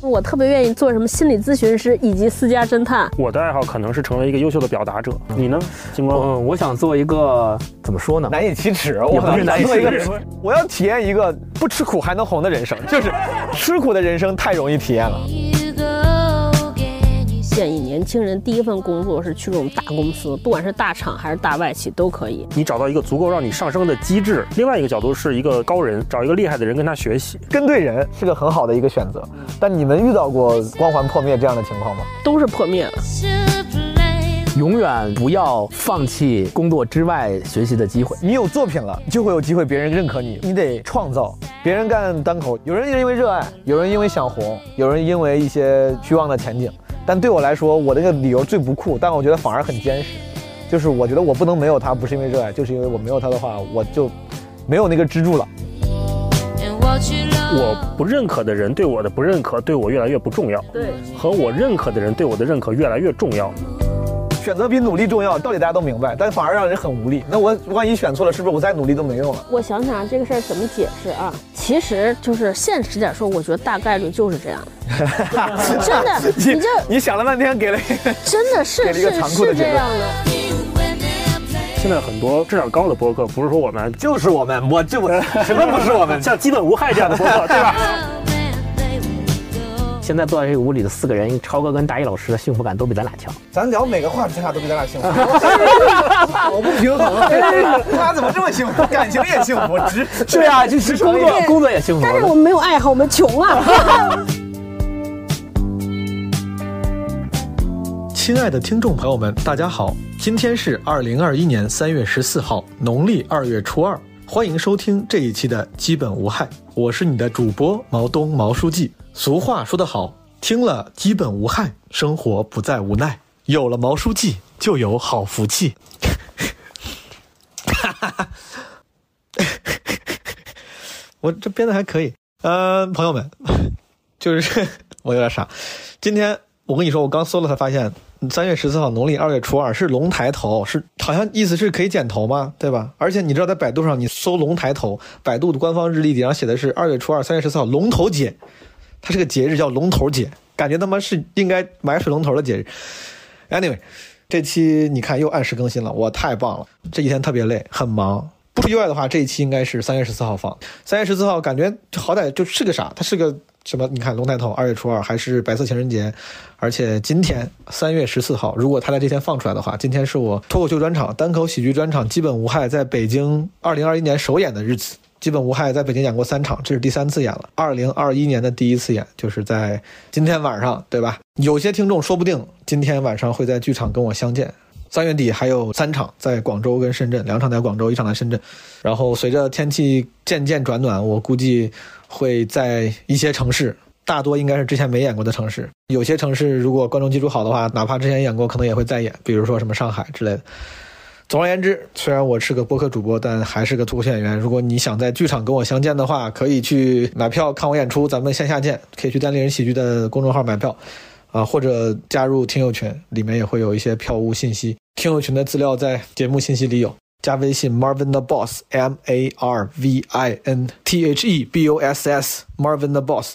我特别愿意做什么心理咨询师以及私家侦探。我的爱好可能是成为一个优秀的表达者。你呢，金光？嗯，我想做一个怎么说呢？难以启齿。我不是难以启齿。我要体验一个不吃苦还能红的人生，就是吃苦的人生太容易体验了。建议年轻人第一份工作是去这种大公司，不管是大厂还是大外企都可以。你找到一个足够让你上升的机制。另外一个角度是一个高人，找一个厉害的人跟他学习，跟对人是个很好的一个选择。但你们遇到过光环破灭这样的情况吗？都是破灭了。永远不要放弃工作之外学习的机会。你有作品了，就会有机会别人认可你。你得创造。别人干单口，有人因为热爱，有人因为想红，有人因为一些虚妄的前景。但对我来说，我这个理由最不酷，但我觉得反而很坚实，就是我觉得我不能没有他，不是因为热爱，就是因为我没有他的话，我就没有那个支柱了。我不认可的人对我的不认可，对我越来越不重要。对，和我认可的人对我的认可越来越重要。选择比努力重要，道理大家都明白，但反而让人很无力。那我万一选错了，是不是我再努力都没用了？我想想这个事儿怎么解释啊？其实就是现实点说，我觉得大概率就是这样。真的，你这你想了半天，给了一个真的是是是这样的。现在很多质量高的播客，不是说我们就是我们，我就 什么不是我们？像基本无害这样的播客，对吧？现在坐在这个屋里的四个人，超哥跟大一老师的幸福感都比咱俩强。咱聊每个话题，他俩都比咱俩幸福。我不平衡，他俩怎么这么幸福？感情也幸福，直是啊，就是工作工作也幸福。但是我们没有爱好，我们穷啊。亲爱的听众朋友们，大家好，今天是二零二一年三月十四号，农历二月初二，欢迎收听这一期的基本无害，我是你的主播毛东毛书记。俗话说得好，听了基本无害，生活不再无奈。有了毛书记，就有好福气。哈哈，我这编的还可以。嗯，朋友们，就是 我有点傻。今天我跟你说，我刚搜了才发现，三月十四号，农历二月初二是龙抬头，是好像意思是可以剪头吗？对吧？而且你知道，在百度上你搜龙抬头，百度的官方日历顶上写的是二月初二，三月十四号龙头节。它是个节日，叫龙头节，感觉他妈是应该买水龙头的节日。Anyway，这期你看又按时更新了，我太棒了。这几天特别累，很忙。不出意外的话，这一期应该是三月十四号放。三月十四号感觉好歹就是个啥？它是个什么？你看龙抬头，二月初二还是白色情人节？而且今天三月十四号，如果他在这天放出来的话，今天是我脱口秀专场、单口喜剧专场基本无害在北京二零二一年首演的日子。基本无害在北京演过三场，这是第三次演了。二零二一年的第一次演就是在今天晚上，对吧？有些听众说不定今天晚上会在剧场跟我相见。三月底还有三场，在广州跟深圳，两场在广州，一场在深圳。然后随着天气渐渐转暖，我估计会在一些城市，大多应该是之前没演过的城市。有些城市如果观众基础好的话，哪怕之前演过，可能也会再演，比如说什么上海之类的。总而言之，虽然我是个播客主播，但还是个脱口秀演员。如果你想在剧场跟我相见的话，可以去买票看我演出，咱们线下见。可以去单立人喜剧的公众号买票，啊，或者加入听友群，里面也会有一些票务信息。听友群的资料在节目信息里有，加微信 Marvin the Boss，M A R V I N T H E B O S S，Marvin the Boss。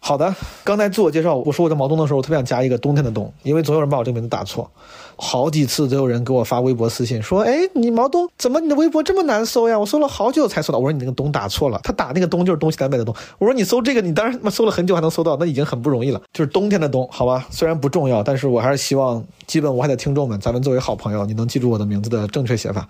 好的，刚才自我介绍，我说我叫毛东的时候，我特别想加一个冬天的冬，因为总有人把我这个名字打错。好几次都有人给我发微博私信说：“哎，你毛东怎么你的微博这么难搜呀？我搜了好久才搜到。”我说：“你那个东打错了，他打那个东就是东西南北的东。”我说：“你搜这个，你当然搜了很久还能搜到，那已经很不容易了。就是冬天的冬，好吧？虽然不重要，但是我还是希望基本无害的听众们，咱们作为好朋友，你能记住我的名字的正确写法。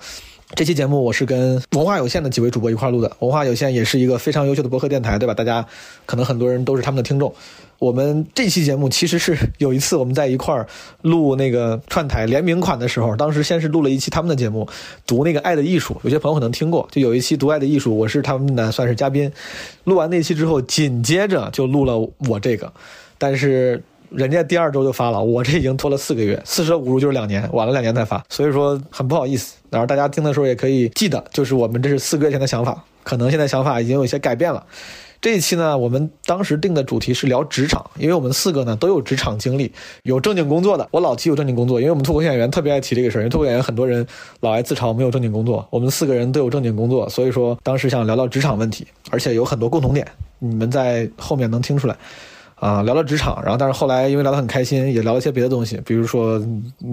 这期节目我是跟文化有限的几位主播一块录的，文化有限也是一个非常优秀的播客电台，对吧？大家可能很多人都是他们的听众。我们这期节目其实是有一次我们在一块儿录那个串台联名款的时候，当时先是录了一期他们的节目，读那个《爱的艺术》，有些朋友可能听过，就有一期读《爱的艺术》，我是他们的算是嘉宾。录完那期之后，紧接着就录了我这个，但是人家第二周就发了，我这已经拖了四个月，四舍五入就是两年，晚了两年才发，所以说很不好意思。然后大家听的时候也可以记得，就是我们这是四个月前的想法，可能现在想法已经有一些改变了。这一期呢，我们当时定的主题是聊职场，因为我们四个呢都有职场经历，有正经工作的。我老提有正经工作，因为我们脱口秀演员特别爱提这个事儿。因为脱口秀演员很多人老爱自嘲没有正经工作，我们四个人都有正经工作，所以说当时想聊聊职场问题，而且有很多共同点，你们在后面能听出来。啊、聊了职场，然后但是后来因为聊得很开心，也聊了一些别的东西，比如说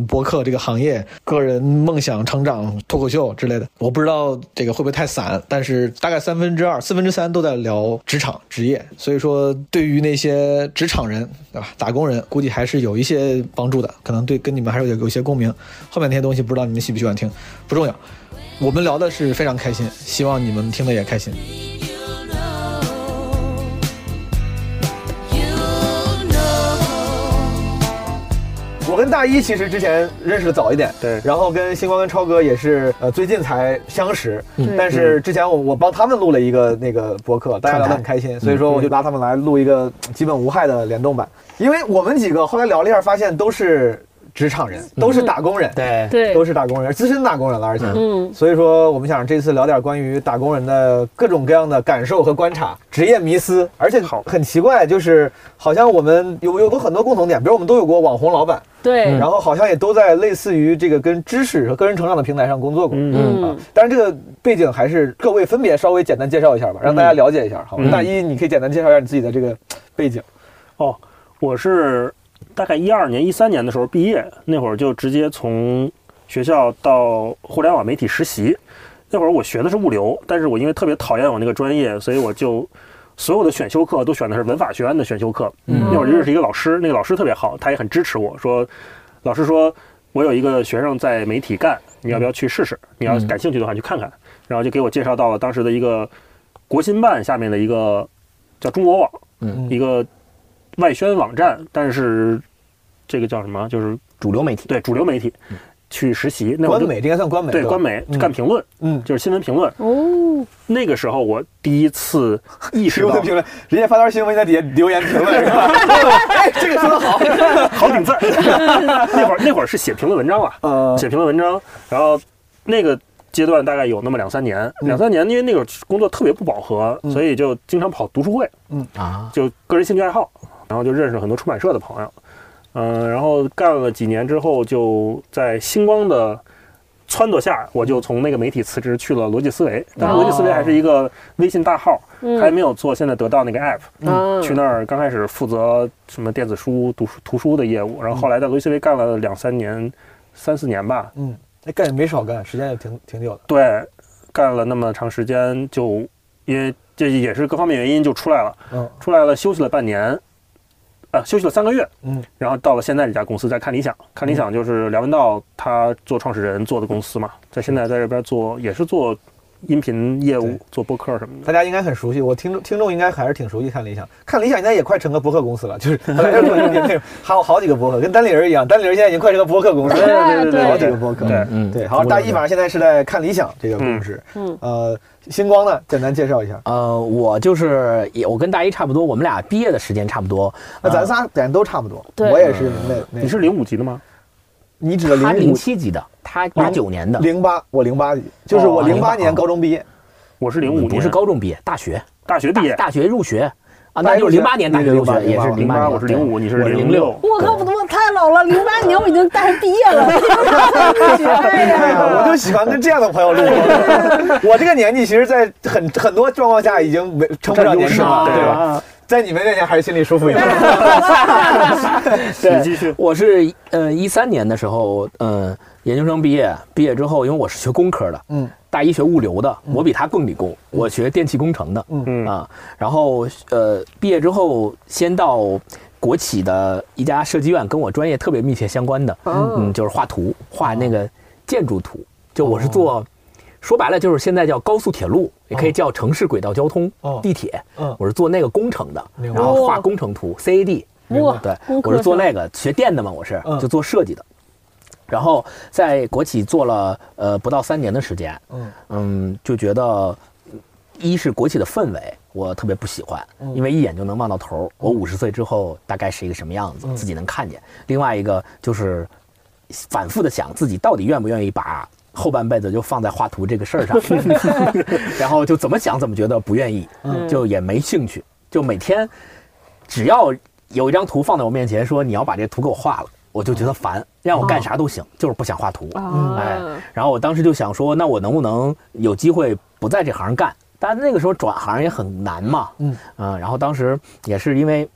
博客这个行业、个人梦想、成长、脱口秀之类的。我不知道这个会不会太散，但是大概三分之二、四分之三都在聊职场、职业，所以说对于那些职场人，对吧？打工人，估计还是有一些帮助的，可能对跟你们还是有有些共鸣。后面那些东西不知道你们喜不喜欢听，不重要。我们聊的是非常开心，希望你们听的也开心。我跟大一其实之前认识的早一点，对。然后跟星光跟超哥也是呃最近才相识，对。但是之前我我帮他们录了一个那个播客，大家聊得很开心，所以说我就拉他们来录一个基本无害的联动版，因为我们几个后来聊了一下，发现都是职场人，都是打工人，对。对，都是打工人，资深打工人了，而且。嗯，所以说，我们想这次聊点关于打工人的各种各样的感受和观察，职业迷思，而且很奇怪，就是好像我们有有过很多共同点，比如我们都有过网红老板，对，然后好像也都在类似于这个跟知识和个人成长的平台上工作过。嗯。啊嗯，当然这个背景还是各位分别稍微简单介绍一下吧，让大家了解一下。好吧，嗯。大一你可以简单介绍一下你自己的这个背景。哦，我是大概一二年、一三年的时候毕业，那会儿就直接从学校到互联网媒体实习。那会儿我学的是物流，但是我因为特别讨厌我那个专业，所以我就所有的选修课都选的是文法学院的选修课。嗯那会儿就认识一个老师，那个老师特别好，他也很支持我说，老师说我有一个学生在媒体干，你要不要去试试？你要感兴趣的话，你去看看。然后就给我介绍到了当时的一个国新办下面的一个叫中国网，嗯一个外宣网站，但是这个叫什么？就是主流媒体，对主流媒体去实习。那会儿就官媒这应该算官媒对官媒嗯干评论，嗯，就是新闻评论。哦，那个时候我第一次意识到 评论评论，人家发条新闻在底下留言评论是吧？哎，这个说的好。好顶字儿。那会儿那会儿是写评论文章啊，呃，写评论文章，然后那个阶段大概有那么两三年，嗯两三年，因为那个工作特别不饱和，嗯所以就经常跑读书会，嗯啊，就个人兴趣爱好，然后就认识了很多出版社的朋友，嗯、然后干了几年之后，就在星光的撺掇下，我就从那个媒体辞职去了逻辑思维，但是逻辑思维还是一个微信大号，嗯。还没有做现在得到那个 app，、嗯。去那儿刚开始负责什么电子书、读书、图书的业务，然后后来在逻辑思维干了两三年、三四年吧，嗯，那干也没少干，时间也挺挺久的。对，干了那么长时间，就因为这也是各方面原因就出来了，嗯。出来了休息了半年，啊，休息了三个月，嗯然后到了现在这家公司，在看理想，看理想就是梁文道他做创始人做的公司嘛，在现在在这边做也是做音频业务，做播客什么的。大家应该很熟悉，我听众听众应该还是挺熟悉看理想。看理想现在也快成个播客公司了，就是本来做音频内容，还有好几个播客，跟单立人一样，单立人现在已经快成个播客公司了，对对对好几个播客。对嗯对，好，大一反正现在是在看理想这个公司。嗯呃，星光呢，简单介绍一下。呃，我就是也，我跟大一差不多，我们俩毕业的时间差不多。那咱仨咱都差不多，对我也是那那。你是零五级的吗？你指的他零零七级的，他八九年的，零八，我零八级，就是我哦零八年高中毕业。我是零五年，不是高中毕业，大学，大学毕业，大大学入学啊，那就是零八年大学入学，也是08零八年，我是零五，你是零06。我靠，我太老了，零八年我已经大学毕业了，哎哎呀，呀，我就喜欢跟这样的朋友录。我这个年纪，其实，在很很多状况下已经没称不上年轻了，对吧？在你们面前还是心里舒服一点。你继续。我是呃一三年的时候，呃研究生毕业，毕业之后，因为我是学工科的，嗯，大一学物流的，我比他更理工，我学电气工程的，嗯。啊，然后呃毕业之后先到国企的一家设计院，跟我专业特别密切相关的，嗯，就是画图，画那个建筑图，就我是做。说白了就是现在叫高速铁路，也可以叫城市轨道交通、哦。地铁。嗯。我是做那个工程的，然后画工程图 CAD。哇对，我是做那个学电的嘛，我是嗯。就做设计的。然后在国企做了呃不到三年的时间，嗯嗯，就觉得一是国企的氛围我特别不喜欢，因为一眼就能望到头儿。我五十岁之后大概是一个什么样子，自己能看见。另外一个就是反复的想自己到底愿不愿意把后半辈子就放在画图这个事儿上，然后就怎么想怎么觉得不愿意，就也没兴趣，就每天只要有一张图放在我面前，说你要把这图给我画了，我就觉得烦，让我干啥都行，就是不想画图。嗯哎，然后我当时就想说，那我能不能有机会不在这行干？但那个时候转行也很难嘛，嗯然后当时也是因为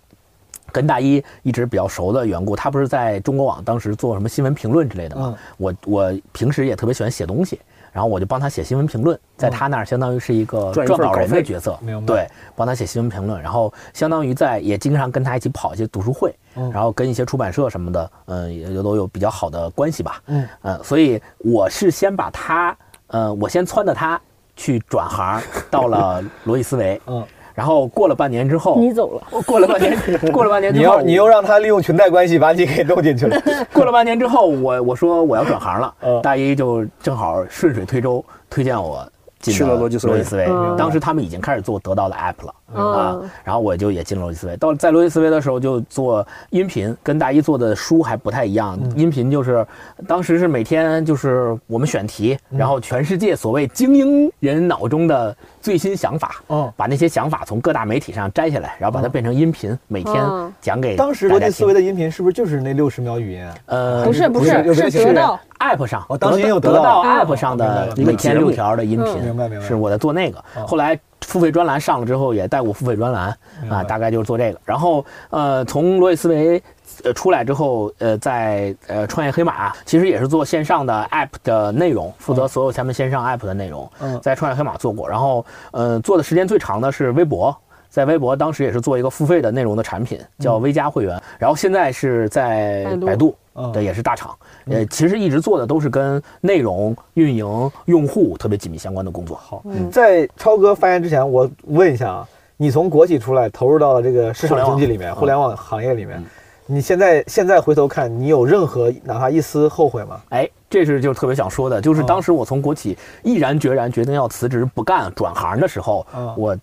跟大一一直比较熟的缘故，他不是在中国网当时做什么新闻评论之类的吗？我我平时也特别喜欢写东西，然后我就帮他写新闻评论，在他那儿相当于是一个撰稿人的角色，对，帮他写新闻评论，然后相当于在也经常跟他一起跑一些读书会，然后跟一些出版社什么的，嗯，也都有比较好的关系吧，嗯。呃，所以我是先把他，呃，我先撺掇他去转行到了罗辑思维，嗯，然后过了半年之后，你走了，过了半年，过了半年之后，你要你又让他利用裙带关系把你给弄进去了。过了半年之后，我我说我要转行了，嗯大一就正好顺水推舟推荐我进去了逻辑思维。当时他们已经开始做得到的 app 了。啊嗯，然后我就也进了逻辑思维。到在逻辑思维的时候，就做音频，跟大一做的书还不太一样。嗯音频就是当时是每天就是我们选题，嗯然后全世界所谓精英人脑中的最新想法，哦把那些想法从各大媒体上摘下来，然后把它变成音频，每天嗯讲给当时大家听逻辑思维的音频是不是就是那六十秒语音啊？呃不是不不是是得到，App 上，我当时也有得得到到 App 上的每天六条的音嗯频，明白明白是我在做那个。后来付费专栏上了之后，也带过付费专栏啊，大概就是做这个。然后呃，从罗辑思维。呃，出来之后，呃，在呃创业黑马，其实也是做线上的 app 的内容，负责所有他们线上 app 的内容。嗯在创业黑马做过，然后呃做的时间最长的是微博，在微博当时也是做一个付费的内容的产品，叫微加会员。然后现在是在百度对，也是大厂。呃，其实一直做的都是跟内容运营、用户特别紧密相关的工作。好，嗯在超哥发言之前，我问一下啊，你从国企出来，投入到了这个市场经济里面，互互联联网行业里面，你现在现在回头看，你有任何哪怕一丝后悔吗？哎，这是就特别想说的，就是当时我从国企毅然决然决定要辞职不干转行的时候，嗯我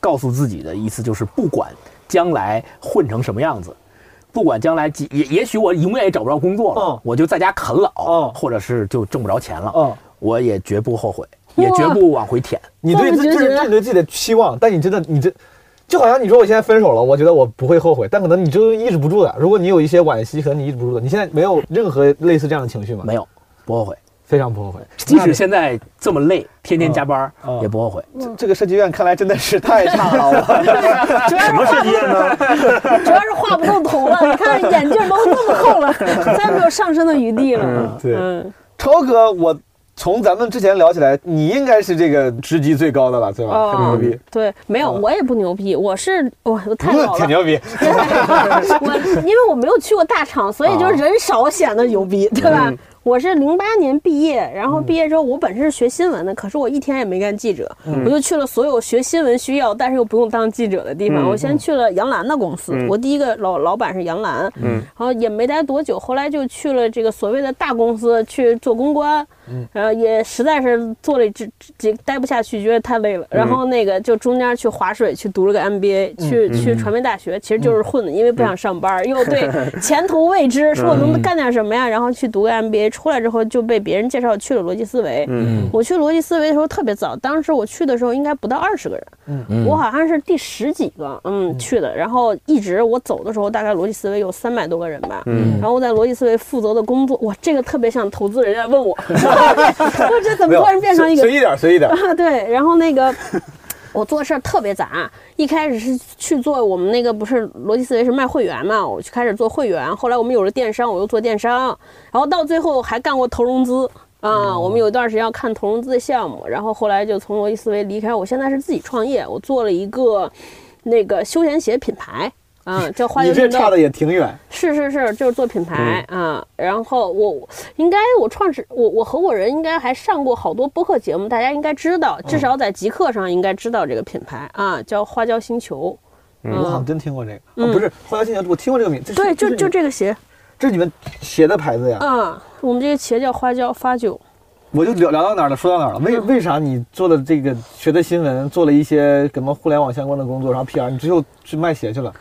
告诉自己的意思就是，不管将来混成什么样子。不管将来几也也许我永远也找不着工作了，嗯我就在家啃老，嗯或者是就挣不着钱了，嗯，我也绝不后悔，也绝不往回舔。你对自这么决绝就是对自己的期望，但你真的你这。就好像你说我现在分手了，我觉得我不会后悔，但可能你就抑制不住的。如果你有一些惋惜，可能你抑制不住的。你现在没有任何类似这样的情绪吗？没有，不后悔。非常不后悔。即使现在这么累，天天加班嗯也不后悔。这这个设计院看来真的是太差了，我 主要什么设计院呢？主要是画不动头了，你看眼镜都这么厚了，再没有上升的余地了。对嗯，超哥，我从咱们之前聊起来，你应该是这个职级最高的了，对吧？很牛逼，对，没有，我也不牛逼，我是我我太老了，挺牛逼。我因为我没有去过大厂，所以就是人少显得牛逼，对吧？我是零八年毕业，然后毕业之后，我本身是学新闻的，可是我一天也没干记者，我就去了所有学新闻需要但是又不用当记者的地方。我先去了杨澜的公司，我第一个老老板是杨澜，嗯，然后也没待多久，后来就去了这个所谓的大公司去做公关，然后也实在是做了这这待不下去，觉得太累了，然后那个就中间去划水去读了个 MBA，去去传媒大学，其实就是混的，因为不想上班，又对 前途未知，说我能干点什么呀？然后去读个 MBA，出来之后就被别人介绍去了逻辑思维。嗯。我去逻辑思维的时候特别早，当时我去的时候应该不到二十个人，嗯我好像是第十几个，嗯，去的。然后一直我走的时候，大概逻辑思维有三百多个人吧。嗯然后我在逻辑思维负责的工作，哇，这个特别像投资人家问我，我这怎么突然变成一个随意点，随意点。啊，对，然后那个我做事儿特别杂，一开始是去做我们那个不是逻辑思维是卖会员嘛，我就开始做会员，后来我们有了电商，我又做电商，然后到最后还干过投融资。啊，我们有一段时间要看投融资的项目，然后后来就从逻辑思维离开，我现在是自己创业，我做了一个那个休闲鞋品牌，啊，叫花你。这差的也挺远。是是是，就是做品牌啊。然后我应该我创始我我合伙人应该还上过好多播客节目，大家应该知道，至少在极客上应该知道这个品牌啊，叫花椒星球。我好像真听过这个，嗯哦，不是花椒星球，我听过这个名，字对，就就这个鞋这是你们鞋的牌子呀。啊，我们这个鞋叫花椒发酒。我就聊聊到哪儿了，说到哪儿了？为为啥你做的这个学的新闻，做了一些什么互联网相关的工作，然后 PR，你最后去卖鞋去了？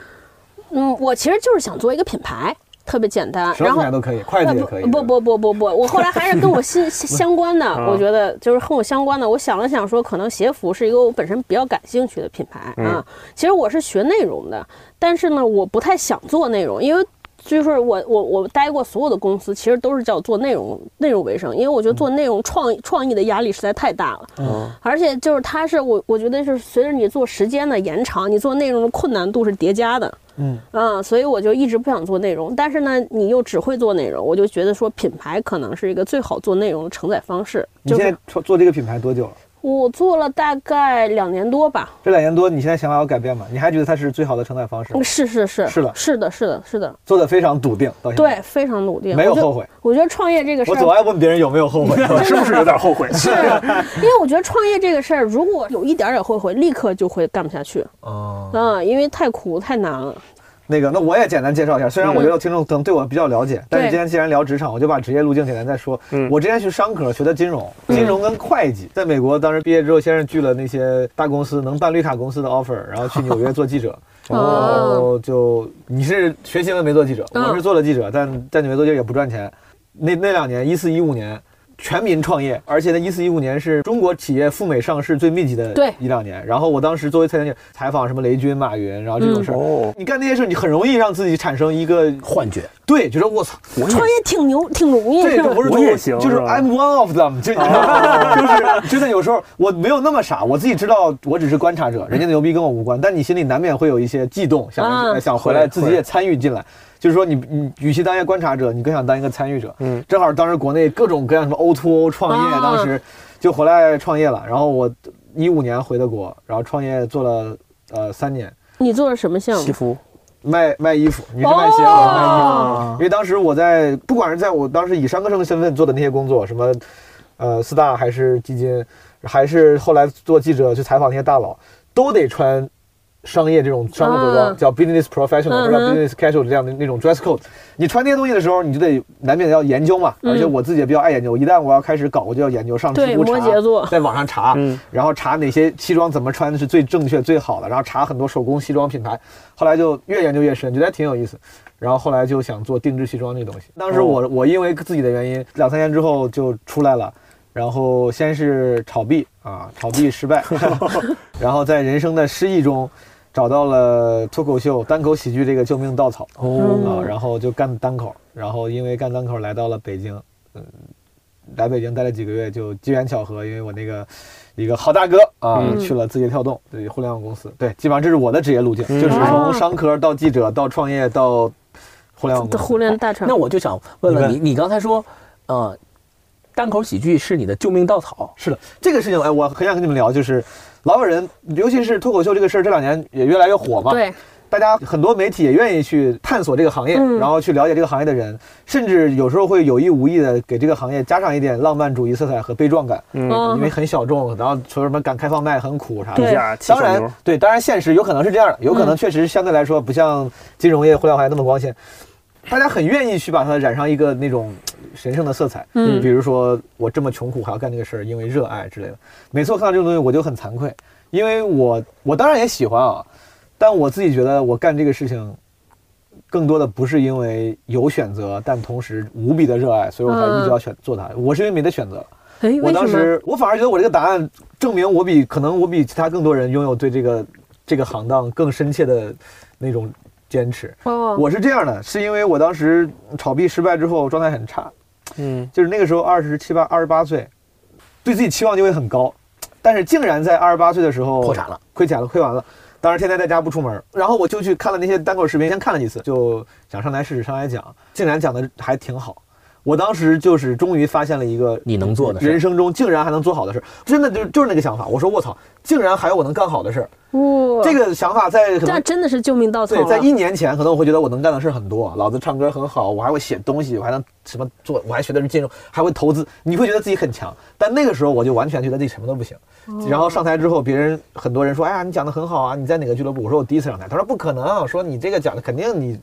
嗯，我其实就是想做一个品牌，特别简单。什么然后品牌都可以，筷子也可以。不不不不不，我后来还是跟我心 相关的，啊我觉得就是和我相关的。我想了想，说可能鞋服是一个我本身比较感兴趣的品牌啊。其实我是学内容的，但是呢，我不太想做内容，因为。就是我我我待过所有的公司，其实都是叫做内容内容为生，因为我觉得做内容创意创意的压力实在太大了。嗯而且就是它是我我觉得是随着你做时间的延长，你做内容的困难度是叠加的。嗯嗯，所以我就一直不想做内容。但是呢，你又只会做内容，我就觉得说品牌可能是一个最好做内容的承载方式。就是你现在做做这个品牌多久了？我做了大概两年多吧。这两年多，你现在想法有改变吗？你还觉得它是最好的承载方式？嗯是是是是的是的，是的，是的，做的非常笃定，到现在对，非常笃定，没有后悔。我觉得创业这个事儿我，总爱问别人有没有后悔，是不是有点后悔？是因为我觉得创业这个事儿，如果有一点点后悔，立刻就会干不下去。哦，嗯，因为太苦太难了。那个，那我也简单介绍一下。虽然我觉得听众可能对我比较了解，但是今天既然聊职场，我就把职业路径简单再说。嗯我之前去商科学的金融，金融跟会计，在美国当时毕业之后，先是拒了那些大公司能办绿卡公司的 offer，然后去纽约做记者。然后就你是学新闻没做记者，嗯我是做了记者，但在纽约做记者也不赚钱。那那两年，一四一五年。全民创业，而且呢，一四一五年是中国企业赴美上市最密集的一两年。然后我当时作为财经记者采访什么雷军、马云，然后这种事儿，哦，你干那些事儿，你很容易让自己产生一个幻觉。对，觉得我操，创业挺牛，挺容易，对，这不是说我也行就是 I'm one of them，就你知道吗？就是真的有时候我没有那么傻，我自己知道我只是观察者，人家的牛逼跟我无关，但你心里难免会有一些悸动，想、啊想回来自己也参与进来。就是说你，你与其当一个观察者，你更想当一个参与者。嗯，正好当时国内各种各样什么 O to O 创业，啊当时就回来创业了。然后我一五年回的国，然后创业做了呃三年，你做了什么项目西？服，卖卖衣服，女士卖鞋，我卖衣服。哦因为当时我在，不管是在我当时以商科生的身份做的那些工作，什么，呃，四大还是基金，还是后来做记者去采访那些大佬，都得穿商业这种商务着装，嗯叫 business professional 或者 business casual 这样的那种 dress code。你穿这些东西的时候，你就得难免要研究嘛，嗯而且我自己也比较爱研究，一旦我要开始搞，我就要研究，上知对乎查，摩羯座在网上查，嗯然后查哪些西装怎么穿是最正确、最好的，然后查很多手工西装品牌。后来就越研究越深，觉得还挺有意思。然后后来就想做定制西装这个东西。当时我、我因为自己的原因，两三年之后就出来了。然后先是炒币啊，炒币失败，然后在人生的失意中找到了脱口秀、单口喜剧这个救命稻草哦。啊，然后就干单口，然后因为干单口来到了北京，嗯，来北京待了几个月，就机缘巧合，因为我那个一个好大哥啊，嗯。去了字节跳动，对互联网公司，对，基本上这是我的职业路径，嗯。就是从哦。商科到记者到创业到互联网公司。互联大厂。那我就想问问你你，你刚才说，呃，单口喜剧是你的救命稻草，是的，这个事情，哎，我很想跟你们聊，就是老有人，尤其是脱口秀这个事儿，这两年也越来越火嘛。对，大家很多媒体也愿意去探索这个行业，嗯。然后去了解这个行业的人，甚至有时候会有意无意的给这个行业加上一点浪漫主义色彩和悲壮感，嗯，嗯。因为很小众，然后说什么敢开放麦很苦啥的。当然，，对，当然现实有可能是这样的，有可能确实相对来说不像金融业、互联网行业那么光鲜，大家很愿意去把它染上一个那种神圣的色彩。嗯比如说我这么穷苦还要干这个事儿，因为热爱之类的。每次我看到这个东西，我就很惭愧，因为我我当然也喜欢啊，但我自己觉得我干这个事情。更多的不是因为有选择，但同时无比的热爱，所以我才一直要选做它。我是因为没得选择，哎，我当？时我反而觉得我这个答案证明我比可能我比其他更多人拥有对这个这个行当更深切的那种坚持。哦，我是这样的，是因为我当时炒币失败之后状态很差，嗯，就是那个时候二十七八、二十八岁，对自己期望就会很高，但是竟然在二十八岁的时候破产了，亏钱了，亏完了。当时天天在家不出门，然后我就去看了那些单口视频，先看了几次，就想上台试试，上台讲，竟然讲的还挺好。我当时就是终于发现了一个你能做的事人生中竟然还能做好的事儿，真的就就是那个想法。我说我操，竟然还有我能干好的事儿。哇，这个想法在可这能真的是救命稻草对，在一年前可能我会觉得我能干的事儿很多，老子唱歌很好，我还会写东西，我还能什么做，我还学的是金融，还会投资，你会觉得自己很强。但那个时候我就完全觉得自己什么都不行。然后上台之后，别人很多人说：“哎呀，你讲的很好啊，你在哪个俱乐部？”我说：“我第一次上台。”他说：“不可能，说你这个讲的肯定你。”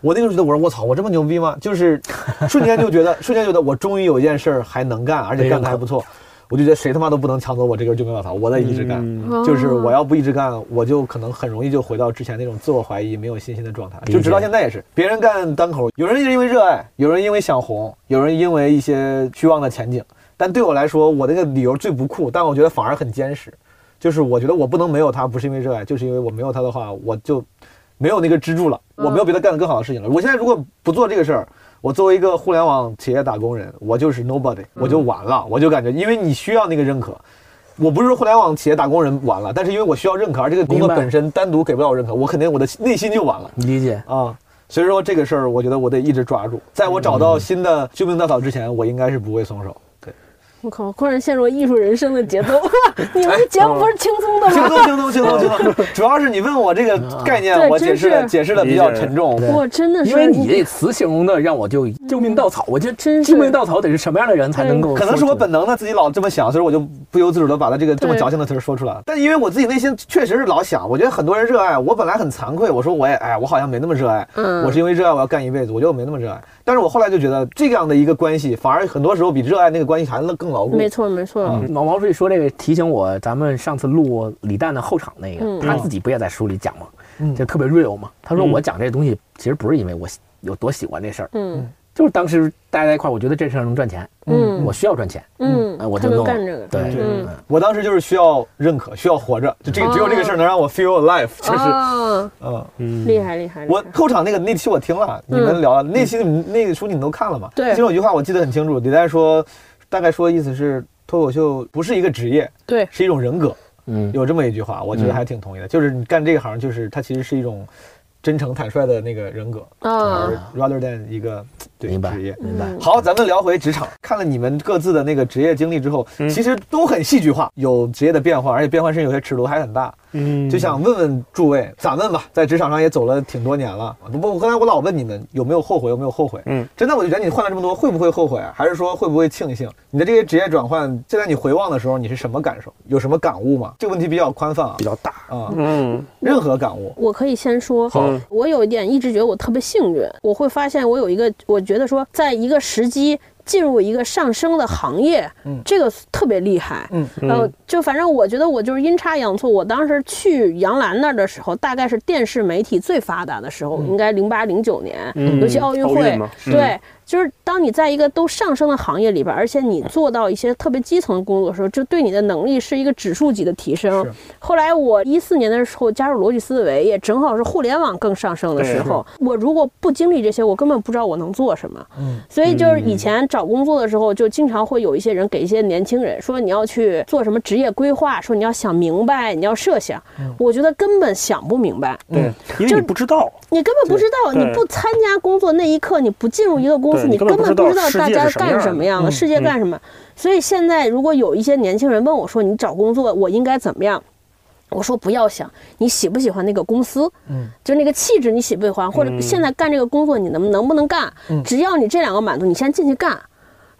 我那个时候觉得我说我操，我这么牛逼吗？就是瞬间就觉得，瞬间觉得我终于有一件事儿还能干，而且干的还不错。我就觉得谁他妈都不能抢走我这根救命稻草，我得一直干。嗯就是我要不一直干，我就可能很容易就回到之前那种自我怀疑、没有信心的状态。就直到现在也是，别人干单口，有人是因为热爱，有人因为想红，有人因为一些虚妄的前景。但对我来说，我那个理由最不酷，但我觉得反而很坚实。就是我觉得我不能没有他，不是因为热爱，就是因为我没有他的话，我就没有那个支柱了，我没有别的干的更好的事情了。我现在如果不做这个事儿，我作为一个互联网企业打工人，我就是 nobody，我就完了，我就感觉，因为你需要那个认可。我不是说互联网企业打工人完了，但是因为我需要认可，而这个工作本身单独给不了我认可，我肯定我的内心就完了理解。啊。所以说这个事儿，我觉得我得一直抓住，在我找到新的救命稻草之前，我应该是不会松手。对，我靠，忽然陷入艺术人生的节奏。你们节目不是轻松的吗？轻松轻松轻松轻松，主要是你问我这个概念，我解释的解释的比较沉重。我真的是，因为你这词形容的让我就救命稻草，我觉得真是救命稻草得是什么样的人才能够？可能是我本能的自己老这么想，所以我就不由自主的把他这个这么矫情的词儿说出来了。但因为我自己内心确实是老想，我觉得很多人热爱，我本来很惭愧，我说我也哎，我好像没那么热爱，嗯我是因为热爱我要干一辈子，我觉得我没那么热爱。但是我后来就觉得这样的一个关系，反而很多时候比热爱那个关系还更牢固。没错没错，毛毛书记说这个提醒我，咱们上次录李诞的后场那个，嗯他自己不也在书里讲吗？嗯就特别 real 嘛。他说嗯我讲这东西其实不是因为我有多喜欢这事儿，嗯就是当时大家在一块儿，我觉得这事儿能赚钱，嗯。我需要赚钱，嗯我就弄干这个，对，我当时就是需要认可，需要活着，就这个只有这个事儿能让我 feel alive，就是啊，嗯。嗯，厉害厉害，我后场那个那期我听了，你们聊了那期你们那个书你们都看了吗？对。其中有句话我记得很清楚，李诞说，大概说的意思是脱口秀不是一个职业，对。是一种人格，嗯，有这么一句话，我觉得还挺同意的。就是你干这个行，就是它其实是一种真诚坦率的那个人格，啊而 rather than 一个对明白职业。明白。嗯好，咱们聊回职场。看了你们各自的那个职业经历之后，嗯其实都很戏剧化，有职业的变化，而且变化甚至有些尺度还很大。嗯就想问问诸位，咱们吧，在职场上也走了挺多年了。不我，刚才我老问你们有没有后悔，有没有后悔？嗯，真的，我就觉得你换了这么多，会不会后悔啊？还是说会不会庆幸？你的这些职业转换，现在你回望的时候，你是什么感受？有什么感悟吗？这个问题比较宽泛啊，比较大，啊，嗯任何感悟。我可以先说，好我有一点一直觉得我特别幸运，我会发现我有一个，我觉得说，在一个时机进入一个上升的行业，嗯这个特别厉害。嗯呃，就反正我觉得我就是阴差阳错。我当时去杨澜那儿的时候，大概是电视媒体最发达的时候，应该零八零九年，嗯尤其奥运会运嘛，嗯对。就是当你在一个都上升的行业里边，而且你做到一些特别基层的工作的时候，就对你的能力是一个指数级的提升。后来我一四年的时候加入逻辑思维，也正好是互联网更上升的时候。我如果不经历这些，我根本不知道我能做什么。嗯，所以就是以前找工作的时候，就经常会有一些人给一些年轻人说你要去做什么职业规划，说你要想明白，你要设想。我觉得根本想不明白，对，因为你不知道，你根本不知道，你不参加工作那一刻，你不进入一个公司，对你你根根本不知道大家干什么样的，嗯世界干什么。所以现在如果有一些年轻人问我说你找工作我应该怎么样？我说不要想你喜不喜欢那个公司，嗯，就那个气质你喜不喜欢，或者嗯现在干这个工作你能能不能干？嗯只要你这两个满足，你先进去干。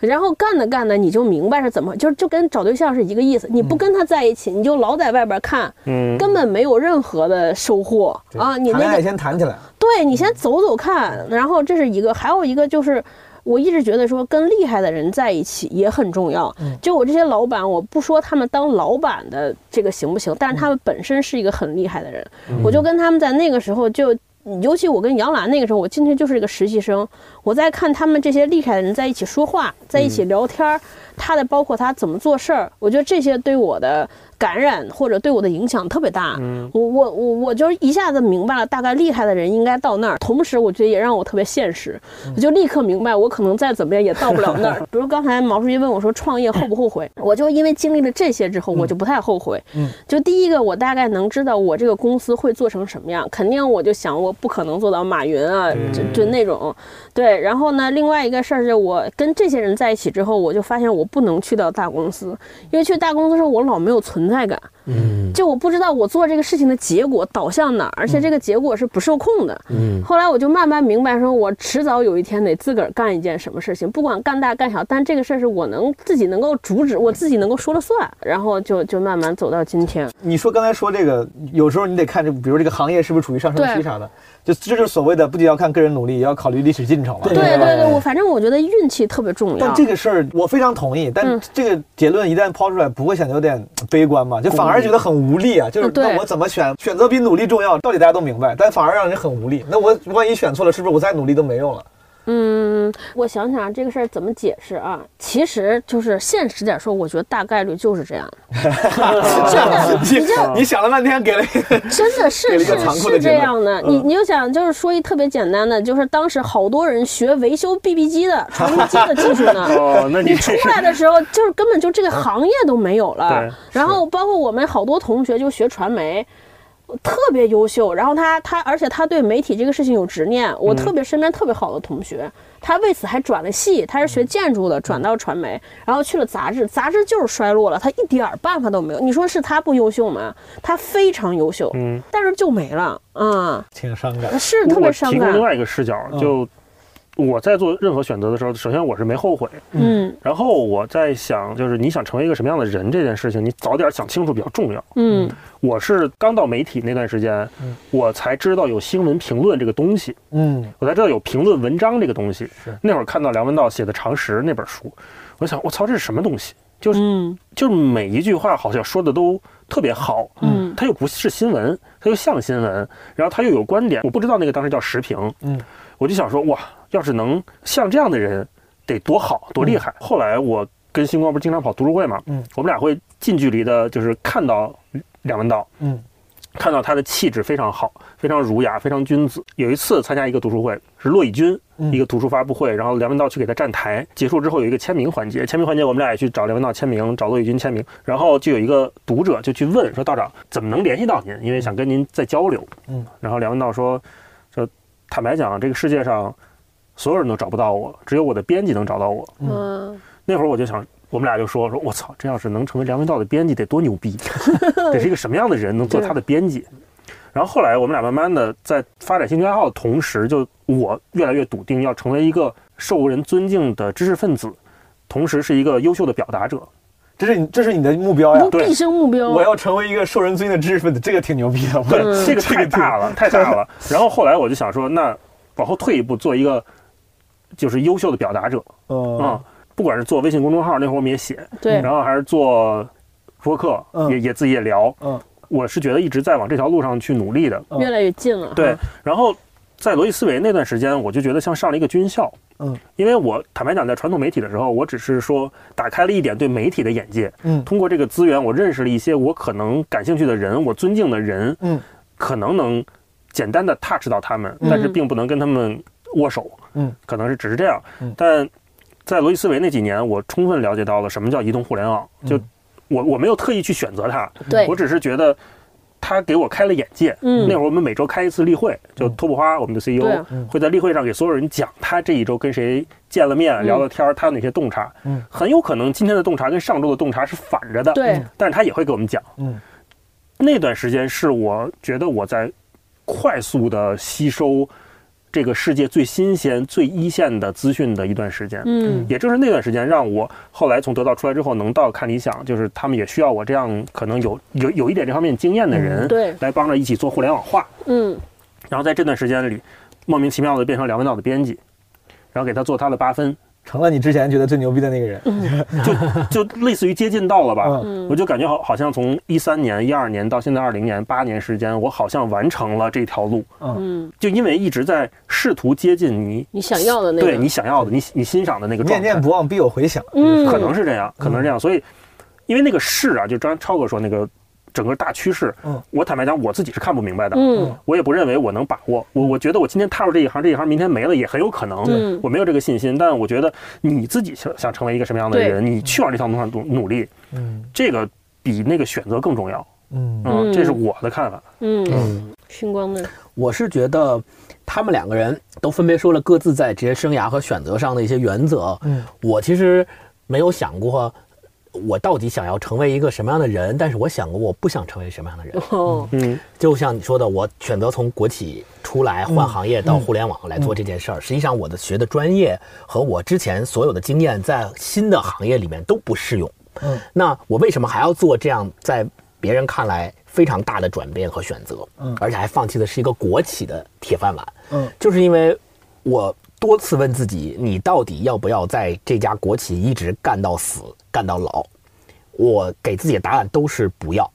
然后干着干着，你就明白是怎么，就就跟找对象是一个意思。你不跟他在一起，你就老在外边看，嗯，根本没有任何的收获啊！你那个先谈起来。对你先走走看，然后这是一个，还有一个就是。我一直觉得说跟厉害的人在一起也很重要。就我这些老板，我不说他们当老板的这个行不行，但是他们本身是一个很厉害的人。我就跟他们在那个时候就，尤其我跟杨澜那个时候，我进去就是一个实习生，我在看他们这些厉害的人在一起说话，在一起聊天儿，他的包括他怎么做事儿，我觉得这些对我的感染或者对我的影响特别大。嗯我我我我就一下子明白了，大概厉害的人应该到那儿。同时，我觉得也让我特别现实，我就立刻明白，我可能再怎么样也到不了那儿。比如刚才毛书记问我说创业后不后悔，我就因为经历了这些之后，我就不太后悔。嗯，就第一个，我大概能知道我这个公司会做成什么样，肯定我就想我不可能做到马云啊，就就那种。对，然后呢，另外一个事儿是我跟这些人在一起之后，我就发现我不能去到大公司，因为去大公司的时候我老没有存在感。嗯就我不知道我做这个事情的结果导向哪儿，而且这个结果是不受控的。嗯后来我就慢慢明白，说我迟早有一天得自个儿干一件什么事情，不管干大干小，但这个事儿是我能自己能够阻止，我自己能够说了算，然后就就慢慢走到今天。你说刚才说这个，有时候你得看这，比如这个行业是不是处于上升期啥的，就这就是所谓的不仅要看个人努力，也要考虑历史进程嘛。对对对，我反正我觉得运气特别重要但。这个事儿我非常同意，但嗯这个结论一旦抛出来，不会显得有点悲观嘛？就反而觉得很无力啊！就是那我怎么选？选择比努力重要，道理大家都明白，但反而让人很无力。那我万一选错了，是不是我再努力都没用了？嗯，我想想这个事儿怎么解释啊？其实就是现实点说，我觉得大概率就是这样，真的，你 就你想了半天，给了一个 真的是是是这样的，你你就想，就是说一特别简单的，就是当时好多人学维修 BB 机的、传呼机的技术呢。哦，那你你出来的时候，就是根本就这个行业都没有了对。然后包括我们好多同学就学传媒。特别优秀，然后他他，而且他对媒体这个事情有执念。我特别身边特别好的同学，他为此还转了系，他是学建筑的，转到传媒，然后去了杂志，杂志就是衰落了，他一点儿办法都没有。你说是他不优秀吗？他非常优秀，嗯，但是就没了，啊、挺伤感。是特别伤感提供另。外一个视角，就我在做任何选择的时候，首先我是没后悔，嗯。然后我在想，就是你想成为一个什么样的人这件事情，你早点想清楚比较重要。嗯。我是刚到媒体那段时间，我才知道有新闻评论这个东西，嗯。我才知道有评论文章这个东西。那会儿看到梁文道写的《常识》那本书，我想我操，这是什么东西？就是嗯。就是每一句话好像说的都特别好，嗯。它又不是新闻，它又像新闻，然后它又有观点。我不知道那个当时叫时评，嗯，我就想说哇，要是能像这样的人，得多好多厉害。后来我跟星光不是经常跑读书会嘛，嗯，我们俩会近距离的，就是看到梁文道，嗯，看到他的气质非常好，非常儒雅，非常君子。有一次参加一个读书会，是骆以军嗯一个读书发布会，然后梁文道去给他站台，结束之后有一个签名环节，签名环节我们俩也去找梁文道签名，找骆以军签名，然后就有一个读者就去问说道长怎么能联系到您，因为想跟您再交流，嗯，然后梁文道说说坦白讲，这个世界上所有人都找不到我，只有我的编辑能找到我。嗯那会儿我就想，我们俩就说说，我操，这要是能成为梁文道的编辑，得多牛逼，得是一个什么样的人能做他的编辑？然后后来我们俩慢慢的在发展兴趣爱好的同时，就我越来越笃定要成为一个受人尊敬的知识分子，同时是一个优秀的表达者。这是你这是你的目标呀对。毕生目标。我要成为一个受人尊敬的知识分子，这个挺牛逼的。对，嗯这个太大了，太大了。然后后来我就想说，那往后退一步，做一个就是优秀的表达者嗯啊、不管是做微信公众号，那会儿我们也写，对然后还是做播客，嗯也也自己也聊。嗯我是觉得一直在往这条路上去努力的。嗯越来越近了。对，然后在罗辑思维那段时间，我就觉得像上了一个军校。嗯，因为我坦白讲，在传统媒体的时候，我只是说打开了一点对媒体的眼界。嗯通过这个资源，我认识了一些我可能感兴趣的人，我尊敬的人。嗯，可能能简单的 touch 到他们，嗯但是并不能跟他们握手。嗯，可能是只是这样。嗯但在罗辑思维那几年，我充分了解到了什么叫移动互联网。就嗯我我没有特意去选择它，对我只是觉得他给我开了眼界。嗯那会儿我们每周开一次例会，就托普花我们的 CEO、嗯会在例会上给所有人讲他这一周跟谁见了面、嗯聊了天儿，他有哪些洞察。嗯很有可能今天的洞察跟上周的洞察是反着的。对，但是他也会给我们讲。嗯那段时间是我觉得我在快速的吸收这个世界最新鲜、最一线的资讯的一段时间。嗯也正是那段时间，让我后来从得到出来之后，能到看理想，就是他们也需要我这样可能有有有一点这方面经验的人，对，来帮着一起做互联网化。嗯然后在这段时间里，莫名其妙的变成梁文道的编辑，然后给他做他的八分，成了你之前觉得最牛逼的那个人。就就类似于接近到了吧。嗯我就感觉好，好像从一三年、一二年到现在二零年，八年时间，我好像完成了这条路。嗯，就因为一直在试图接近你你想要的那个，对你想要的、你你欣赏的那个状态，念念不忘必有回响。嗯，可能是这样，可能是这样。所以，因为那个势啊，就刚超哥说那个整个大趋势，嗯我坦白讲，我自己是看不明白的。嗯我也不认为我能把握，我我觉得我今天踏入这一行，这一行明天没了也很有可能，嗯我没有这个信心。但我觉得你自己想想成为一个什么样的人，你去往这条路上努努力，嗯这个比那个选择更重要。嗯嗯，嗯这是我的看法。嗯，星光呢，我是觉得他们两个人都分别说了各自在职业生涯和选择上的一些原则。嗯，我其实没有想过我到底想要成为一个什么样的人，但是我想过我不想成为什么样的人。哦，嗯就像你说的，我选择从国企出来换行业到互联网来做这件事儿，实际上我的学的专业和我之前所有的经验在新的行业里面都不适用。嗯，那我为什么还要做这样在别人看来非常大的转变和选择？嗯而且还放弃的是一个国企的铁饭碗。嗯就是因为我多次问自己，你到底要不要在这家国企一直干到死，干到老？我给自己的答案都是不要。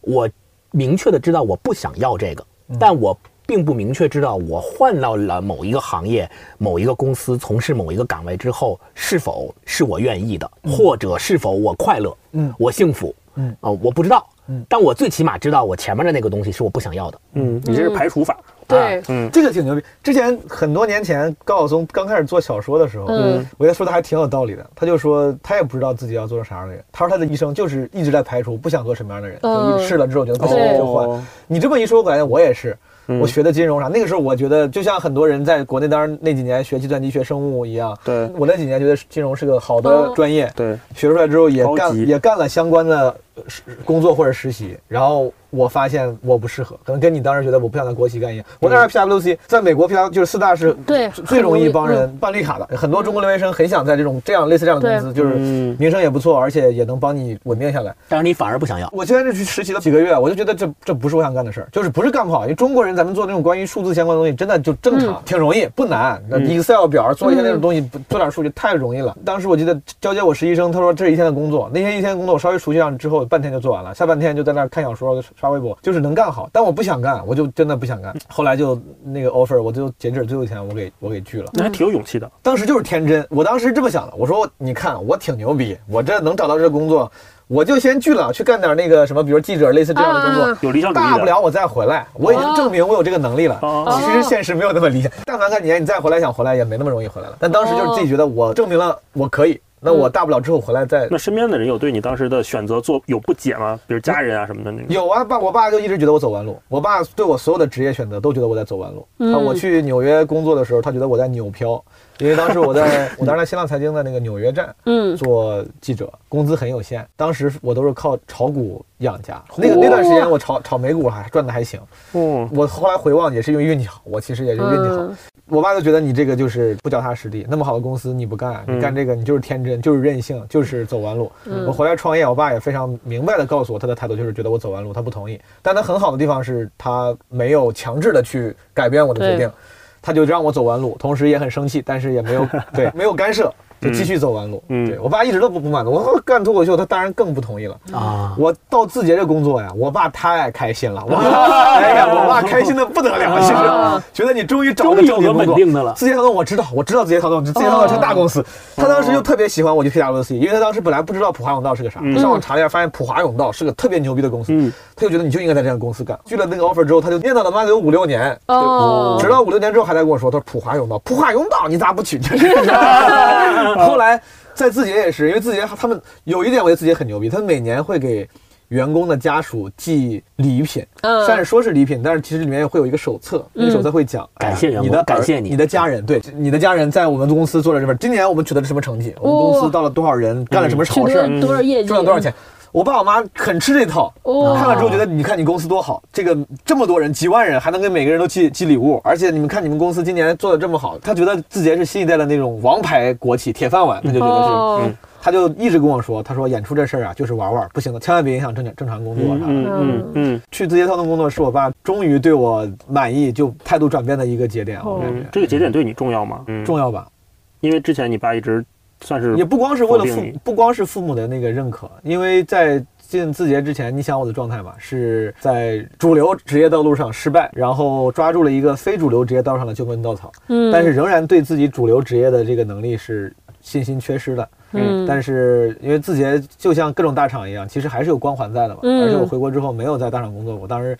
我明确的知道我不想要这个，但我并不明确知道我换到了某一个行业、某一个公司从事某一个岗位之后，是否是我愿意的，或者是否我快乐，嗯我幸福，嗯啊、我不知道，嗯但我最起码知道我前面的那个东西是我不想要的。嗯，你这是排除法。对，嗯这个挺牛逼。之前很多年前，高晓松刚开始做小说的时候，嗯我觉得说的还挺有道理的。他就说他也不知道自己要做成啥样的人。他说他的一生就是一直在排除不想做什么样的人，就嗯一试了之后觉得不行就换。哦你这么一说，我感觉我也是。嗯我学的金融啥，那个时候我觉得就像很多人在国内当然那几年学计算机、学生物一样，对我那几年觉得金融是个好的哦专业，对，学出来之后也干也干了相关的工作或者实习，然后我发现我不适合，可能跟你当时觉得我不想在国企干一样。我那时候 PwC 在美国 P W 就是四大是对最最容易帮人办绿卡的，很多中国留学生很想在这种这样类似这样的公司，就是嗯名声也不错，而且也能帮你稳定下来。但是你反而不想要。我现在就去实习了几个月，我就觉得这这不是我想干的事儿，就是不是干不好，因为中国人咱们做那种关于数字相关的东西，真的就正常，挺容易，不难。Excel 表做一些那种东西，做点数据太容易了。当时我记得交接我实习生，他说这是一天的工作，那天一天的工作我稍微熟悉上之后，半天就做完了，下半天就在那儿看小说、刷微博，就是能干好。但我不想干，我就真的不想干。后来就那个 offer，我就截止最后一天，我给我给拒了。那还挺有勇气的。当时就是天真，我当时这么想的，我说你看我挺牛逼，我这能找到这工作，我就先拒了，去干点那个什么，比如记者类似这样的工作。啊有理想主义的。大不了我再回来，我已经证明我有这个能力了。哦其实现实没有那么理想，但凡干几年你再回来想回来也没那么容易回来了。但当时就是自己觉得我证明了我可以，那我大不了之后回来再那身边的人有对你当时的选择做有不解吗？比如家人啊什么的那种。有啊，爸，我爸就一直觉得我走弯路。我爸对我所有的职业选择都觉得我在走弯路。嗯他我去纽约工作的时候，他觉得我在扭漂，因为当时我在我当时在新浪财经的那个纽约站嗯做记者，工资很有限。当时我都是靠炒股养家。那个那段时间我炒炒美股还赚的还行。嗯，我后来回望也是因为运气好，我其实也是运气好。嗯我爸就觉得你这个就是不脚踏实地，那么好的公司你不干，嗯你干这个你就是天真，就是任性，就是走弯路。嗯我回来创业，我爸也非常明白的告诉我，他的态度就是觉得我走弯路，他不同意。但他很好的地方是他没有强制的去改变我的决定对，他就让我走弯路，同时也很生气，但是也没有 对没有干涉。就继续走弯路，嗯对我爸一直都不不满足。我说干脱口秀，他当然更不同意了。啊，我到字节这工作呀，我爸太开心了，我哎呀，我爸开心的不得了，其实觉得你终于找个终于有个正经工作稳定的了字节跳动我知道，我知道字节跳动，字节跳动是大公司。他当时就特别喜欢我去 PwC，因为他当时本来不知道普华永道是个啥，他上网查了一下，发现普华永道是个特别牛逼的公司嗯，他就觉得你就应该在这样公司干。拒了那个 offer 之后，他就念叨了妈得有五六年，哦，直到五六年之后还在跟我说，他说普华永道，普华永道你咋不去？后来在字节也是，因为字节他们有一点，我觉得字节很牛逼，他们每年会给员工的家属寄礼品，嗯虽然说是礼品，但是其实里面会有一个手册，那个手册会讲，哎感谢员工你的感谢你你的家人，对，你的家人在我们公司做了什么？今年我们取得了什么成绩？我们公司到了多少人，干了什么好事多少业绩？赚了多少钱？我爸我妈很吃这套，哦。看了之后觉得，你看你公司多好，这个这么多人，几万人，还能给每个人都寄寄礼物，而且你们看你们公司今年做的这么好，他觉得字节是新一代的那种王牌国企铁饭碗，他就觉得是，哦。嗯。他就一直跟我说，他说演出这事儿啊就是玩玩，不行的，千万别影响正正常工作啥的。嗯嗯嗯去字节跳动工作是我爸终于对我满意，就态度转变的一个节点，我感嗯觉，这个节点对你重要吗？嗯，重要吧。因为之前你爸一直算是也不光是为了父不光是父母的那个认可，因为在进字节之前，你想我的状态嘛，是在主流职业道路上失败，然后抓住了一个非主流职业道上的救命稻草，嗯，但是仍然对自己主流职业的这个能力是信心缺失的。嗯，但是因为字节就像各种大厂一样，其实还是有光环在的嘛。嗯而且我回国之后没有在大厂工作过，当时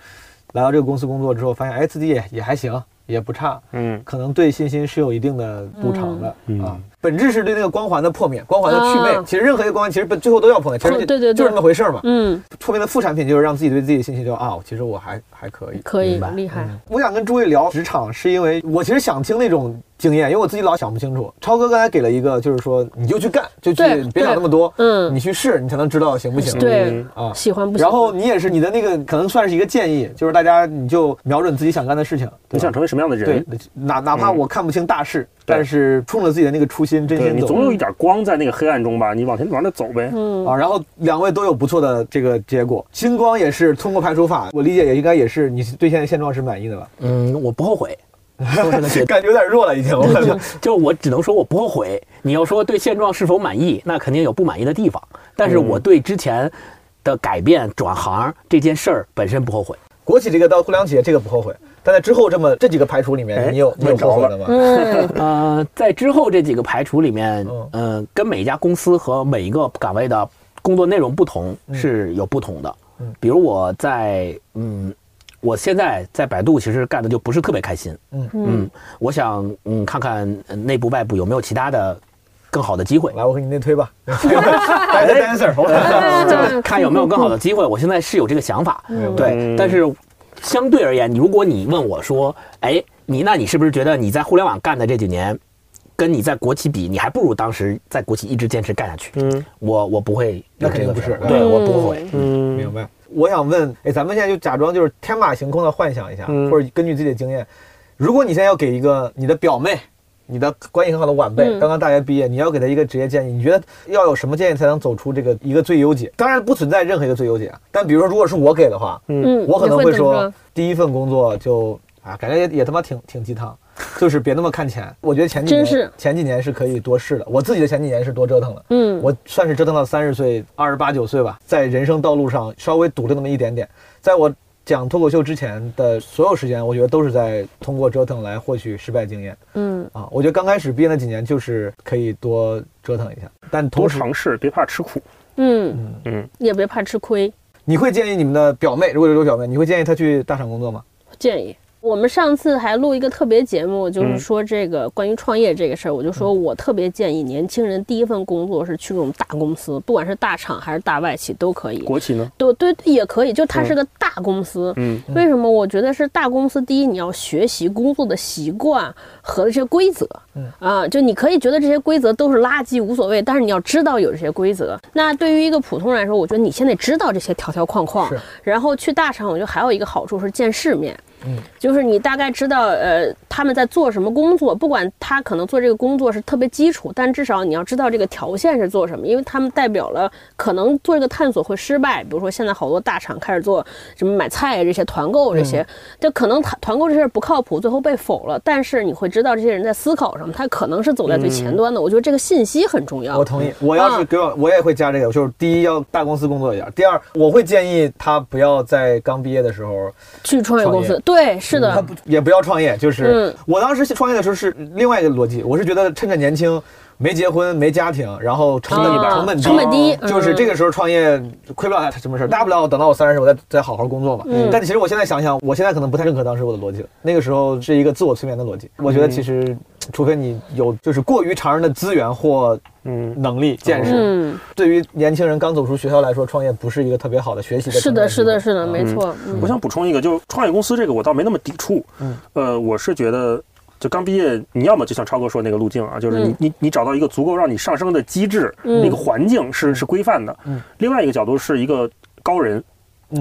来到这个公司工作之后，发现哎自己也也还行，也不差，嗯可能对信心是有一定的补偿的、嗯啊。本质是对那个光环的破灭，光环的祛魅。啊其实任何一个光环，其实本最后都要破灭，其实对对对就是那么回事儿嘛。嗯，破灭的副产品就是让自己对自己的信心就啊，其实我还还可以。可以厉害，我想跟诸位聊职场，是因为我其实想听那种经验，因为我自己老想不清楚。超哥刚才给了一个，就是说你就去干，就去对别想那么多，嗯你去试，你才能知道行不行。对，啊。喜欢不喜欢？然后你也是你的那个，可能算是一个建议，就是大家你就瞄准自己想干的事情。你想成为什么样的人对人？，哪哪怕嗯我看不清大势，但是冲着自己的那个初心真对心走你总有一点光在那个黑暗中吧，你往前往那走呗。嗯啊。然后两位都有不错的这个结果，星光也是通过排除法，我理解也应该也是你对现在现状是满意的吧？嗯，我不后悔。感觉有点弱了已经。我感觉就我只能说我不后悔。你要说对现状是否满意，那肯定有不满意的地方。但是我对之前的改变转行这件事儿本身不后悔。国企这个到互联网企业这个不后悔，但在之后这么这几个排除里面，哎你有你有问着了吗？嗯，呃，在之后这几个排除里面嗯，呃，跟每一家公司和每一个岗位的工作内容不同是有不同的嗯。比如我在嗯，我现在在百度其实干的就不是特别开心。嗯嗯，我想嗯看看呃内部外部有没有其他的更好的机会。来，我给你内推吧。来个 dancer，我看 看有没有更好的机会。我现在是有这个想法，嗯对。但是相对而言，如果你问我说，哎，你那你是不是觉得你在互联网干的这几年，跟你在国企比，你还不如当时在国企一直坚持干下去？嗯我我不会有那肯定不是对我不会。嗯，明白。我想问，哎，咱们现在就假装就是天马行空的幻想一下，嗯或者根据自己的经验，如果你现在要给一个你的表妹、你的关系很好的晚辈，嗯刚刚大学毕业，你要给他一个职业建议，你觉得要有什么建议才能走出这个一个最优解？当然不存在任何一个最优解啊，但比如说，如果是我给的话，嗯，我可能会说，第一份工作就啊，感觉也也他妈挺挺鸡汤，就是别那么看钱。我觉得前几年前几年是可以多试的，我自己的前几年是多折腾了。嗯，我算是折腾到三十岁、二十八九岁吧，在人生道路上稍微堵了那么一点点。在我讲脱口秀之前的所有时间，我觉得都是在通过折腾来获取失败经验嗯啊。我觉得刚开始毕业那几年就是可以多折腾一下，但多同时尝试，别怕吃苦。嗯，嗯，也别怕吃亏。你会建议你们的表妹，如果有表妹，你会建议她去大厂工作吗？建议。我们上次还录一个特别节目，就是嗯说这个关于创业这个事儿，我就说我特别建议年轻人第一份工作是去这种大公司，不管是大厂还是大外企都可以。国企呢？对对也可以，就它是个大公司。嗯为什么？我觉得是大公司，第一你要学习工作的习惯和这些规则。嗯啊，就你可以觉得这些规则都是垃圾无所谓，但是你要知道有这些规则。那对于一个普通人来说，我觉得你先得知道这些条条框框是，然后去大厂，我觉得还有一个好处是见世面。嗯，就是你大概知道，呃，他们在做什么工作，不管他可能做这个工作是特别基础，但至少你要知道这个条线是做什么，因为他们代表了可能做这个探索会失败。比如说现在好多大厂开始做什么买菜这些团购这些，就可能团团购这事儿不靠谱，最后被否了。但是你会知道这些人在思考什么，他可能是走在最前端的。我觉得这个信息很重要。我同意。我要是啊给我，我也会加这个，就是第一要大公司工作一点，第二我会建议他不要在刚毕业的时候去创业公司对，是的，他不也不要创业，就是、嗯。我当时创业的时候是另外一个逻辑，我是觉得趁着年轻，没结婚没家庭，然后成本、啊成本低，成本低就是嗯这个时候创业亏不了什么事儿，大不了等到我三十岁我再再好好工作嘛。嗯但其实我现在想想，我现在可能不太认可当时我的逻辑了，那个时候是一个自我催眠的逻辑。我觉得其实，除非你有就是过于常人的资源或嗯，能力见识，嗯，对于年轻人刚走出学校来说，创业不是一个特别好的学习的是的，是的，是的，没错。嗯我想补充一个，就是创业公司这个，我倒没那么抵触。嗯，呃，我是觉得，就刚毕业，你要么就像超哥说那个路径啊，就是你、嗯你你找到一个足够让你上升的机制，嗯那个环境是是规范的。嗯，另外一个角度是一个高人，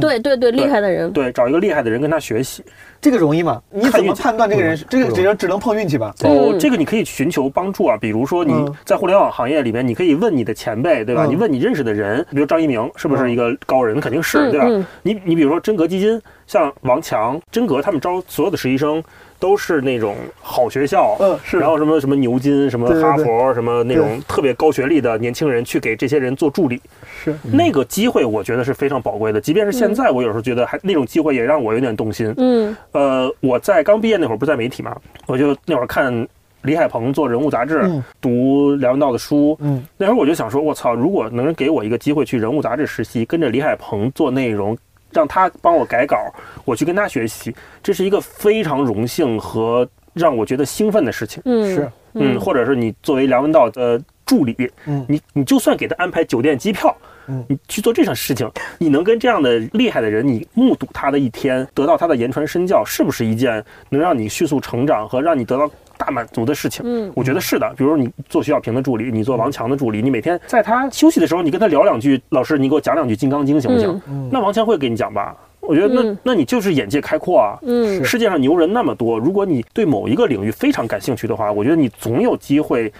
对对对，厉害的人，对，找一个厉害的人跟他学习。这个容易吗？你怎么判断这个人？这个只能只能碰运气吧？哦，嗯这个你可以寻求帮助啊，比如说你嗯在互联网行业里面，你可以问你的前辈，对吧？嗯你问你认识的人，比如张一鸣是不是一个高人？肯定是，嗯对吧？嗯你你比如说真格基金，像王强、真格他们招所有的实习生都是那种好学校，嗯是。然后什么什么牛津、什么对对对哈佛、什么那种特别高学历的年轻人去给这些人做助理，是。那个机会我觉得是非常宝贵的。即便是现在，我有时候觉得还那种机会也让我有点动心。嗯。呃，我在刚毕业那会儿不是在媒体嘛，我就那会儿看李海鹏做人物杂志，嗯。读梁文道的书，嗯。那会儿我就想说，我操，如果能给我一个机会去人物杂志实习，跟着李海鹏做内容，让他帮我改稿，我去跟他学习，这是一个非常荣幸和让我觉得兴奋的事情。嗯，是嗯，或者是你作为梁文道的助理，嗯你你就算给他安排酒店机票。嗯你去做这种事情，你能跟这样的厉害的人，你目睹他的一天，得到他的言传身教，是不是一件能让你迅速成长和让你得到大满足的事情？嗯我觉得是的。比如你做徐小平的助理，你做王强的助理，你每天在他休息的时候，你跟他聊两句，老师，你给我讲两句《金刚经》行不行？嗯那王强会给你讲吧？我觉得那、嗯那你就是眼界开阔啊。嗯世界上牛人那么多，如果你对某一个领域非常感兴趣的话，我觉得你总有机会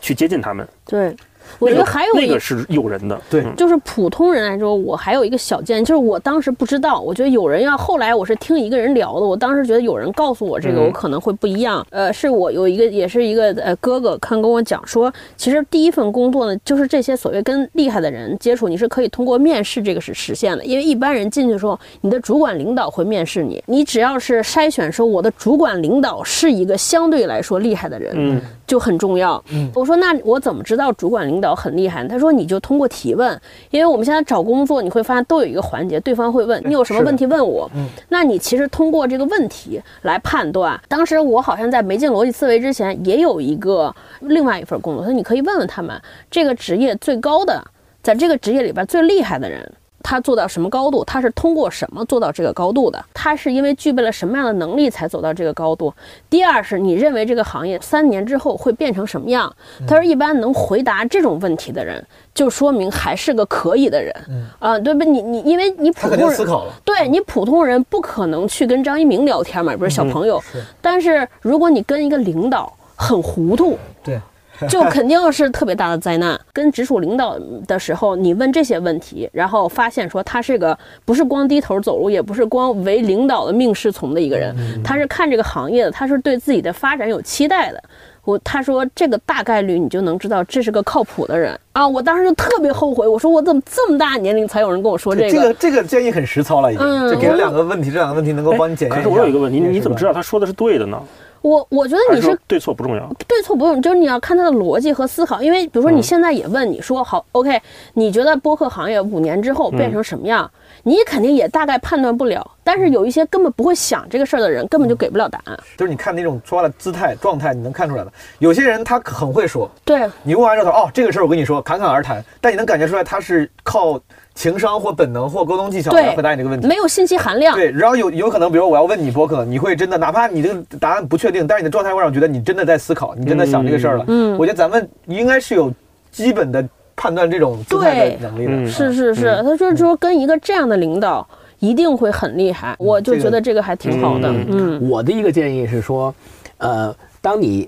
去接近他们。对，我觉得还有一那个是诱人的，对嗯。就是普通人来说，我还有一个小建议，就是我当时不知道，我觉得有人要后来我是听一个人聊的，我当时觉得有人告诉我这个，嗯。我可能会不一样。呃，是我有一个也是一个呃哥哥看跟我讲说，其实第一份工作呢，就是这些所谓跟厉害的人接触，你是可以通过面试这个是实现的，因为一般人进去的时候，你的主管领导会面试你，你只要是筛选说我的主管领导是一个相对来说厉害的人，嗯。就很重要。我说那我怎么知道主管领导很厉害？他说你就通过提问，因为我们现在找工作，你会发现都有一个环节，对方会问你有什么问题问我。那你其实通过这个问题来判断。当时我好像在没进逻辑思维之前，也有一个另外一份工作，他说你可以问问他们这个职业最高的，在这个职业里边最厉害的人。他做到什么高度？他是通过什么做到这个高度的？他是因为具备了什么样的能力才走到这个高度？第二是你认为这个行业三年之后会变成什么样？他说一般能回答这种问题的人，就说明还是个可以的人。啊，对吧？你你因为你普通人定思考了。对你普通人不可能去跟张一鸣聊天嘛，也不是小朋友。但是如果你跟一个领导很糊涂，对，就肯定是特别大的灾难。跟直属领导的时候，你问这些问题，然后发现说他是个不是光低头走路，也不是光为领导的命是从的一个人，他是看这个行业的，他是对自己的发展有期待的。我他说这个大概率你就能知道这是个靠谱的人啊！我当时就特别后悔，我说我怎么这么大年龄才有人跟我说这个？这个这个建议很实操了，已经。嗯就给了两个问题，这两个问题能够帮你解决可。是我有一个问题，你怎么知道他说的是对的呢？我我觉得你是是对错不重要？对错不用，就是你要看他的逻辑和思考。因为比如说你嗯现在也问你说好，OK，你觉得播客行业五年之后变成什么样？你肯定也大概判断不了。但是有一些根本不会想这个事儿的人，根本就给不了答案。就是你看那种说话的姿态、状态，你能看出来的。有些人他很会说，对，你问完之后，他哦，这个事儿我跟你说，侃侃而谈，但你能感觉出来他是靠情商或本能或沟通技巧来回答你这个问题。没有信息含量。对，然后有有可能，比如我要问你播客，你会真的，哪怕你这个答案不确定，但是你的状态会让我觉得你真的在思考，你真的想这个事儿了。嗯我觉得咱们应该是有基本的判断这种姿态的能力的。嗯是是是，嗯他就是说跟一个这样的领导一定会很厉害。我就觉得这个还挺好的。嗯嗯我的一个建议是说，呃，当你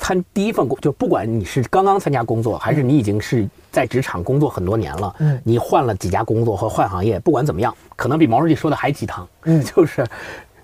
参第一份工，就不管你是刚刚参加工作，还是你已经是在职场工作很多年了，嗯你换了几家工作和换行业，不管怎么样，可能比毛书记说的还鸡汤，嗯 就是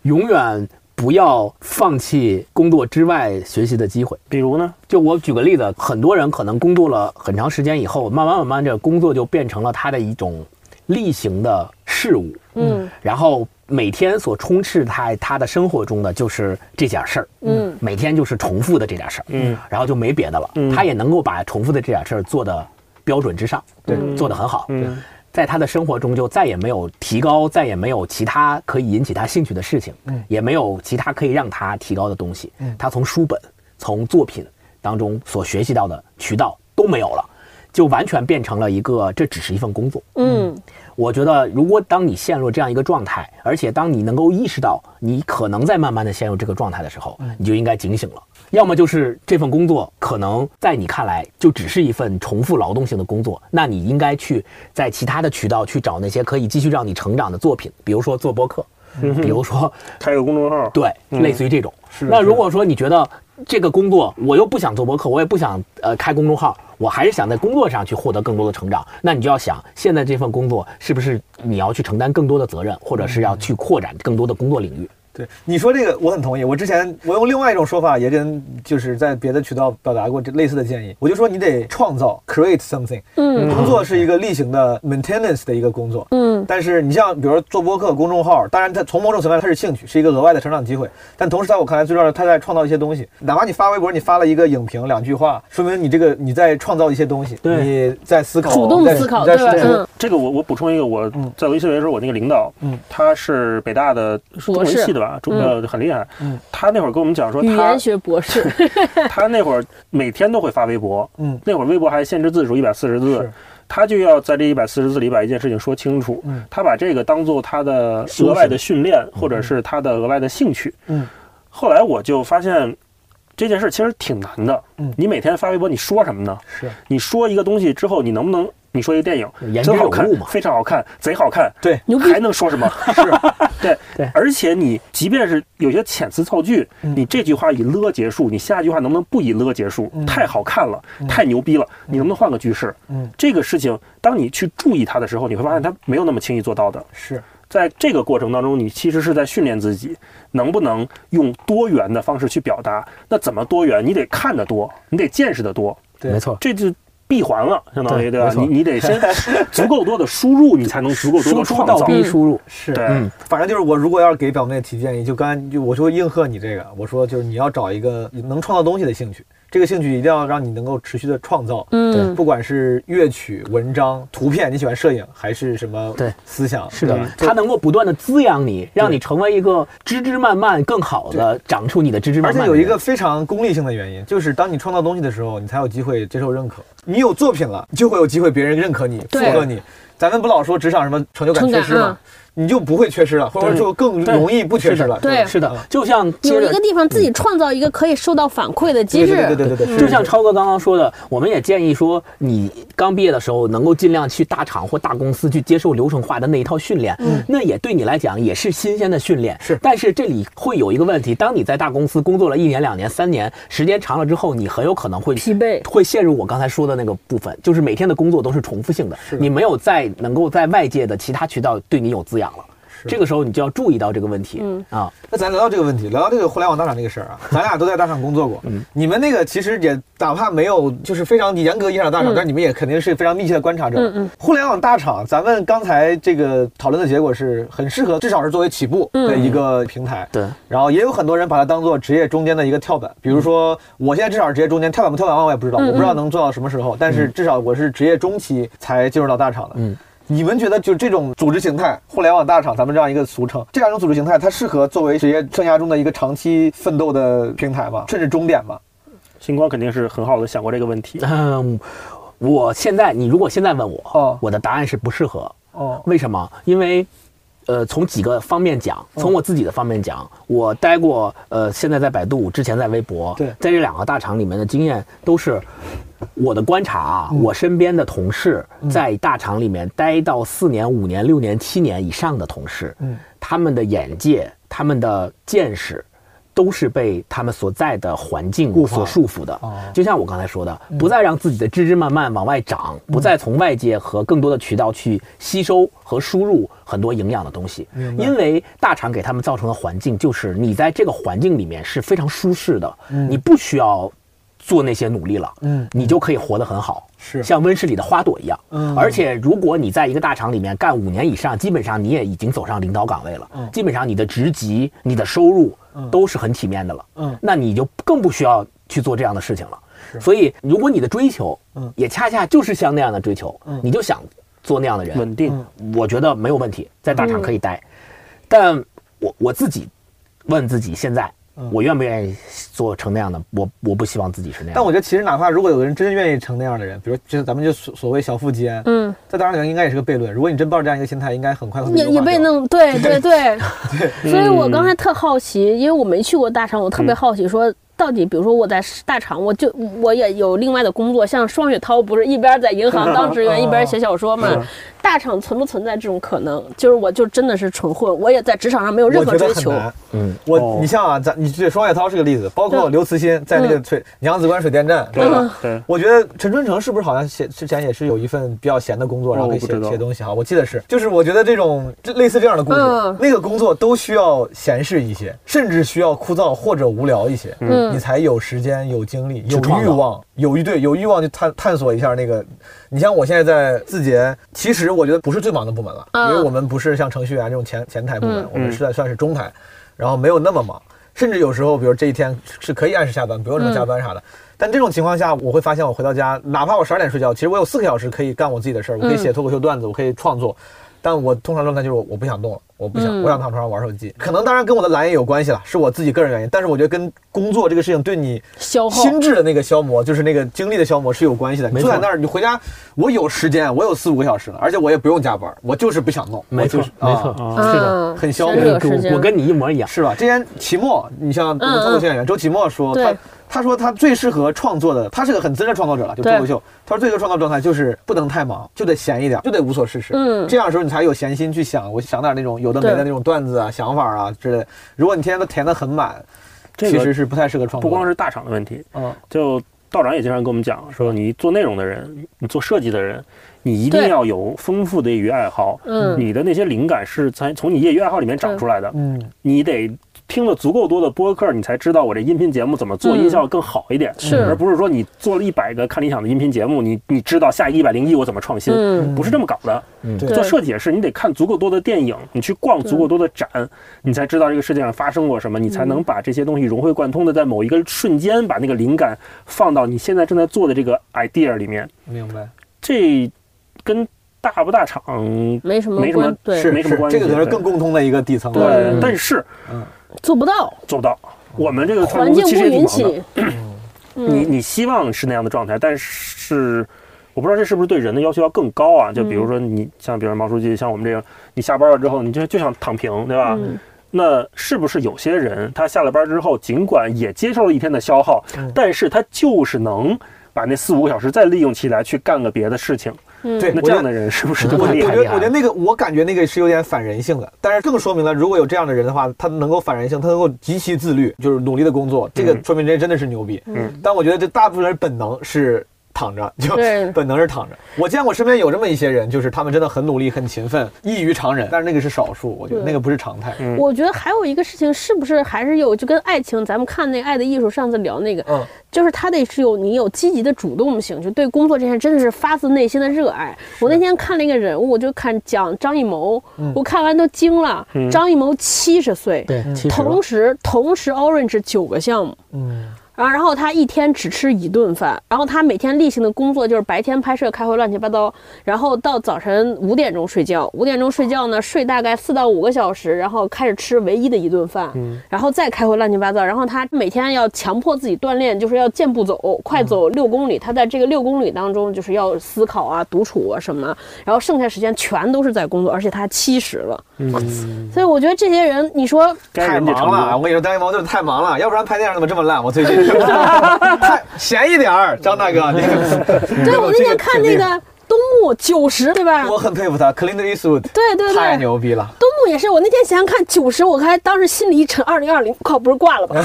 永远不要放弃工作之外学习的机会。比如呢？就我举个例子，很多人可能工作了很长时间以后，慢慢慢慢这工作就变成了他的一种例行的事物，嗯。然后每天所充斥在他的生活中的就是这点事儿，嗯。每天就是重复的这点事儿，嗯，然后就没别的了，嗯。他也能够把重复的这点事儿做的标准之上，对。做得很好，嗯。在他的生活中就再也没有提高，再也没有其他可以引起他兴趣的事情，嗯。也没有其他可以让他提高的东西，嗯。他从书本、从作品当中所学习到的渠道都没有了，就完全变成了一个这只是一份工作。嗯我觉得，如果当你陷入这样一个状态，而且当你能够意识到你可能在慢慢的陷入这个状态的时候，你就应该警醒了。要么就是这份工作可能在你看来就只是一份重复劳动性的工作，那你应该去在其他的渠道去找那些可以继续让你成长的作品，比如说做播客，比如说 开个公众号，对，嗯类似于这种。那如果说你觉得这个工作我又不想做博客，我也不想呃开公众号，我还是想在工作上去获得更多的成长，那你就要想，现在这份工作是不是你要去承担更多的责任，或者是要去扩展更多的工作领域？对你说这个，我很同意。我之前我用另外一种说法，也跟就是在别的渠道表达过这类似的建议。我就说你得创造 create something。嗯工作是一个例行的 maintenance 的一个工作。嗯但是你像比如说做播客、公众号，当然它从某种层面它是兴趣，是一个额外的成长机会。但同时在我看来，最重要的它在创造一些东西。哪怕你发微博，你发了一个影评两句话，说明你这个你在创造一些东西，对你在思考，主动在思考，你在对吧？嗯这个我我补充一个，我嗯在维思维的时候，我那个领导，嗯，他是北大的中文系的吧，中呃很厉害，嗯，他那会儿跟我们讲说，语他言学博士，他那会儿每天都会发微博，嗯。那会儿微博还限制字数一百四十字，他就要在这一百四十字里把一件事情说清楚，嗯。他把这个当做他的额外的训练，或者是他的额外的兴趣。嗯。后来我就发现这件事其实挺难的。嗯。你每天发微博，你说什么呢？是。你说一个东西之后，你能不能你说一个电影真好看非常好看，贼好看，对牛逼还能说什么？是，对对而且你即便是有些遣词造句，你这句话以了结束，你下一句话能不能不以了结束？太好看了，太牛逼了，你能不能换个句式？嗯，这个事情，当你去注意它的时候，你会发现它没有那么轻易做到的。是在这个过程当中，你其实是在训练自己，能不能用多元的方式去表达？那怎么多元？你得看得多，你得见识得多，对没错，这就闭环了，相当于对吧？你你得先 足够多的输入，你才能足够多的创造。出倒逼输入，是，对，嗯反正就是我如果要是给表妹提建议，就刚才就我说应和你这个，我说就是你要找一个能创造东西的兴趣，这个兴趣一定要让你能够持续的创造，嗯，不管是乐曲、文章、图片，你喜欢摄影还是什么对思想，是的对吧，它能够不断的滋养你，让你成为一个枝枝蔓蔓更好的长出你的枝枝而蔓蔓而。且有一个非常功利性的原因，就是当你创造东西的时候，你才有机会接受认可。你有作品了，就会有机会别人认可你、附对和你。咱们不老说职场什么成就感缺失吗嗯？你就不会缺失了，或者对就更容易不缺失了。对是的嗯，就像有一个地方自己创造一个可以受到反馈的机制。对对对对对对，就像超哥刚刚说的，我们也建议说，你刚毕业的时候能够尽量去大厂或大公司去接受流程化的那一套训练，那也对你来讲也是新鲜的训练。是但是这里会有一个问题，当你在大公司工作了一年、两年、三年，时间长了之后，你很有可能会疲惫会陷入我刚才说的那个部分，就是每天的工作都是重复性的，你没有在能够在外界的其他渠道对你有滋养了。这个时候你就要注意到这个问题，嗯啊，那咱聊到这个问题，聊到这个互联网大厂这个事儿啊，咱俩都在大厂工作过。嗯你们那个其实也哪怕没有就是非常严格意义上的大厂，嗯但你们也肯定是非常密切的观察者。嗯嗯互联网大厂，咱们刚才这个讨论的结果是很适合，至少是作为起步的一个平台。对，然后也有很多人把它当做职业中间的一个跳板，比如说我现在至少是职业中间，跳板不跳板我也不知道，嗯我不知道能做到什么时候，但是至少我是职业中期才进入到大厂的。嗯。你们觉得就这种组织形态，互联网大厂，咱们这样一个俗称，这样一种组织形态，它适合作为职业生涯中的一个长期奋斗的平台吗？甚至终点吗？星光肯定是很好的想过这个问题。嗯，我现在你如果现在问我，哦我的答案是不适合。哦，为什么？因为，呃，从几个方面讲，从我自己的方面讲，我待过，呃，现在在百度，之前在微博，对在这两个大厂里面的经验都是我的观察啊，嗯。我身边的同事在大厂里面待到四年、五年、六年、七年以上的同事，嗯。他们的眼界、他们的见识。都是被他们所在的环境所束缚的。哦，就像我刚才说的，不再让自己的枝枝蔓蔓往外长，不再从外界和更多的渠道去吸收和输入很多营养的东西。因为大厂给他们造成的环境就是你在这个环境里面是非常舒适的，你不需要做那些努力了，嗯。你就可以活得很好，是。像温室里的花朵一样。嗯。而且如果你在一个大厂里面干五年以上，基本上你也已经走上领导岗位了，嗯。基本上你的职级、你的收入都是很体面的了，嗯。那你就更不需要去做这样的事情了。所以，如果你的追求，嗯。也恰恰就是像那样的追求，嗯。你就想做那样的人，稳定，我觉得没有问题，在大厂可以嗯待。但我我自己问自己，现在嗯我愿不愿意做成那样的？我我不希望自己是那样。但我觉得其实哪怕如果有个人真愿意成那样的人，比如就是咱们就所所谓小富即安，嗯，在大厂里面应该也是个悖论。如果你真抱着这样一个心态，应该很快会也也被弄。对对对对，所以我刚才特好奇，因为我没去过大厂，我特别好奇说。到底，比如说我在大厂，我就我也有另外的工作，像双雪涛不是一边在银行当职员，一边写小说嘛？大厂存不存在这种可能？就是我就真的是纯混，我也在职场上没有任我觉得何追求。很难。嗯，我哦你像啊，咱你这双雪涛是个例子，包括刘慈欣在那个水娘子关水电站，对吧？嗯对，我觉得陈春成是不是好像写之前也是有一份比较闲的工作，然后可以写写东西哈？我记得是，就是我觉得这种这类似这样的故事嗯，那个工作都需要闲适一些，甚至需要枯燥或者无聊一些，嗯你才有时间、有精力、有欲望、有欲对有欲望去探探索一下那个。你像我现在在字节，其实我觉得不是最忙的部门了，嗯因为我们不是像程序员这种前前台部门嗯，我们是在算是中台，然后没有那么忙。甚至有时候，比如这一天是可以按时下班，不用什么加班啥的。但这种情况下，我会发现我回到家，哪怕我十二点睡觉，其实我有四个小时可以干我自己的事儿，我可以写脱口秀段子，我可以创作。但我通常状态就是我我不想动了，我不想，嗯我想躺床上玩手机。可能当然跟我的懒也有关系了，是我自己个人原因。但是我觉得跟工作这个事情对你消耗心智的那个消磨，就是那个精力的消磨是有关系的。你没错坐在那儿，你回家，我有时间，我有四五个小时了，而且我也不用加班，我就是不想弄，没错就是没错啊是的嗯很消磨者时间我跟你一模一样。是吧？之前期末，你像我们脱口秀演员周奇墨说，对他他说他最适合创作的，他是个很资深创作者了，就脱口秀。他说最多创作状态就是不能太忙，就得闲一点，就得无所事事。嗯这样的时候你才有闲心去想，我想点那种有的没的那种段子啊、想法啊之类的。如果你天天都填得很满，这个其实是不太适合创作。不光是大厂的问题，嗯，就道长也经常跟我们讲说，你做内容的人，你做设计的人，你一定要有丰富的业余爱好。嗯你的那些灵感是在从你业余爱好里面长出来的。嗯，你得听了足够多的播客，你才知道我这音频节目怎么做嗯。音效更好一点，是。而不是说你做了一百个看理想的音频节目，你你知道下一个一百零一我怎么创新，嗯。不是这么搞的。嗯。做设计也是，你得看足够多的电影，你去逛足够多的展，你才知道这个世界上发生过什么，你才能把这些东西融会贯通的在某一个瞬间把那个灵感放到你现在正在做的这个 idea 里面。明白。这跟大不大厂没什么没什么关，对，是是没什么关系这个可能是更共通的一个底层对但是做不到，做不到。我们这个创环境其实也挺允忙的。许。你你希望是那样的状态，但是我不知道这是不是对人的要求要更高啊？就比如说你像，比如毛书记，像我们这样，你下班了之后，你就就想躺平，对吧？嗯那是不是有些人他下了班之后，尽管也接受了一天的消耗，嗯但是他就是能把那四五个小时再利用起来去干个别的事情？嗯对，那这样的人是不是就我很厉害我觉？得，我觉得那个，我感觉那个是有点反人性的，但是更说明了，如果有这样的人的话，他能够反人性，他能够极其自律，就是努力的工作，这个嗯说明这真的是牛逼。嗯，但我觉得这大部分人本能是躺着，就本能是躺着。我见过身边有这么一些人，就是他们真的很努力、很勤奋，异于常人，但是那个是少数，我觉得那个不是常态。嗯我觉得还有一个事情，是不是还是有就跟爱情，咱们看那《爱的艺术》上次聊那个，嗯，就是他得是有你有积极的主动性，就对工作这件事真的是发自内心的热爱。我那天看了一个人物，我就看讲张艺谋，我看完都惊了。嗯张艺谋七十岁，对，同时同时 Orange 九个项目。嗯，然后，然后他一天只吃一顿饭，然后他每天例行的工作就是白天拍摄、开会乱七八糟，然后到早晨五点钟睡觉，五点钟睡觉呢，睡大概四到五个小时，然后开始吃唯一的一顿饭，然后再开会乱七八糟，然后他每天要强迫自己锻炼，就是要健步走，快走六公里，他在这个六公里当中就是要思考啊、独处啊什么，然后剩下时间全都是在工作，而且他七十了，嗯，所以我觉得这些人，你说太忙了，我。跟你说，张艺谋就是太忙了，要不然拍电影怎么这么烂？我最近 太闲一点儿，张大哥，你 对我那天看那个东木九十，对吧？我很佩服他，Clint Eastwood，对对对，太牛逼了。东木也是，我那天想想看九十，我还当时心里一沉，二零二零，靠，不是挂了吧？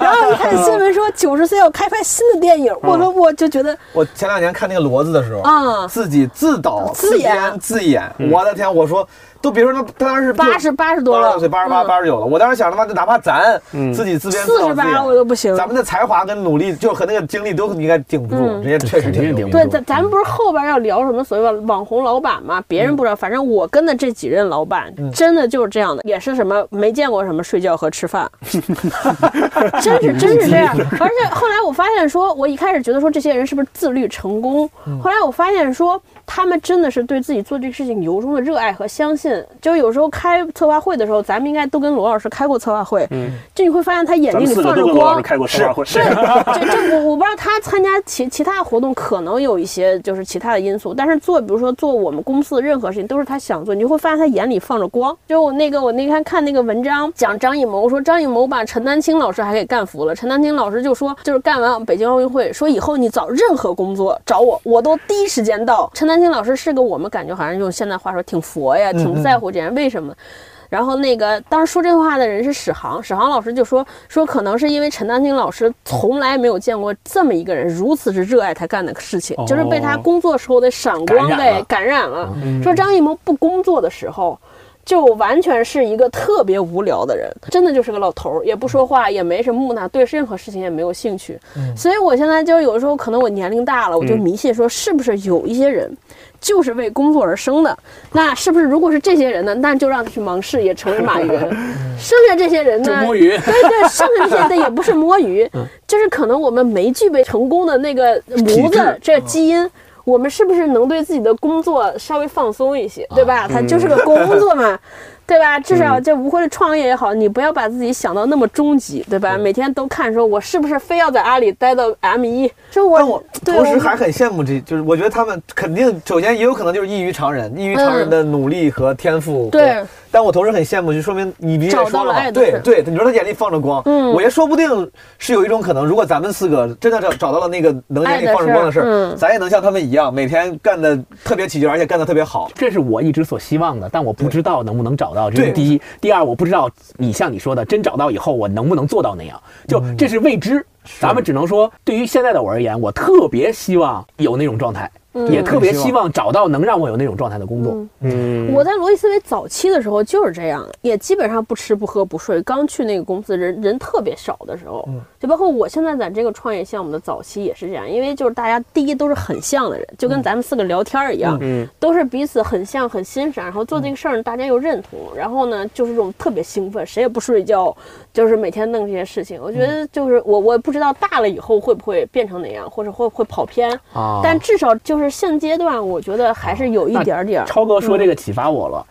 然后一看新闻说九十岁要开拍新的电影，我说我就觉得我前两年看那个骡子的时候，啊，自己自导自演编自演，我的天！我说都别说他他当时八十八十多了，八十岁，八十八、十九了。我当时想他妈，哪怕咱嗯自己自编自导自48我都不行咱们的才华跟努力，就和那个精力都应该顶不住。嗯人家确实挺顶不咱咱们不是后边要聊什么所谓的网红老板吗？别人不知道，反正我跟的这几任老板，真的就是这样的，也是什么没见过什么睡觉和吃饭，真是真是这样。而且后来我发现说，我一开始觉得说这些人是不是自律成功，后来我发现说。他们真的是对自己做这个事情由衷的热爱和相信。就有时候开策划会的时候，咱们应该都跟罗老师开过策划会，嗯就你会发现他眼睛里咱们四个放着光都跟罗老师，开过策划会，是，这这我我不知道他参加其其他活动可能有一些就是其他的因素，但是做比如说做我们公司的任何事情都是他想做，你就会发现他眼里放着光。就我那个我那天看那个文章讲张艺谋，说张艺谋把陈丹青老师还给干服了，陈丹青老师就说就是干完北京奥运会，说以后你找任何工作找我，我都第一时间到。陈丹青老师是个我们感觉好像用现在话说挺佛呀，挺不在乎这人，为什么？然后那个当时说这话的人是史航，史航老师就说说可能是因为陈丹青老师从来没有见过这么一个人如此之热爱他干的事情，哦就是被他工作时候的闪光给感染了感染了。说张艺谋不工作的时候。就完全是一个特别无聊的人，真的就是个老头儿，也不说话，也没什么木讷，对任何事情也没有兴趣。所以我现在就有的时候可能我年龄大了，我就迷信说是不是有一些人就是为工作而生的？那是不是如果是这些人呢？那就让他去忙事业，成为马云。剩下这些人呢？摸鱼对对，剩下这些的也不是摸鱼，就是可能我们没具备成功的那个模子，这基因。我们是不是能对自己的工作稍微放松一些，对吧？它就是个工作嘛。对吧？至少这无论创业也好，你不要把自己想到那么终极，对吧？每天都看说，我是不是非要在阿里待到 M 一？这但我同时还很羡慕这，就是我觉得他们肯定首先也有可能就是异于常人，异于常人的努力和天赋。嗯对，但我同时很羡慕，就说明你毕竟也说了嘛，对对，你说他眼里放着光，嗯。我也说不定是有一种可能，如果咱们四个真的找找到了那个能眼里放着光的事咱也能像他们一样，每天干的特别起劲，而且干的特别好。这是我一直所希望的，但我不知道能不能找到，这是第一。第二，我不知道你像你说的，真找到以后我能不能做到那样，就这是未知。咱们只能说，对于现在的我而言，我特别希望有那种状态，也特别希望。找到能让我有那种状态的工作。嗯，我在罗辑思维早期的时候就是这样，也基本上不吃不喝不睡。刚去那个公司，人人特别少的时候，就包括我现在在这个创业项目的早期也是这样，因为就是大家第一都是很像的人，就跟咱们四个聊天儿一样，嗯。都是彼此很像很欣赏，然后做这个事儿大家又认同，然后呢就是这种特别兴奋，谁也不睡觉，就是每天弄这些事情。我觉得就是我我不知道大了以后会不会变成那样，或者会会跑偏，啊但至少就是现阶段，我觉得还是有一点点儿。超哥说这个启发我了。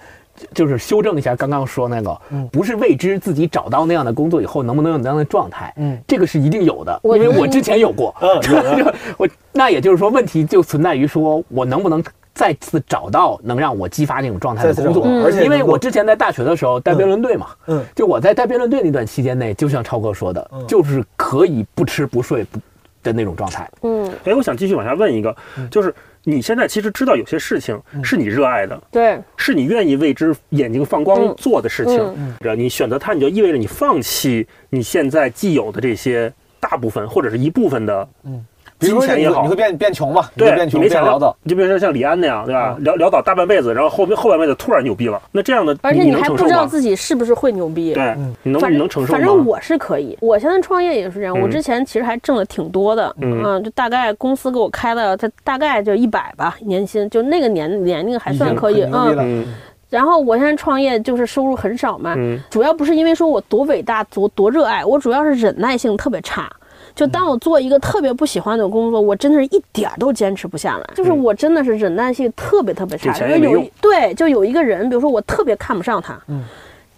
就就是修正一下刚刚说那个，不是未知自己找到那样的工作以后能不能有那样的状态，嗯这个是一定有的，因为我之前有过，嗯有 我那也就是说问题就存在于说我能不能再次找到能让我激发那种状态的工作，而且因为我之前在大学的时候带辩论队嘛，嗯。就我在带辩论队那段期间内，就像超哥说的，就是可以不吃不睡不的那种状态，嗯，哎，我想继续往下问一个，就是你现在其实知道有些事情是你热爱的，对，是你愿意为之眼睛放光嗯。做的事情嗯，着你选择它，你就意味着你放弃你现在既有的这些大部分或者是一部分的比如说你金钱也好你会，变变穷嘛，你会对，变穷没想变潦倒。你就比如说像李安那样，对吧？潦潦倒大半辈子，然后后边后半辈子突然牛逼了，那这样的而且你你还不知道？自己是不是会牛逼。对，你能反正你能承受吗？反正我是可以，我现在创业也是这样。嗯我之前其实还挣的挺多的，嗯就大概公司给我开的，他大概就一百吧年薪，就那个年年龄还算可以，嗯。然后我现在创业就是收入很少嘛，嗯主要不是因为说我多伟大、多多热爱，我主要是忍耐性特别差。就当我做一个特别不喜欢的工作，我真的是一点儿都坚持不下来。就是我真的是忍耐性特别特别差。就有对，就有一个人，比如说我特别看不上他，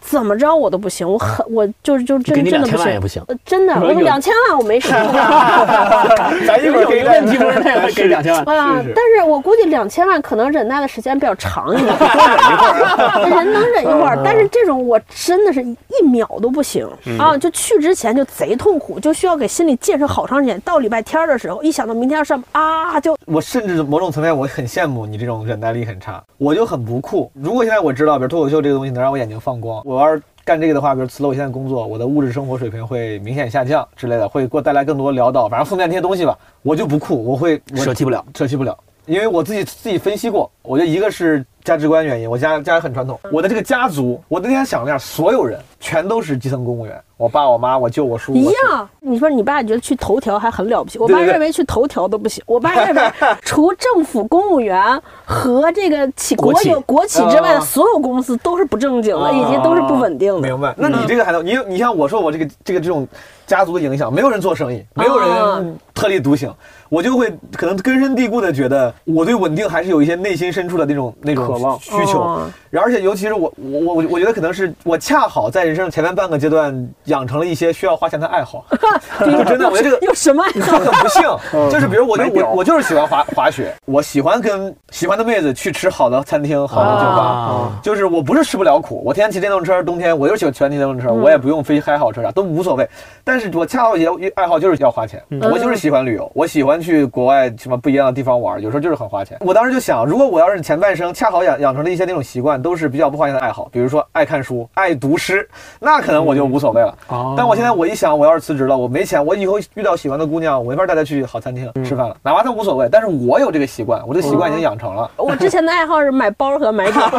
怎么着我都不行，我很我就是就真给你两真的不行千万也不行。呃真的，我两千万我没说 咱一会儿可以有一个问题不是 那个给两千万，啊，但是我估计两千万可能忍耐的时间比较长一点，人能忍一会儿，但是这种我真的是一秒都不行。啊！就去之前就贼痛苦，就需要给心理建设好长时间。到礼拜天的时候，一想到明天要上班啊，就我甚至某种层面我很羡慕你这种忍耐力很差，我就很不酷。如果现在我知道，比如脱口秀这个东西能让我眼睛放光，我要是干这个的话，比如辞了我现在工作，我的物质生活水平会明显下降之类的，会给我带来更多潦倒，反正负面那些东西吧，我就不酷，我会我舍弃不了，舍弃不了。因为我自己自己分析过，我觉得一个是价值观原因，我家家里很传统，我的这个家族，我那天想了一下，所有人全都是基层公务员，我爸、我妈、我舅、我叔，一样。你说你爸觉得去头条还很了不起，我爸认为去头条都不行。我爸认为 除政府公务员和这个企国有国企之外的啊所有公司都是不正经的，啊以及都是不稳定的。明白？那你这个还能，你你像我说我这个这个这种家族的影响，没有人做生意，没有人特立独行，我就会可能根深蒂固的觉得我对稳定还是有一些内心深处的那种那种渴望。需求。哦。而且尤其是我我我我觉得可能是我恰好在人生前面半个阶段养成了一些需要花钱的爱好，就真的我觉得这个 有什么？爱就好？很不幸，就是比如我我我就是喜欢滑滑雪，我喜欢跟喜欢的妹子去吃好的餐厅、好的酒吧，啊。就是我不是吃不了苦，我天天骑电动车，冬天我就是喜欢骑电动车，嗯。我也不用非开好车啥都无所谓。但是我恰好也爱好就是要花钱，嗯。我就是喜欢旅游，我喜欢去国外什么不一样的地方玩，有时候就是很花钱。我当时就想，如果我要是前半生恰好养养成了一些那种习惯，都是比较不花钱的爱好，比如说爱看书、爱读诗，那可能我就无所谓了。哦但我现在我一想，我要是辞职了，我没钱，我以后遇到喜欢的姑娘，我没法带她去好餐厅吃饭了，哪怕她无所谓，但是我有这个习惯，我这习惯已经养成了。我之前的爱好是买包和买酒。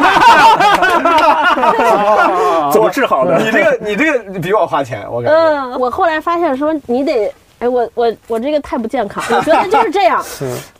怎么治好的？你这个你这个比我花钱，我感觉。嗯，我后来发现说你得，哎，我我我这个太不健康，我觉得 就是这样，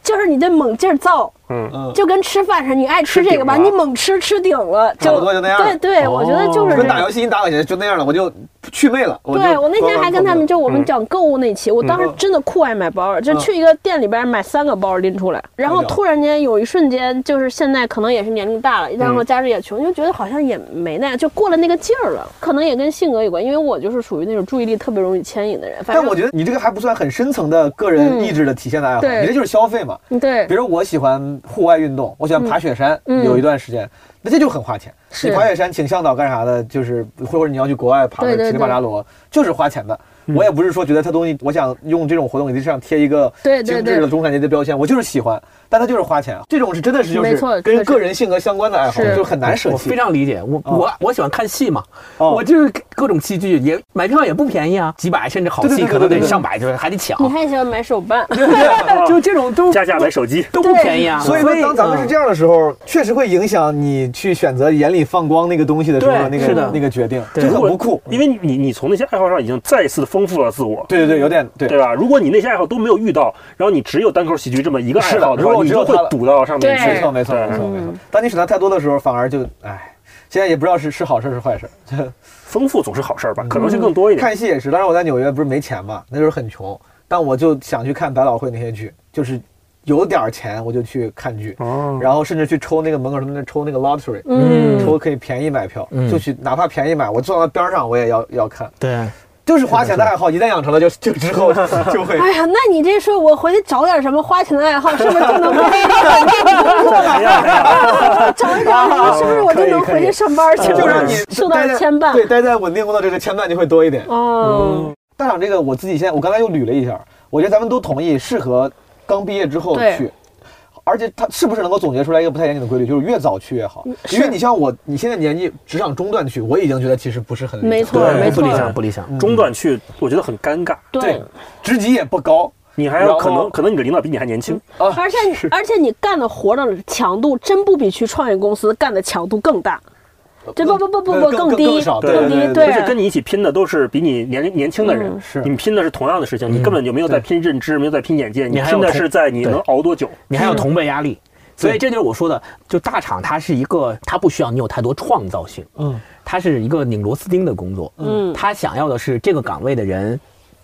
就是你这猛劲儿造，嗯，嗯，就跟吃饭似的，你爱吃这个吧，你猛吃吃顶了，差不多就那样对对，我觉得就是。跟打游戏你打过去就那样了，我就去魅了。对我那天还跟他们就我们嗯讲购物那期，我当时真的酷爱买包，就去一个店里边买三个包拎出来，然后突然间有一瞬间，就是现在可能也是年龄大了，然后家里也穷，就觉得好像也没那样，就过了那个劲儿了。可能也跟性格有关，因为我就是属于那种注意力特别容易牵引的人。但我觉得你这个还不算很深层的个人嗯意志的体现的爱好，对你这就是消费嘛。嗯对。比如我喜欢户外运动，我喜欢爬雪山，嗯。有一段时间，那这就很花钱。你爬雪山请向导干啥的，就是或者你要去国外爬个乞力马扎罗，就是花钱的。我也不是说觉得他东西，我想用这种活动给这上贴一个对对对精致的中产阶级的标签，我就是喜欢，但他就是花钱。这种是真的是就没是跟个人性格相关的爱好，就很难舍弃。我非。常理解，我哦。我我喜欢看戏嘛，哦。我就是各种戏剧也买票也不便宜啊，几百甚至好对对戏可能对对对对。得上百，就是还得抢。你，还喜欢买手办，就这种都 加价买手机，都不便宜啊。所以说，当咱们是这样的时候，确实会影响你去选择眼里放光那个东西的时候，那个那个决定，对就很不酷。因为你你你从那些爱好上已经再一次丰富了自我。对对对，有点对对吧？如果你那些爱好都没有遇到，然后你只有单口喜剧这么一个爱好的话，你就会堵到上面去。对没错没错没错没错嗯。当你选择太多的时候，反而就唉，现在也不知道是是好事是坏事。丰富总是好事儿吧，可能性更多一点。看戏也是，当时我在纽约不是没钱嘛，那时候很穷，但我就想去看百老汇那些剧，就是有点钱我就去看剧，哦，然后甚至去抽那个门口他们那抽那个 lottery，嗯，抽可以便宜买票，嗯就去哪怕便宜买，我坐到边上我也要要看。对，就是花钱的爱好，一旦养成了就，就之后 就会。哎呀，那你这说，我回去找点什么花钱的爱好，是不是就能回去稳定工作了？找一找，是不是我就能回去上班去了？就让你受到牵绊。对，待在稳定工作这个牵绊就会多一点。哦，大厂这个我自己现在，我刚才又捋了一下，我觉得咱们都同意适合刚毕业之后去，而且他是不是能够总结出来一个不太严谨的规律，就是越早去越好？因为你像我，你现在年纪职场中段去，我已经觉得其实不是很理想没错对没错不理想，不理想。中段去，我觉得很尴尬。对，职级也不高你还要可能，可能你的领导比你还年轻。啊，而且而且你干的活的强度真不比去创业公司干的强度更大，这不不不不不呃更更低更少对更低，对而且跟你一起拼的都是比你年龄年轻的人嗯，是。你们拼的是同样的事情，你根本就没有在拼认知，没有在拼眼界，你拼的是在你能熬多久。你还有同辈压力，所以这就是我说的，就大厂它是一个，它不需要你有太多创造性，嗯，它是一个拧螺丝钉的工作，嗯。他想要的是这个岗位的人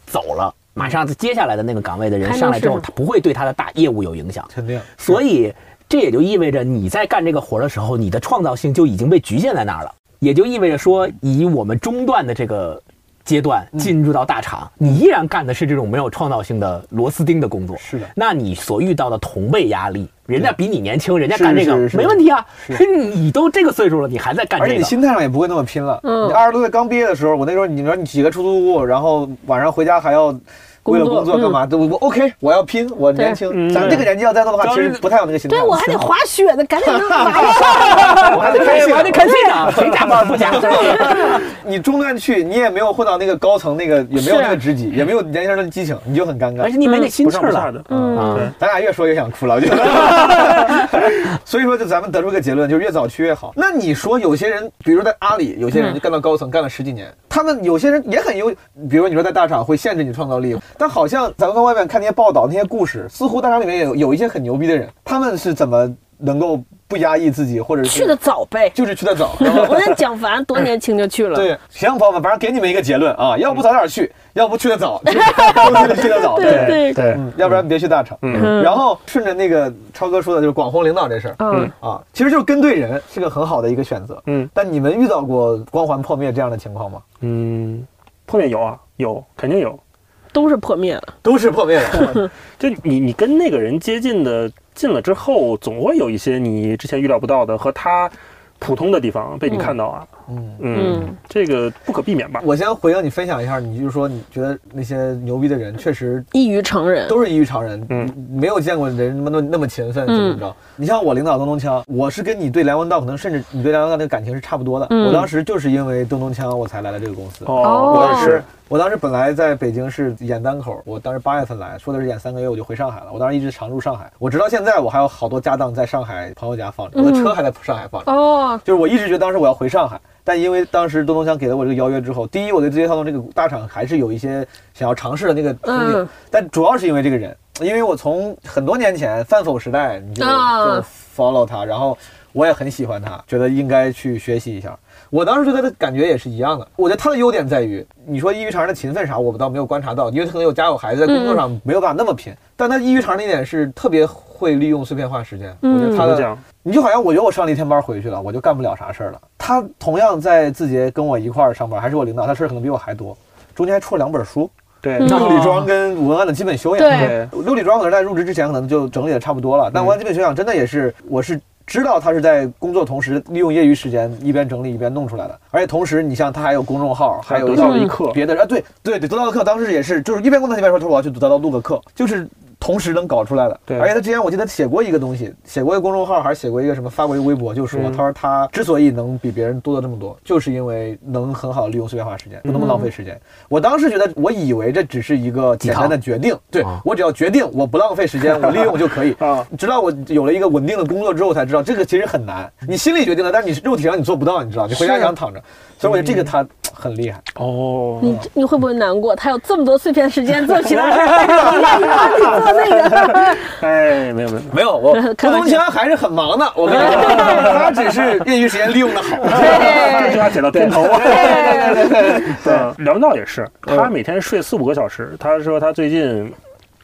走了，马上接下来的那个岗位的人上来之后，他不会对他的大业务有影响，肯定。所以这也就意味着你在干这个活儿的时候，你的创造性就已经被局限在那儿了，也就意味着说，以我们中段的这个。阶段进入到大厂，你依然干的是这种没有创造性的螺丝钉的工作。是的那你所遇到的同辈压力，人家比你年轻，人家干这个没问题啊。你都这个岁数了，你还在干这个，而且你心态上也不会那么拼了。嗯你二十多岁刚毕业的时候，我那时候你说你挤个出租屋，然后晚上回家还要。为了工作干嘛？我我 OK，我要拼，我年轻。嗯咱们这个年纪要再做的话，其实不太有那个心态。对我还得滑雪呢，赶紧能滑 一下。我还得开戏，我还得开现场，谁加班不加？你中段去，你也没有混到那个高层，那个也没有那个职级，也没有年轻人的激情，你就很尴尬。而且你没那心不气儿了。嗯咱俩越说越想哭了，我觉得。所以说，就咱们得出个结论，就是越早去越好。那你说有些人，比如在阿里，有些人就干到高层，干了十几年，他们有些人也很优，比如你说在大厂会限制你创造力，但好像咱们在外面看那些报道、那些故事，似乎大厂里面也有有一些很牛逼的人，他们是怎么能够不压抑自己，或者是去的早呗。就是去的早，我那蒋凡多年轻就去了。对，行，朋友们，反正给你们一个结论啊，要不早点去，要不去的早，都去的去的早，对对对，嗯，要不然别去大厂。嗯然后顺着那个超哥说的，就是广弘领导这事儿嗯，啊，其实就是跟对人是个很好的一个选择。嗯但你们遇到过光环破灭这样的情况吗？嗯，破灭有啊，有，肯定有。都是破灭了。都是破灭了，就你你跟那个人接近的近了之后，总会有一些你之前预料不到的和他普通的地方被你看到啊。嗯。嗯嗯，这个不可避免吧？我先回应你分享一下，你就是说你觉得那些牛逼的人确实异于常人。都是异于常人，嗯没有见过人那么那么勤奋，怎么着？你像我领导东东锵，我是跟你对梁文道可能甚至你对梁文道那个感情是差不多的。嗯我当时就是因为东东锵我才来了这个公司。哦，我当时我也是。我当时本来在北京是演单口，我当时八月份来说的是演三个月我就回上海了。我当时一直常驻上海，我直到现在我还有好多家当在上海朋友家放着，我的车还在上海放着。哦，就是我一直觉得当时我要回上海，但因为当时东东香给了我这个邀约之后，第一我对字节跳动这个大厂还是有一些想要尝试的那个憧憬，嗯但主要是因为这个人，因为我从很多年前饭否时代你就啊就 follow 他，然后我也很喜欢他，觉得应该去学习一下。我当时对他的感觉也是一样的。我觉得他的优点在于，你说异于常人的勤奋啥，我倒没有观察到，因为他可能有家有孩子，在工作上没有办法那么拼。但他异于常人的一点是特别会利用碎片化时间。我觉得他的？你就好像我觉得我上了一天班回去了，我就干不了啥事儿了。他同样在字节跟我一块儿上班，还是我领导，他事儿可能比我还多，中间还出了两本书，对，《六里庄》跟《文案的基本修养》。对。对，六里庄可能在入职之前可能就整理的差不多了，但文案基本修养真的也是，我是知道他是在工作同时利用业余时间一边整理一边弄出来的，而且同时你像他还有公众号，还有得到课，别的啊，对对对，得到的课当时也是，就是一边工作一边说，他说我要去得到录个课，就是同时能搞出来的。对而且他之前我记得写过一个东西，写过一个公众号，还是写过一个什么，发过一个微博，就说、嗯他说他之所以能比别人多的这么多，就是因为能很好地利用碎片化时间，不那么浪费时间。我当时觉得，我以为这只是一个简单的决定，对啊我只要决定我不浪费时间，我利用就可以。啊，直到我有了一个稳定的工作之后，才知道这个其实很难。你心里决定了，但是你肉体上你做不到，你知道？你回家想躺着，所以我觉得这个他很厉害。哦，你你会不会难过？他有这么多碎片时间做其他事儿，做那个。哎，没有没有，没有，我 开玩笑朱东强还是很忙的。我跟你说，他只是业余时间利用的好。这句话写到点头啊。对对对对对，梁文道也是，他每天睡四五个小时。他说他最近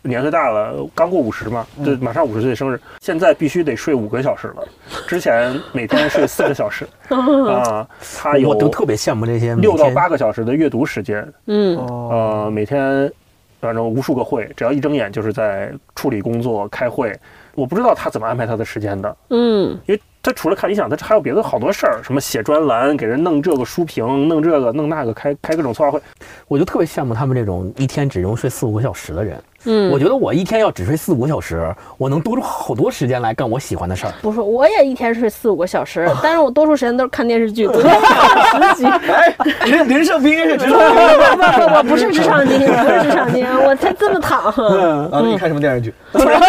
年岁大了，刚过五十嘛，对，马上五十岁生日，现在必须得睡五个小时了。之前每天睡四个小时 啊，他有我都特别羡慕这些每六到天八个小时的阅读时间，嗯，呃，每天反正无数个会，只要一睁眼就是在处理工作、开会。我不知道他怎么安排他的时间的，嗯，因为他除了看理想，他还有别的好多事儿，什么写专栏、给人弄这个书评、弄这个弄那个，开开各种策划会。我就特别羡慕他们这种一天只用睡四五个小时的人。嗯我觉得我一天要只睡四五个小时，我能多出好多时间来干我喜欢的事儿。不是，我也一天睡四五个小时，但是我多数时间都是看电视剧，昨天看了十集。哎，林林胜不应该是职场不不不不，我不是职场精英，不是职场精英，我才这么躺。啊？你看什么电视剧？突然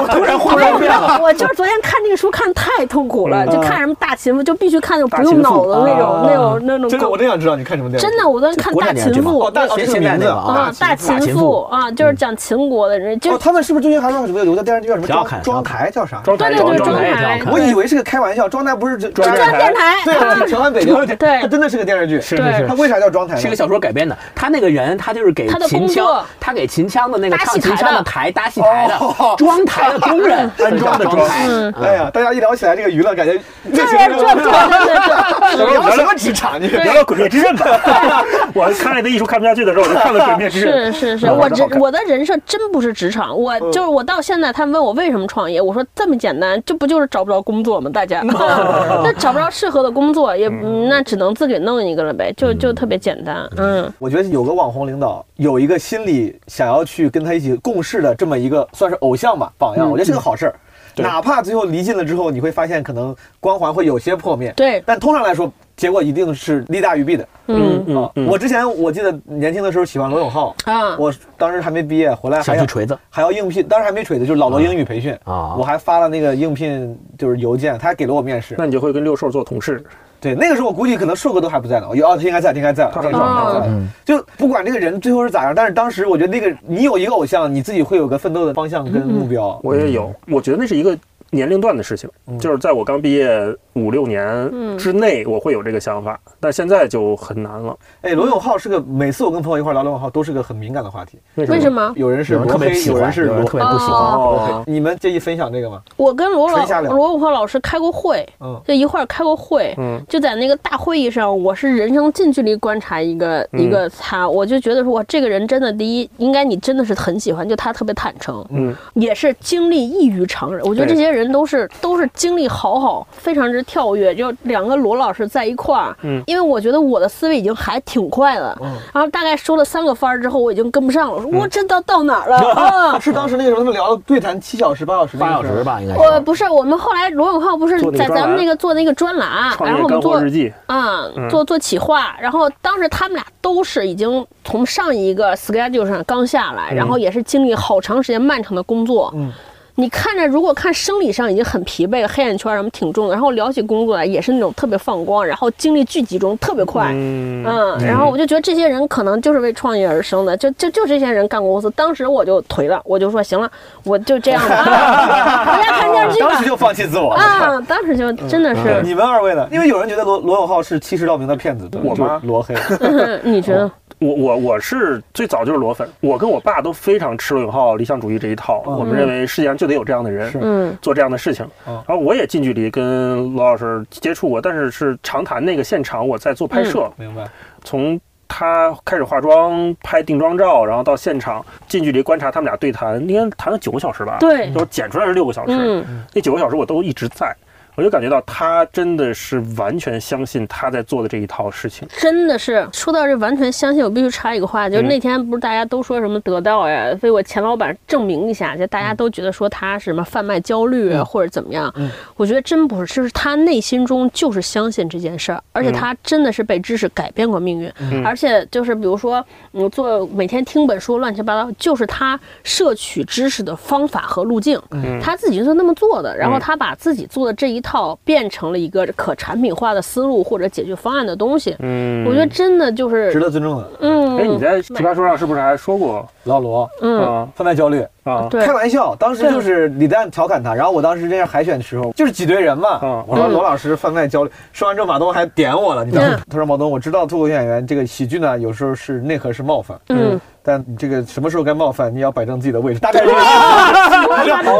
我突然画面变了。我就是昨天看那个书看太痛苦了，就看什么大秦赋，就必须看那种不用脑子那种啊那种那种真的，我狗。真想知道你看什么电视。真的，我昨天看大秦赋哦，大哦现这个名字现在那个啊啊，大秦秦赋赋啊，就是讲秦国的人，就哦，他们是不是最近还说什么有个电视剧叫什么庄庄台叫啥？庄台对对对庄庄台我以为是个开玩笑，庄台不是庄中央电台。对啊，城安北调，对它真的是个电视剧。是是是它为啥叫庄台呢？是个小说改编的，他那个人，他就是给他的秦工作腔，他给秦腔的那个搭唱秦腔的戏台的台搭戏台的哦装台的工人，安装的装台。嗯，哎呀，大家一聊起来这个娱乐，感觉这这些这这这这聊什么职场？你聊聊《鬼灭之刃》吧。我看那个艺术看不下去的时候，我就看了《鬼灭之刃是》。是是，嗯我真好看人我的人设真不是职场，我就是我到现在，他们问我为什么创业，我说这么简单，这不就是找不着工作吗？大家，那找不着适合的工作，也嗯那只能自己弄一个了呗，就就特别简单，嗯我觉得有个网红领导，有一个心里想要去跟他一起共事的这么一个算是偶像吧榜样，我觉得是个好事儿。对。哪怕最后离近了之后，你会发现可能光环会有些破灭，对，但通常来说，结果一定是利大于弊的。嗯嗯。啊，我之前我记得年轻的时候喜欢罗永浩，啊，我当时还没毕业，回来还要想去锤子。还要应聘，当时还没锤子，就是老罗英语培训。啊。我还发了那个应聘就是邮件，他还给了我面试。那你就会跟六兽做同事。对，那个时候我估计可能硕哥都还不在呢，有哦，他应该在，他应该在，他很那个时候爽应该在。嗯。就不管这个人最后是咋样，但是当时我觉得那个你有一个偶像，你自己会有个奋斗的方向跟目标。我也有，我觉得那是一个年龄段的事情，就是在我刚毕业五六年嗯之内，我会有这个想法，但现在就很难了。哎，罗永浩是个每次我跟朋友一块聊罗永浩都是个很敏感的话题，为为什？么？有人是罗黑，特别喜欢，有人是罗特别不喜欢。哦，你们介意分享这个吗？我跟罗老罗永浩老师开过会，嗯就一块儿开过会，嗯就在那个大会议上，我是人生近距离观察一个、嗯一个他，我就觉得说，哇，这个人真的第一，应该你真的是很喜欢，就他特别坦诚，嗯，也是经历异于常人。我觉得这些人都是都是经历好好，非常之跳跃，就两个罗老师在一块儿，嗯因为我觉得我的思维已经还挺快的，嗯然后大概说了三个番儿之后，我已经跟不上了，我说我这到到哪儿了 啊？是当时那个时候他们聊了对谈七小时、八小时、八小时。吧，应该是。我不是，我们后来罗永浩不是在咱们那个做那个专栏，然后我们做日记，啊、嗯做做企划，然后当时他们俩都是已经从上一个 schedule 上刚下来，嗯然后也是经历好长时间漫长的工作，嗯你看着，如果看生理上已经很疲惫了，黑眼圈什么挺重的，然后聊起工作来也是那种特别放光，然后精力巨集中，特别快。嗯嗯，然后我就觉得这些人可能就是为创业而生的，就就就这些人干公司。当时我就颓了，我就说行了，我就这样吧，啊回家看电视剧吧当时。就放弃自我了。啊，当时就真的是，你们二位呢？因为有人觉得罗罗永浩是欺世盗名的骗子，我吗罗黑。嗯 你觉得？我我我是最早就是裸粉，我跟我爸都非常吃罗永浩理想主义这一套，我们认为世界上就得有这样的人，嗯做这样的事情。嗯然后我也近距离跟罗老师接触过，但是是长谈那个现场我在做拍摄，明白。从他开始化妆、拍定妆照，然后到现场近距离观察他们俩对谈，应该谈了九个小时吧？，对，就剪出来是六个小时，嗯那九个小时我都一直在。我就感觉到他真的是完全相信他在做的这一套事情。真的是说到这，完全相信。我必须插一个话，就是嗯。那天不是大家都说什么得到呀，为我前老板证明一下，就大家都觉得说他是什么贩卖焦虑啊，或者怎么样。我觉得真不是，就是他内心中就是相信这件事儿，而且他真的是被知识改变过命运，而且就是比如说，我，做每天听本书乱七八糟，就是他摄取知识的方法和路径，他自己就是那么做的，然后他把自己做的这一套变成了一个可产品化的思路或者解决方案的东西。嗯，我觉得真的就是值，得尊重的。嗯，哎，你在奇葩说上是不是还说过老罗，嗯，啊贩卖焦虑，啊？对开玩笑，当时就是李诞调侃他，然后我当时这样海选的时候，就是挤兑人嘛嗯。我说罗老师贩卖焦虑，说完之后马东还点我了，你知道吗嗯？他说马东，我知道脱口秀演员这个喜剧呢，有时候是内核是冒犯，嗯，但你这个什么时候该冒犯，你要摆正自己的位置，大概是这个意思。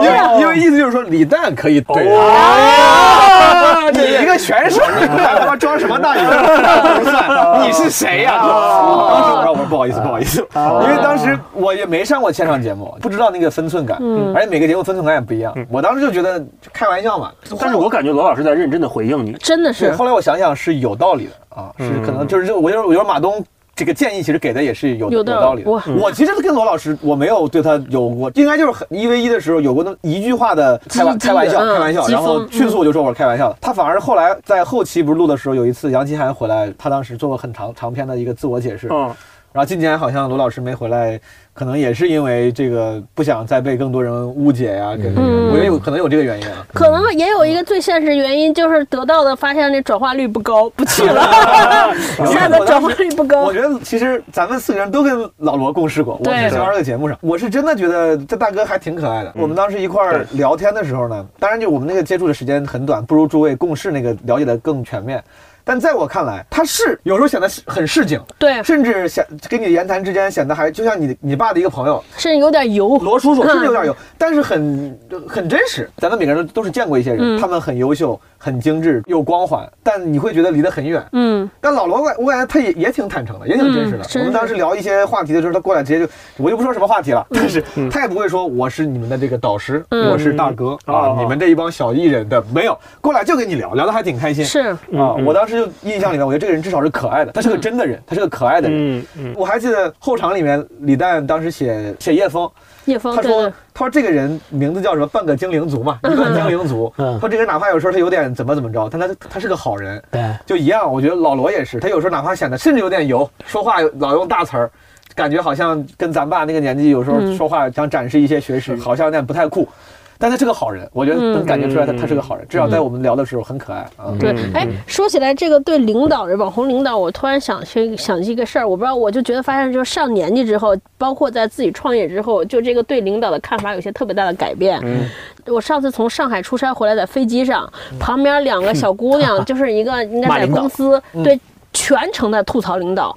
因为因为意思就是说李诞可以怼他，你一个选手，你还他妈装什么大爷不算，你是谁呀？当时我说我说不好意思不好意思，因为当时我也没上过线上节目，不知道那个分寸感，而且每个节目分寸感也不一样。我当时就觉得开玩笑嘛，但是我感觉罗老师在认真的回应你。真的是，后来我想想是有道理的啊，是可能就是这我就是我觉得马东。这个建议其实给的也是有有道理道理的。我其实跟罗老师，我没有对他有过，应该就是很一 v 一的时候有过那么一句话的开玩开玩笑，嗯开玩笑，然后迅速我就说我是开玩笑的。他反而后来在后期不是录的时候，有一次杨奇涵回来，他当时做过很长长篇的一个自我解释，嗯，然后今年好像罗老师没回来，可能也是因为这个不想再被更多人误解呀、跟嗯我觉得有可能有这个原因啊。可能也有一个最现实原因，就是得到的发现那转化率不高，不去了，现在的转化率不高我。觉得其实咱们四个人都跟老罗共事过，我对是在这个节目上，我是真的觉得这大哥还挺可爱的。我们当时一块儿聊天的时候呢，当然就我们那个接触的时间很短，不如诸位共事那个了解的更全面。但在我看来，他是有时候显得很市井，对，甚至显跟你言谈之间显得还就像你你爸的一个朋友甚至有点油。罗叔叔，嗯甚至有点油，但是很很真实。咱们每个人都都是见过一些人，嗯他们很优秀、很精致又光环，但你会觉得离得很远。嗯，但老罗，我我感觉他也也挺坦诚的，也挺真实的。嗯我们当时聊一些话题的时候，他过来直接就，我就不说什么话题了，但是他也不会说我是你们的这个导师，嗯我是大哥啊哦，你们这一帮小艺人的没有，过来就跟你聊，聊得还挺开心。是，啊，嗯我当时就印象里面，我觉得这个人至少是可爱的，他是个真的人，他是个可爱的人。嗯嗯，我还记得后场里面，李诞当时写写叶枫，叶枫，他说对对，他说这个人名字叫什么？半个精灵族嘛，一个精灵族。嗯说这个人哪怕有时候他有点怎么怎么着，但他他是个好人。对，就一样，我觉得老罗也是，他有时候哪怕显得甚至有点油，说话老用大词儿，感觉好像跟咱爸那个年纪有时候嗯说话想展示一些学识，好像有点不太酷。但他是个好人，我觉得能感觉出来他他是个好人，至少在我们聊的时候很可爱啊。对嗯，哎，说起来这个对领导人网红领导，我突然想起想起一个事儿，我不知道，我就觉得发现，就是上年纪之后，包括在自己创业之后，就这个对领导的看法有些特别大的改变。嗯。我上次从上海出差回来，在飞机上，旁边两个小姑娘，就是一个应该在公司对全程在吐槽领导。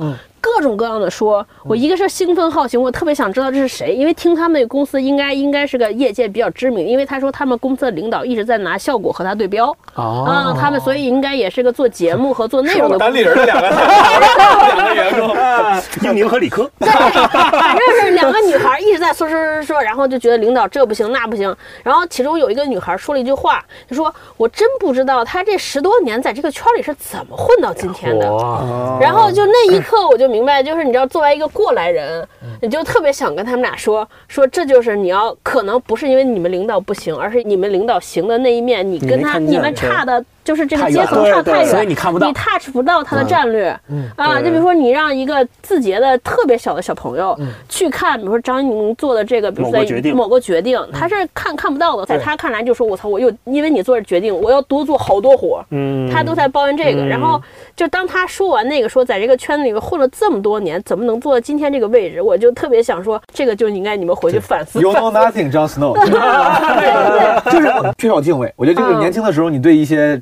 嗯各种各样的说，我一个是兴奋好奇，我特别想知道这是谁，因为听他们那个公司应该应该是个业界比较知名，因为他说他们公司的领导一直在拿效果和他对标，哦啊，他们所以应该也是个做节目和做内容的。单立人的两个两个员工，英宁和理科，对，反正是两个女孩一直在说说说说，然后就觉得领导这不行那不行。然后其中有一个女孩说了一句话，就说：“我真不知道他这十多年在这个圈里是怎么混到今天的。”哇，然后就那一刻我就明白，就是你知道，作为一个过来人，你就特别想跟他们俩说说，这就是你要可能不是因为你们领导不行，而是你们领导行的那一面，你跟他你们差的就是这个阶层上太远，所以你看不到你 touch 不到他的战略。嗯啊，就比如说你让一个字节的特别小的小朋友去看，比如说张一鸣做的这个，比如说某个决定某个决定，他是看看不到的，在他看来就说我操，我又因为你做这决定，我要多做好多活。嗯，他都在抱怨这个，嗯然后就当他说完那个，说在这个圈子里面混了这么多年，怎么能做到今天这个位置？我就特别想说，这个就应该你们回去反思 You know。nothing, Jon Snow。就是缺少敬畏。我觉得就是嗯年轻的时候，你对一些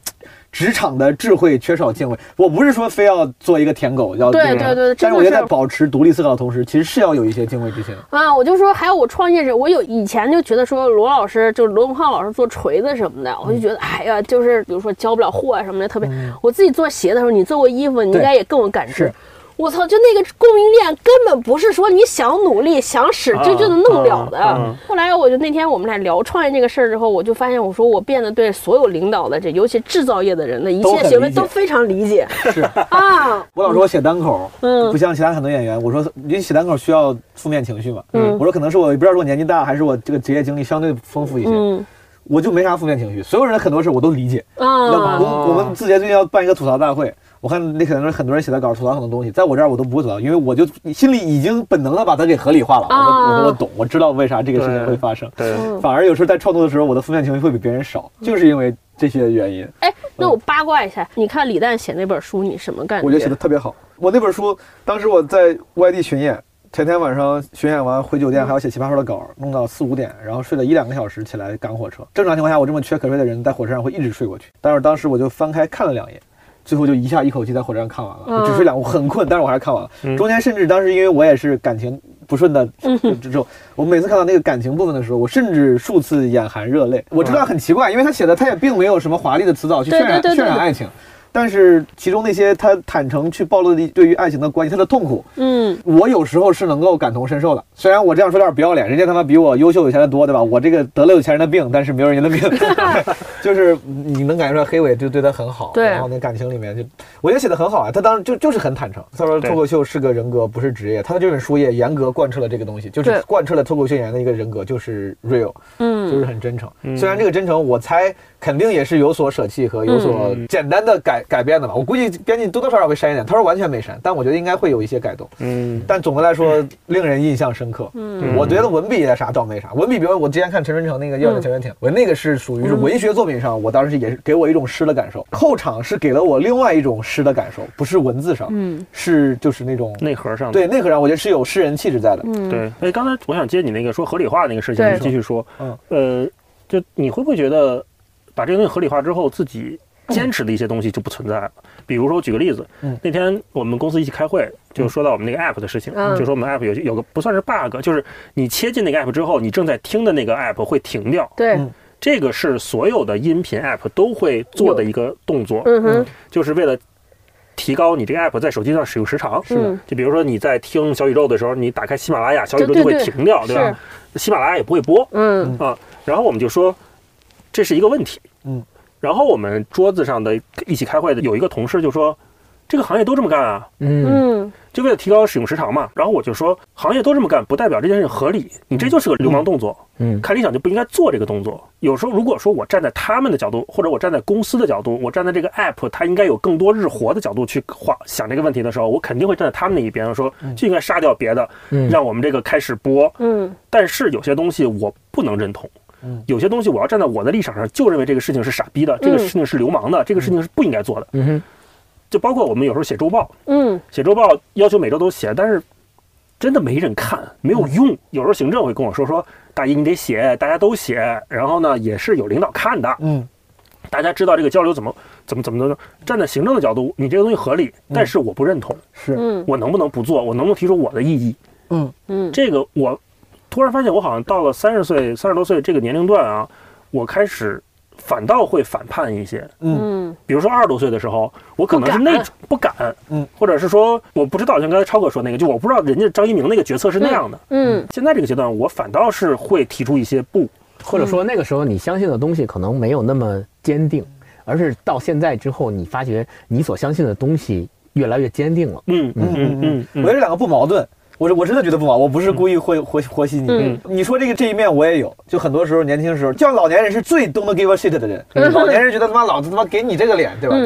职场的智慧缺少敬畏。我不是说非要做一个舔狗，要对对对但是我觉得在保持独立思考的同时，其实是要有一些敬畏之心。啊，我就说，还有我创业者，我有以前就觉得说罗老师，就是罗永浩老师做锤子什么的，我就觉得，哎呀，就是比如说交不了货啊什么的，特别。我自己做鞋的时候，你做过衣服，你应该也更有感知是。我操，就那个供应链根本不是说你想努力想使就就能弄了的。后来我就那天我们俩聊创业这个事儿之后，我就发现，我说我变得对所有领导的这，尤其制造业的人的一切行为都非常理解是 啊。我老说我写单口，嗯不像其他很多演员，我说你写单口需要负面情绪嘛，嗯我说可能是我也不知道是我年纪大，还是我这个职业经历相对丰富一些，嗯我就没啥负面情绪，所有人很多事我都理解。那啊，我我们字节最近要办一个吐槽大会，我看那可能是很多人写的稿吐槽很多东西，在我这儿我都不会吐槽，因为我就心里已经本能的把它给合理化了。我我说我懂，我知道为啥这个事情会发生。对，嗯反而有时候在创作的时候，我的负面情绪会比别人少，就是因为这些原因。哎，那我八卦一下，你看李诞写那本书，你什么感觉？我觉得写的特别好。我那本书当时我在外地巡演，前天晚上巡演完回酒店，还要写奇葩说的稿，弄到四五点，然后睡了一两个小时，起来赶火车。正常情况下，我这么缺瞌睡的人，在火车上会一直睡过去。但是当时我就翻开看了两页。最后就一下一口气在火车上看完了，我只睡两，我很困，但是我还是看完了。嗯。中间甚至当时因为我也是感情不顺的之之后，我每次看到那个感情部分的时候，我甚至数次眼含热泪。我知道很奇怪，因为他写的他也并没有什么华丽的词藻去渲染渲染爱情，但是其中那些他坦诚去暴露的对于爱情的关系，他的痛苦，嗯，我有时候是能够感同身受的。虽然我这样说有点不要脸，人家他妈比我优秀有钱的多，对吧？我这个得了有钱人的病，但是没有人家的病，就是你能感觉出来黑尾就对他很好。对然后那感情里面就，我觉得写的很好啊。他当时就就是很坦诚，他说脱口秀是个人格，不是职业。他的这本书也严格贯彻了这个东西，就是贯彻了脱口秀演员的一个人格，就是 real，嗯就是很真诚。嗯虽然这个真诚，我猜肯定也是有所舍弃和有所嗯简单的改改变的吧。我估计编辑多多少少会删一点，他说完全没删，但我觉得应该会有一些改动。嗯但总的来说，令人印象深刻。嗯我觉得文笔也啥倒没啥。文笔，比如我之前看陈春成那个《要的前缘艇》，我那个是属于是文学作品上，我当时也是给我一种诗的感受。后场是给了我另外一种诗的感受，不是文字上，嗯是就是那种内核上的对内核上，我觉得是有诗人气质在的。嗯，对，哎，刚才我想接你那个说合理化那个事情，继续说。嗯，呃，就你会不会觉得把这个东西合理化之后，自己坚持的一些东西就不存在了？比如说，我举个例子，嗯那天我们公司一起开会，就说到我们那个 app 的事情，嗯就说我们 app 有有个不算是 bug，就是你切进那个 app 之后，你正在听的那个 app 会停掉。这个是所有的音频 app 都会做的一个动作，就是为了提高你这个 app 在手机上使用时长。是的就比如说你在听小宇宙的时候，你打开喜马拉雅，小宇宙就会停掉，对吧？喜马拉雅也不会播嗯啊。然后我们就说这是一个问题。嗯。然后我们桌子上的一起开会的有一个同事就说，这个行业都这么干啊，嗯嗯就为了提高使用时长嘛。然后我就说，行业都这么干，不代表这件事情合理，你这就是个流氓动作。嗯看理想就不应该做这个动作。有时候，如果说我站在他们的角度，或者我站在公司的角度，我站在这个 app 它应该有更多日活的角度去画想这个问题的时候，我肯定会站在他们那一边，说就应该杀掉别的，嗯让我们这个开始播。嗯但是有些东西我不能认同嗯，有些东西我要站在我的立场上，就认为这个事情是傻逼的，这个事情是流氓的，这个事情是不应该做的。嗯哼。就包括我们有时候写周报，嗯。写周报要求每周都写，但是真的没人看，没有用。有时候行政会跟我说说，大姨你得写，大家都写，然后呢也是有领导看的，嗯。大家知道这个交流怎么怎么怎么怎么。站在行政的角度，你这个东西合理，但是我不认同，是。嗯。我能不能不做？我能不能提出我的异议？嗯。嗯，这个我突然发现，我好像到了三十岁、三十多岁这个年龄段啊，我开始反倒会反叛一些。嗯。嗯比如说二十多岁的时候，我可能是那种不敢，嗯，或者是说我不知道，像刚才超哥说那个，就我不知道人家张一鸣那个决策是那样的。嗯。现在这个阶段，我反倒是会提出一些不，或者说那个时候你相信的东西可能没有那么坚定，而是到现在之后，你发觉你所相信的东西越来越坚定了。嗯嗯嗯嗯。嗯，我觉得这两个不矛盾。我是我真的觉得不忙，我不是故意会活活稀你。嗯你说这个这一面我也有，就很多时候年轻时候，就像老年人是最 don't give a shit 的人，老年人觉得他妈老子他妈给你这个脸，对吧？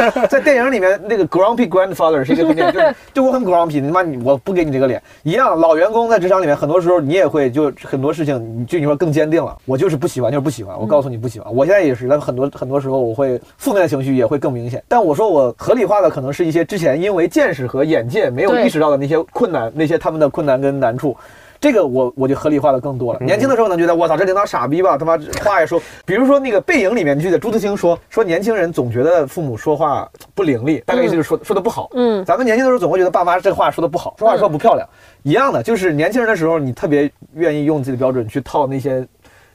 在在电影里面那个 grumpy grandfather 是一个就是 就我很 grumpy，你他妈你我不给你这个脸一样。老员工在职场里面，很多时候你也会就很多事情，你就你说更坚定了，我就是不喜欢，就是不喜欢，我告诉你不喜欢。我现在也是，但很多很多时候我会负面的情绪也会更明显。但我说我合理化的可能是一些之前因为见识和眼界没有意识到的那些困难，那些他们的困难跟难处。这个我我就合理化的更多了。年轻的时候呢，觉得我操，这领导傻逼吧，他妈话也说，比如说那个背影里面，你记得朱自清说说年轻人总觉得父母说话不伶俐，大概意思就是说说的不好。嗯。咱们年轻的时候总会觉得爸妈这话说的不好，说话说不漂亮，一样的，就是年轻人的时候，你特别愿意用自己的标准去套那些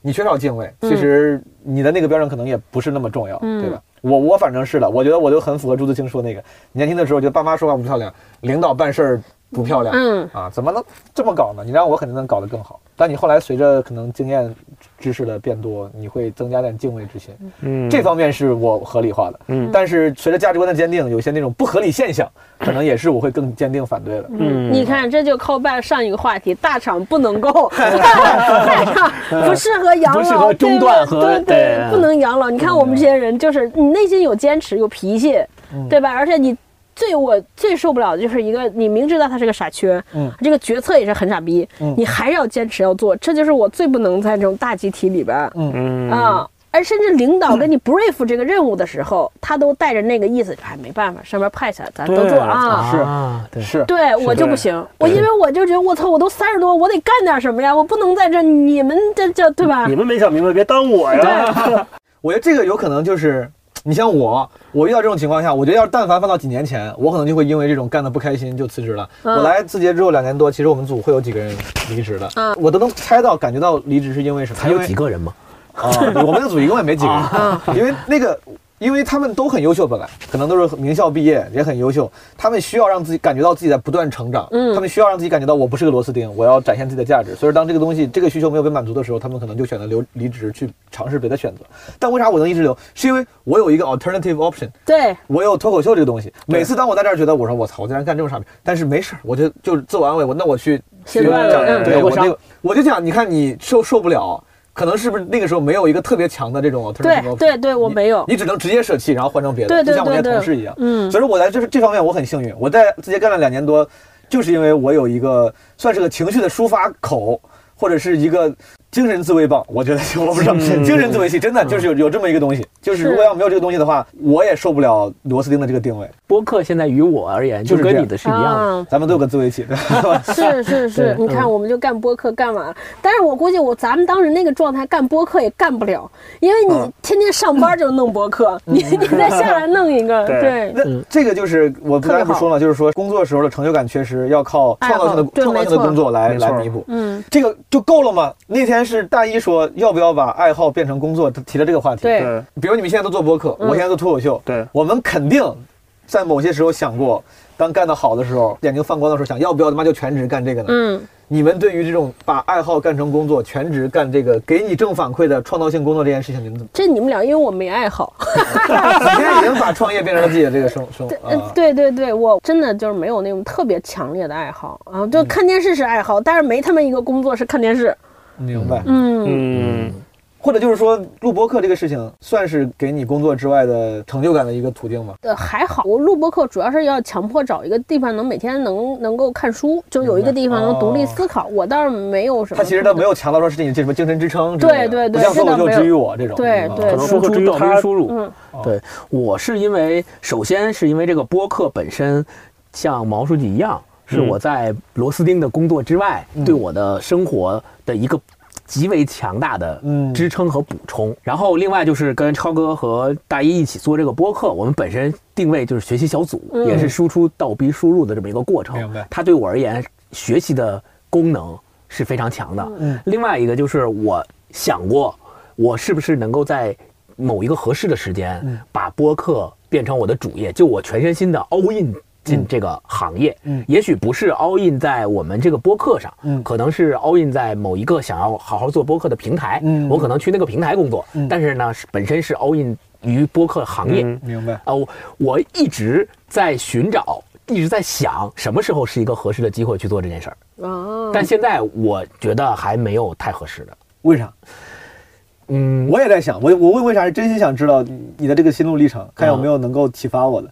你缺少敬畏，嗯其实你的那个标准可能也不是那么重要，嗯。对吧？我我反正是的，我觉得我就很符合朱自清说那个，年轻的时候觉得爸妈说话不漂亮，领导办事儿不漂亮，嗯啊，怎么能这么搞呢？你让我肯定能搞得更好。但你后来随着可能经验、知识的变多，你会增加点敬畏之心。嗯，这方面是我合理化的。嗯但是随着价值观的坚定，有些那种不合理现象，可能也是我会更坚定反对的。嗯你看，这就靠拜上一个话题，大厂不能够，大厂不适合养老，不适合中断和对对对不能养老。你看我们这些人，就是你内心有坚持，有脾气，嗯对吧？而且你最我最受不了的就是一个，你明知道他是个傻缺，嗯这个决策也是很傻逼，嗯你还是要坚持要做，这就是我最不能在这种大集体里边儿嗯啊。而甚至领导跟你 brief 这个任务的时候，他都带着那个意思，哎，没办法，上面派下来，咱都做啊。是啊，对，是，对我就不行，我因为我就觉得我操，我都三十多，我得干点什么呀，我不能在这你们这这对吧你？们没想明白，别耽误我呀。我觉得这个有可能就是。你像我，我遇到这种情况下，我觉得要是但凡放到几年前，我可能就会因为这种干的不开心就辞职了。嗯我来字节之后两年多，其实我们组会有几个人离职的，嗯我都能猜到、感觉到离职是因为什么。才有几个人吗？啊，我们的组一共也没几个人，因为那个，因为他们都很优秀，本来可能都是名校毕业，也很优秀，他们需要让自己感觉到自己在不断成长，嗯他们需要让自己感觉到我不是个螺丝钉，我要展现自己的价值。所以当这个东西这个需求没有被满足的时候，他们可能就选择留离职去尝试别的选择。但为啥我能一直留？是因为我有一个 alternative option，对，我有脱口秀这个东西。每次当我在这儿觉得我说我操，我竟然干这种傻逼，但是没事儿，我就就自我安慰，我那我去写段子讲嗯对我那个我就讲，你看你受受不了。可能是不是那个时候没有一个特别强的这种对 option 对对，我没有你，你只能直接舍弃，然后换成别的，对对就像我那些同事一样。嗯所以说我在这这方面我很幸运，我在字节干了两年多，就是因为我有一个算是个情绪的抒发口，或者是一个精神自慰棒。我觉得我不知道，嗯精神自慰器真的就是有有这么一个东西，就是是如果要没有这个东西的话，我也受不了螺丝钉的这个定位。播客现在于我而言，就是跟你的是一样的。啊，咱们都有个自慰器，对吧？是是是，你看我们就干播客干完了，但是我估计我咱们当时那个状态干播客也干不了，因为你天天上班就弄播客，你 你再下来弄一个，对对。那这个就是我刚才不说了，就是说工作时候的成就感缺失，要靠创造性的创造性的工作来来弥补。嗯，这个就够了吗？那天是大一说要不要把爱好变成工作，提了这个话题。对。对比如你们现在都做播客，嗯。我现在做脱口秀，对。我们肯定在某些时候想过，当干得好的时候，眼睛放光的时候，想要不要他妈就全职干这个呢？嗯，你们对于这种把爱好干成工作，全职干这个给你正反馈的创造性工作这件事情，你们怎么？这你们俩，因为我没爱好，你现在已经把创业变成了自己的这个生生 呃啊，对对对，我真的就是没有那种特别强烈的爱好啊，就看电视是爱好，但是没他们一个工作是看电视，明白。嗯，嗯，或者就是说，录播课这个事情，算是给你工作之外的成就感的一个途径吗？呃，还好，我录播课主要是要强迫找一个地方能每天能能够看书，就有一个地方能独立思考。我倒是没有什么，他其实倒没有强调说是你这什么精神支撑之类的，对对对不像脱口秀这倒没有之于我这种，嗯对对可能输出倒播客之于输入。嗯对我是因为，首先是因为这个播客本身，像毛书记一样，是嗯我在螺丝钉的工作之外，嗯对我的生活的一个极为强大的嗯支撑和补充。然后另外就是跟超哥和大一一起做这个播客，我们本身定位就是学习小组，嗯也是输出倒逼输入的这么一个过程。它对我而言，学习的功能是非常强的。嗯另外一个就是我想过，我是不是能够在某一个合适的时间，嗯把播客变成我的主业，就我全身心的 all in 进这个行业。嗯也许不是 all in 在我们这个播客上，嗯可能是 all in 在某一个想要好好做播客的平台，嗯我可能去那个平台工作，嗯但是呢，是本身是 all in 于播客行业。嗯明白。啊，我我一直在寻找一直在想什么时候是一个合适的机会去做这件事儿，哦，但现在我觉得还没有太合适的。为啥？嗯，我也在想，我我为为啥是真心想知道你的这个心路历程，看有没有能够启发我的。嗯，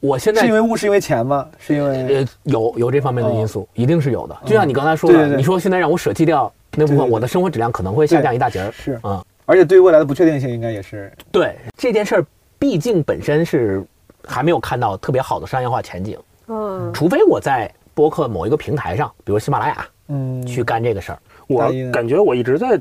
我现在是因为物，是因为钱吗？是因为呃有有这方面的因素，一定是有的。就像你刚才说的，对对对你说现在让我舍弃掉那部分，我的生活质量可能会下降一大截儿。是啊，而且对于未来的不确定性，应该也是对这件事儿，毕竟本身是还没有看到特别好的商业化前景，嗯，除非我在播客某一个平台上，比如喜马拉雅嗯，去干这个事儿。我感觉我一直在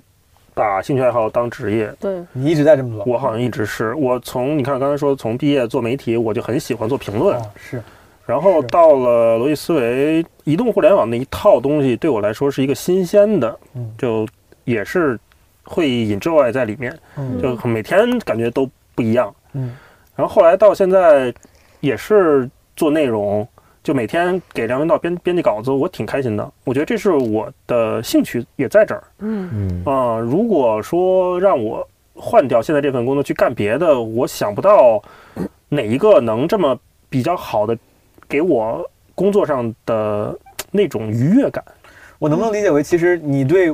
把兴趣爱好当职业，对，你一直在这么做。我好像一直是。我从你看刚才说从毕业做媒体，我就很喜欢做评论，哦是。然后到了逻辑思维，移动互联网那一套东西对我来说是一个新鲜的，嗯。就也是会 enjoy 在里面，嗯。就每天感觉都不一样。嗯。然后后来到现在也是做内容，就每天给梁文道编编辑稿子，我挺开心的。我觉得这是我的兴趣也在这儿。嗯。嗯啊、如果说让我换掉现在这份工作去干别的，我想不到哪一个能这么比较好的给我工作上的那种愉悦感。我能不能理解为，其实你对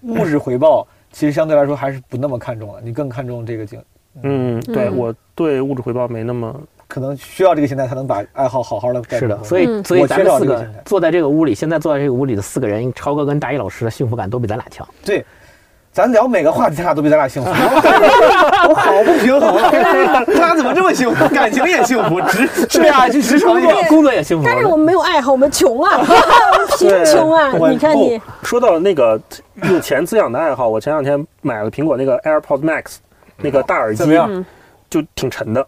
物质回报，其实相对来说还是不那么看重了，你更看重这个景，嗯，对嗯。我对物质回报没那么可能需要这个心态才能把爱好好好的干是的，所以嗯所以咱们四个坐在这个屋里，现在坐在这个屋里的四个人，超哥跟大一老师的幸福感都比咱俩强。对。咱聊每个话题，他俩都比咱俩幸福，我好不平衡啊！他俩怎么这么幸福？感情也幸福，职 是啊，就职场工作工作也幸福。但是我们没有爱好，我们穷啊，我们贫穷啊！你看你，说到那个用钱滋养的爱好，我前两天买了苹果那个 AirPods Max 那个大耳机怎么，样？就挺沉的，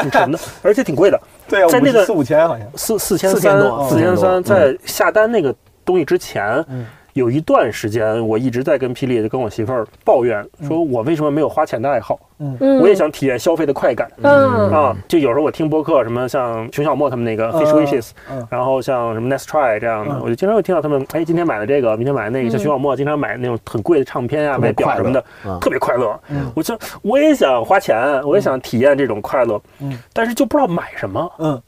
挺沉的，而且挺贵的，对啊，在那个四五千好像。四四千4000三多，四千三。在下单那个东西之前嗯，有一段时间我一直在跟霹雳跟我媳妇儿抱怨，说我为什么没有花钱的爱好？嗯，我也想体验消费的快感。嗯啊，就有时候我听播客，什么像熊小莫他们那个 Fish 嗯 Wishes，、嗯然后像什么 Let's Try 这样的，嗯我就经常会听到他们，哎，今天买了这个，明天买了那个。像熊小莫经常买那种很贵的唱片啊，买表什么的特别快乐。嗯我就我也想花钱，我也想体验这种快乐，嗯但是就不知道买什么。嗯就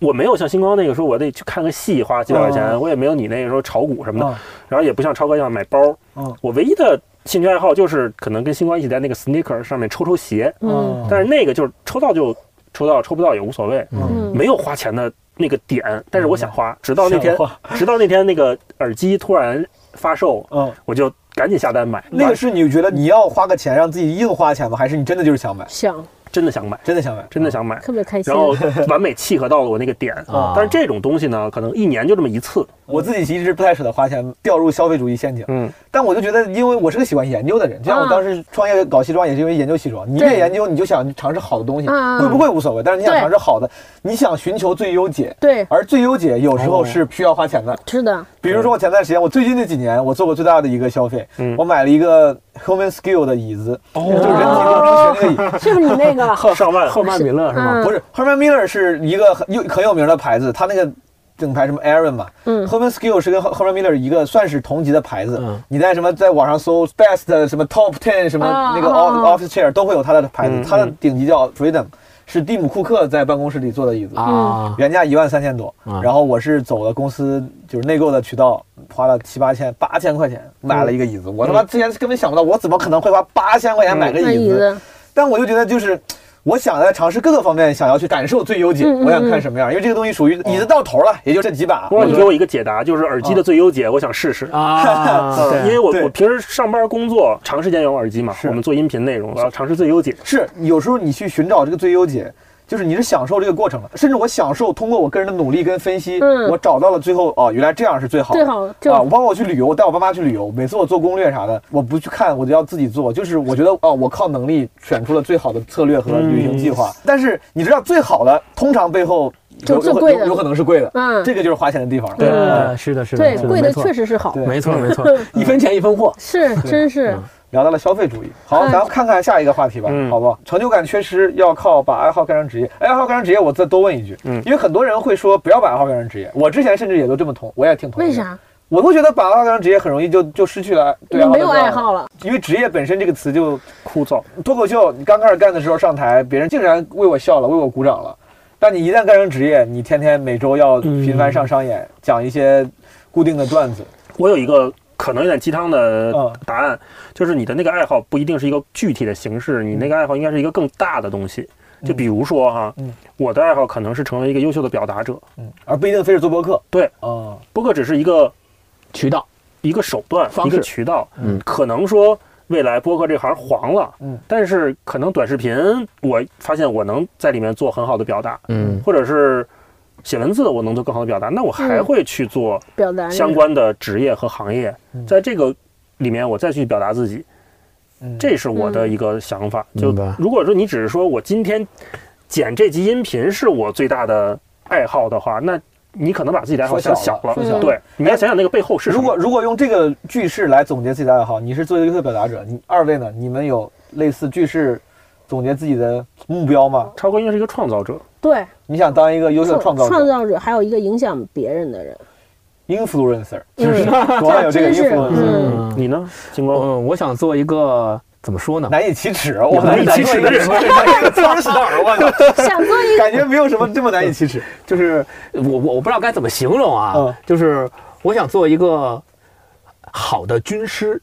我没有像星光那个说我得去看个戏花几百块钱，嗯我也没有你那个时候炒股什么的，嗯然后也不像超哥一样买包。嗯我唯一的兴趣爱好就是可能跟星光一起在那个 sneaker 上面抽抽鞋，嗯但是那个就是抽到就抽到，抽不到也无所谓，嗯没有花钱的那个点。但是我想花，直到那天，直到那天那个耳机突然发售，嗯，我就赶紧下单买。那个是你觉得你要花个钱让自己硬花钱吗？还是你真的就是想买？想真的想买，真的想买？真的想买。特别开心然。后完美契合到了我那个点啊但是这种东西呢，可能一年就这么一次。我自己其实不太舍得花钱，掉入消费主义陷阱。嗯，但我就觉得，因为我是个喜欢研究的人，就像我当时创业搞西装也是因为研究西装。你越研究，你就想尝试好的东西，嗯贵不贵无所谓，但是你想尝试好的，你想寻求最优解。对，而最优解有时候是需要花钱的。是的，比如说我前段时间，我最近这几年我做过最大的一个消费，嗯我买了一个 Human Skill 的椅子，哦就是人体工程学那个椅。是不是你那个？上万赫曼米勒是吗？嗯不是 Herman Miller 是一个很有很有名的牌子，他那个品牌什么 Aaron 嘛，嗯 Herman Skill 是跟 Herman Miller 一个算是同级的牌子。嗯你在什么在网上搜 Best 什么 Top Ten 什么啊那个啊 Office Chair 都会有它的牌子嗯，它的顶级叫 Freedom，是蒂姆库克在办公室里坐的椅子。啊，原价一万三千多，啊然后我是走了公司就是内购的渠道，花了七八千八千块钱买了一个椅子。我他妈之前根本想不到，我怎么可能会花八千块钱买个椅子？子，但我就觉得就是。我想在尝试各个方面，想要去感受最优解。嗯嗯我想看什么样，因为这个东西属于椅子到头了，也就这几把。不过你给我一个解答，就是耳机的最优解，我想试试。啊，嗯，因为我我平时上班工作长时间用耳机嘛，我们做音频内容，我要尝试最优解。是有时候你去寻找这个最优解，就是你是享受这个过程了，甚至我享受通过我个人的努力跟分析，嗯我找到了最后哦，原来这样是最好的。最好就啊，我包括我去旅游，我带我爸妈去旅游，每次我做攻略啥的，我不去看，我就要自己做。就是我觉得哦，我靠能力选出了最好的策略和旅行计划。但是你知道，最好的通常背后就有最贵的有有可能是贵的，嗯这个就是花钱的地方了。对嗯，是的，是的，对，贵的确实是好，对没错没 错，一分钱一分货。是真是聊到了消费主义，好，咱们看看下一个话题吧，嗯好不好？成就感缺失要靠把爱好干成职业。爱好干成职业，我再多问一句，嗯因为很多人会说不要把爱好干成职业，我之前甚至也都这么同，我也挺同意。为？啥？我会觉得把爱好干成职业很容易就就失去了对你没有爱好了，因为职业本身这个词就枯燥，脱口秀，你刚开始干的时候上台，别人竟然为我笑了，为我鼓掌了。但你一旦干成职业，你天天每周要频繁上商演，讲一些固定的段子，我有一个可能有点鸡汤的嗯。答案，就是你的那个爱好不一定是一个具体的形式，你那个爱好应该是一个更大的东西。就比如说哈，嗯。我的爱好可能是成为一个优秀的表达者，嗯，而不一定非是做播客。对，啊，播客只是一个渠道，一个手段，一方式。个渠道。嗯。可能说未来播客这行黄了，嗯，但是可能短视频，我发现我能在里面做很好的表达，嗯。或者是写文字的我能做更好的表达，那我还嗯会去做表达相关的职业和行业嗯，在这个里面我再去表达自己，嗯这是我的一个想法。就如果说你只是说我今天剪这集音频是我最大的爱好的话，那你可能把自己的爱好想小了。小了对，你要想想那个背后是什么。如果如果用这个句式来总结自己的爱好，你是作为优秀表达者，你二位呢？你们有类似句式总结自己的目标吗？超哥应该是一个创造者，对。你想当一个优秀的创造者。创造者，还有一个影响别人的人。，influencer，嗯。就是 总要有这个 influencer，嗯。你呢，金光？嗯，我想做一个怎么说呢？难以启齿，我难以启齿的人这个 Tony Star，我操，想做一个感觉没有什么这么难以启齿。就是我我我不知道该怎么形容啊，嗯。就是我想做一个好的军师，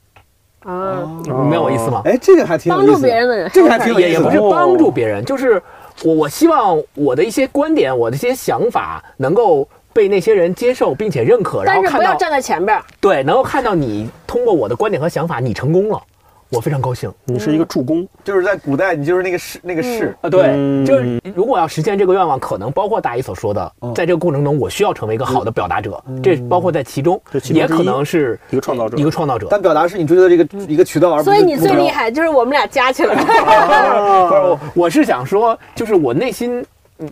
啊，你明白我意思吗？哎，这个还挺有帮意思的。助别人的人，这个还挺有意思也也不是帮助别人，就是我我希望我的一些观点，我的一些想法能够被那些人接受并且认可，然后看到不要站在前边儿。对，能够看到你通过我的观点和想法，你成功了，我非常高兴你是一个助攻，就是在古代，你就是那个士，那个士，啊。对，嗯就是如果要实现这个愿望，可能包括大一所说的，在这个过程中，我需要成为一个好的表达者，这包括在其中这，其中也可能是一个创造者一个创造者。但表达是你追求的这个一个渠道，而不是所以你最厉。害就是我们俩加起来。不是，我我是想说，就是我内心，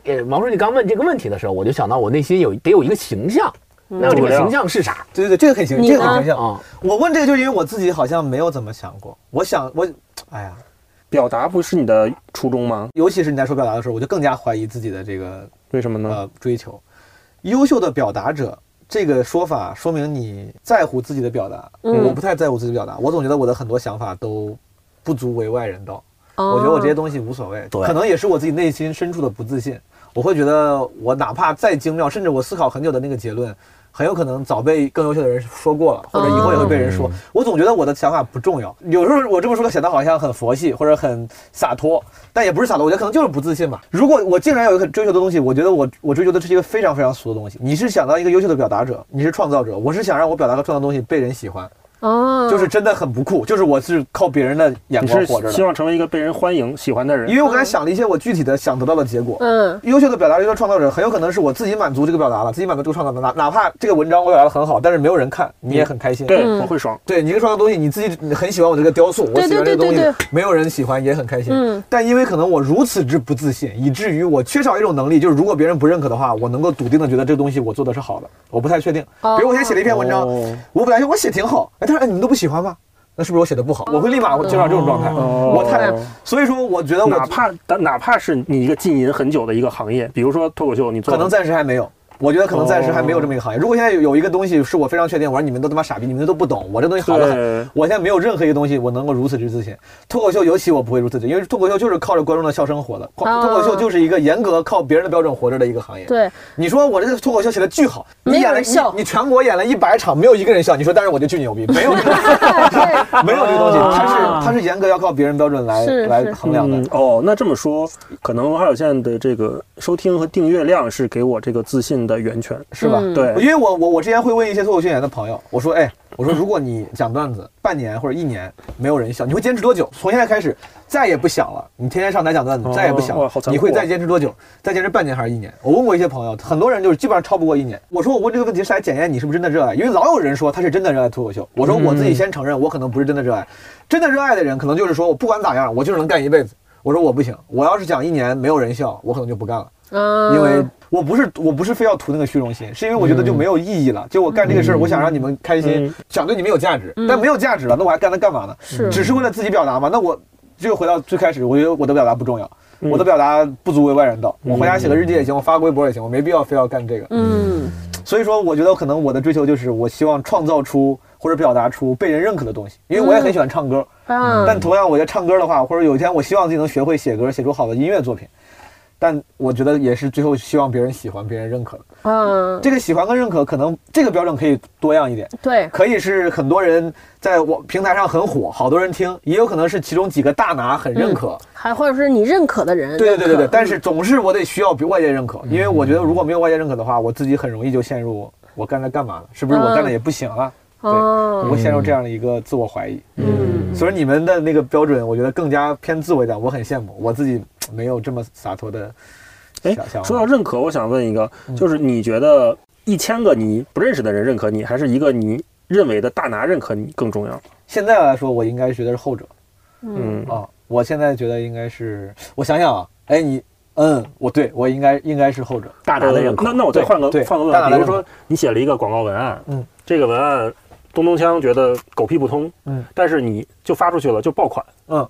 呃，王书记刚问这个问题的时候，我就想到我内心有得有一个形象，那这个形象是啥对对对，这个很形，象这个很形象。啊？我问这个就是因为我自己好像没有怎么想过。我想我，哎呀，表达不是你的初衷吗？尤其是你在说表达的时候，我就更加怀疑自己的这个为什么呢？呃追求。优秀的表达者这个说法，说明你在乎自己的表达。嗯我不太在乎自己的表达，我总觉得我的很多想法都不足为外人道。我我觉得我这些东西无所谓，可能也是我自己内心深处的不自信。我会觉得我哪怕再精妙，甚至我思考很久的那个结论，很有可能早被更优秀的人说过了，或者以后也会被人说。我总觉得我的想法不重要。有时候我这么说显得好像很佛系或者很洒脱，但也不是洒脱，我觉得可能就是不自信吧。如果我竟然有一个追求的东西，我觉得我我追求的是一个非常非常俗的东西。你是想当一个优秀的表达者，你是创造者，我是想让我表达和创造的东西被人喜欢，哦，就是真的很不酷，就是我是靠别人的眼光活着的希。望成为一个被人欢迎、喜欢的人因。为我刚才想了一些我具体的想得到的结果。嗯优秀的表达、优秀的创造者，很有可能是我自己满足这个表达了，自己满足这个创造的，哪哪怕这个文章我表达的很好，但是没有人看，你也很开心。对，嗯我会爽。对你这个创造东西，你自己很喜欢我这个雕塑，我喜欢这个东西对对对，没有人喜欢也很开心。嗯但因为可能我如此之不自信，以至于我缺少一种能力，就是如果别人不认可的话，我能够笃定的觉得这个东西我做的是好的，我不太确定。哦比如我现在写了一篇文章，哦我本来说我写挺好，哎，但是哎你们都不喜欢吗？那是不是我写的不好？我会立马进入这种状态。哦我太，所以说我觉得我哪怕哪哪怕是你一个浸淫很久的一个行业，比如说脱口秀，你做可能暂时还没有。我觉得可能暂时还没有这么一个行业。如果现在有有一个东西是我非常确定，我说你们都他妈傻逼，你们都不懂，我这东西好得很。我现在没有任何一个东西我能够如此之自信。脱口秀尤其我不会如此之，因为脱口秀就是靠着观众的笑声活的。脱口秀就是一个严格靠别人的标准活着的一个行业。对，你说我这个脱口秀写的巨好，你演了笑你你全国演了一百场，没有一个人笑，你说但是我就巨牛逼，没有这个对，没有这个东西，它啊是它是严格要靠别人标准来来衡量的嗯。哦，那这么说，可能华有线的这个收听和订阅量是给我这个自信的源泉，是吧？嗯对因为我我我之前会问一些脱口秀演员的朋友，我说，哎，我说如果你讲段子半年或者一年没有人笑，你会坚持多久？从现在开始再也不想了，你天天上台讲段子哦再也不想你会再坚持多久？再坚持半年还是一年？我问过一些朋友，很多人就是基本上超不过一年。我说我问这个问题是来检验你是不是真的热爱，因为老有人说他是真的热爱脱口秀。我说我自己先承认，我可能不是真的热爱，真的热爱的人可能就是说我不管咋样，我就是能干一辈子。我说我不行，我要是讲一年没有人笑，我可能就不干了。嗯，因为我不是我不是非要图那个虚荣心，是因为我觉得就没有意义了。就我干这个事儿，我想让你们开心嗯，想对你们有价值，但没有价值了，那我还干它干嘛呢？是只是为了自己表达嘛？那我就回到最开始，我觉得我的表达不重要，嗯我的表达不足为外人道。我回家写个日记也行，我发个微博也行，我没必要非要干这个。嗯所以说，我觉得可能我的追求就是，我希望创造出或者表达出被人认可的东西，因为我也很喜欢唱歌。啊，但同样，我觉得唱歌的话，或者有一天我希望自己能学会写歌，写出好的音乐作品。但我觉得也是最后希望别人喜欢、别人认可。的。嗯，这个喜欢跟认可，可能这个标准可以多样一点，对，可以是很多人在网平台上很火，好多人听，也有可能是其中几个大拿很认可。还或者是你认可的人，对对对对对，但是总是我得需要外界认可，因为我觉得如果没有外界认可的话，我自己很容易就陷入我干了干嘛了，是不是我干了也不行了？对，会陷入这样的一个自我怀疑。嗯，所以你们的那个标准，我觉得更加偏自我一点，我很羡慕，我自己没有这么洒脱的哎想象。说到认可，我想问一个，就是你觉得一千个你不认识的人认可你，还是一个你认为的大拿认可你更重要？现在来说，我应该觉得是后者嗯啊。我现在觉得应该是，我想想啊，哎，你，嗯，我对我应该应该是后者。大拿的认可。那那我再换个对换个问比如说你写了一个广告文案，嗯，这个文案东东锵觉得狗屁不通，嗯，但是你就发出去了就爆款，嗯，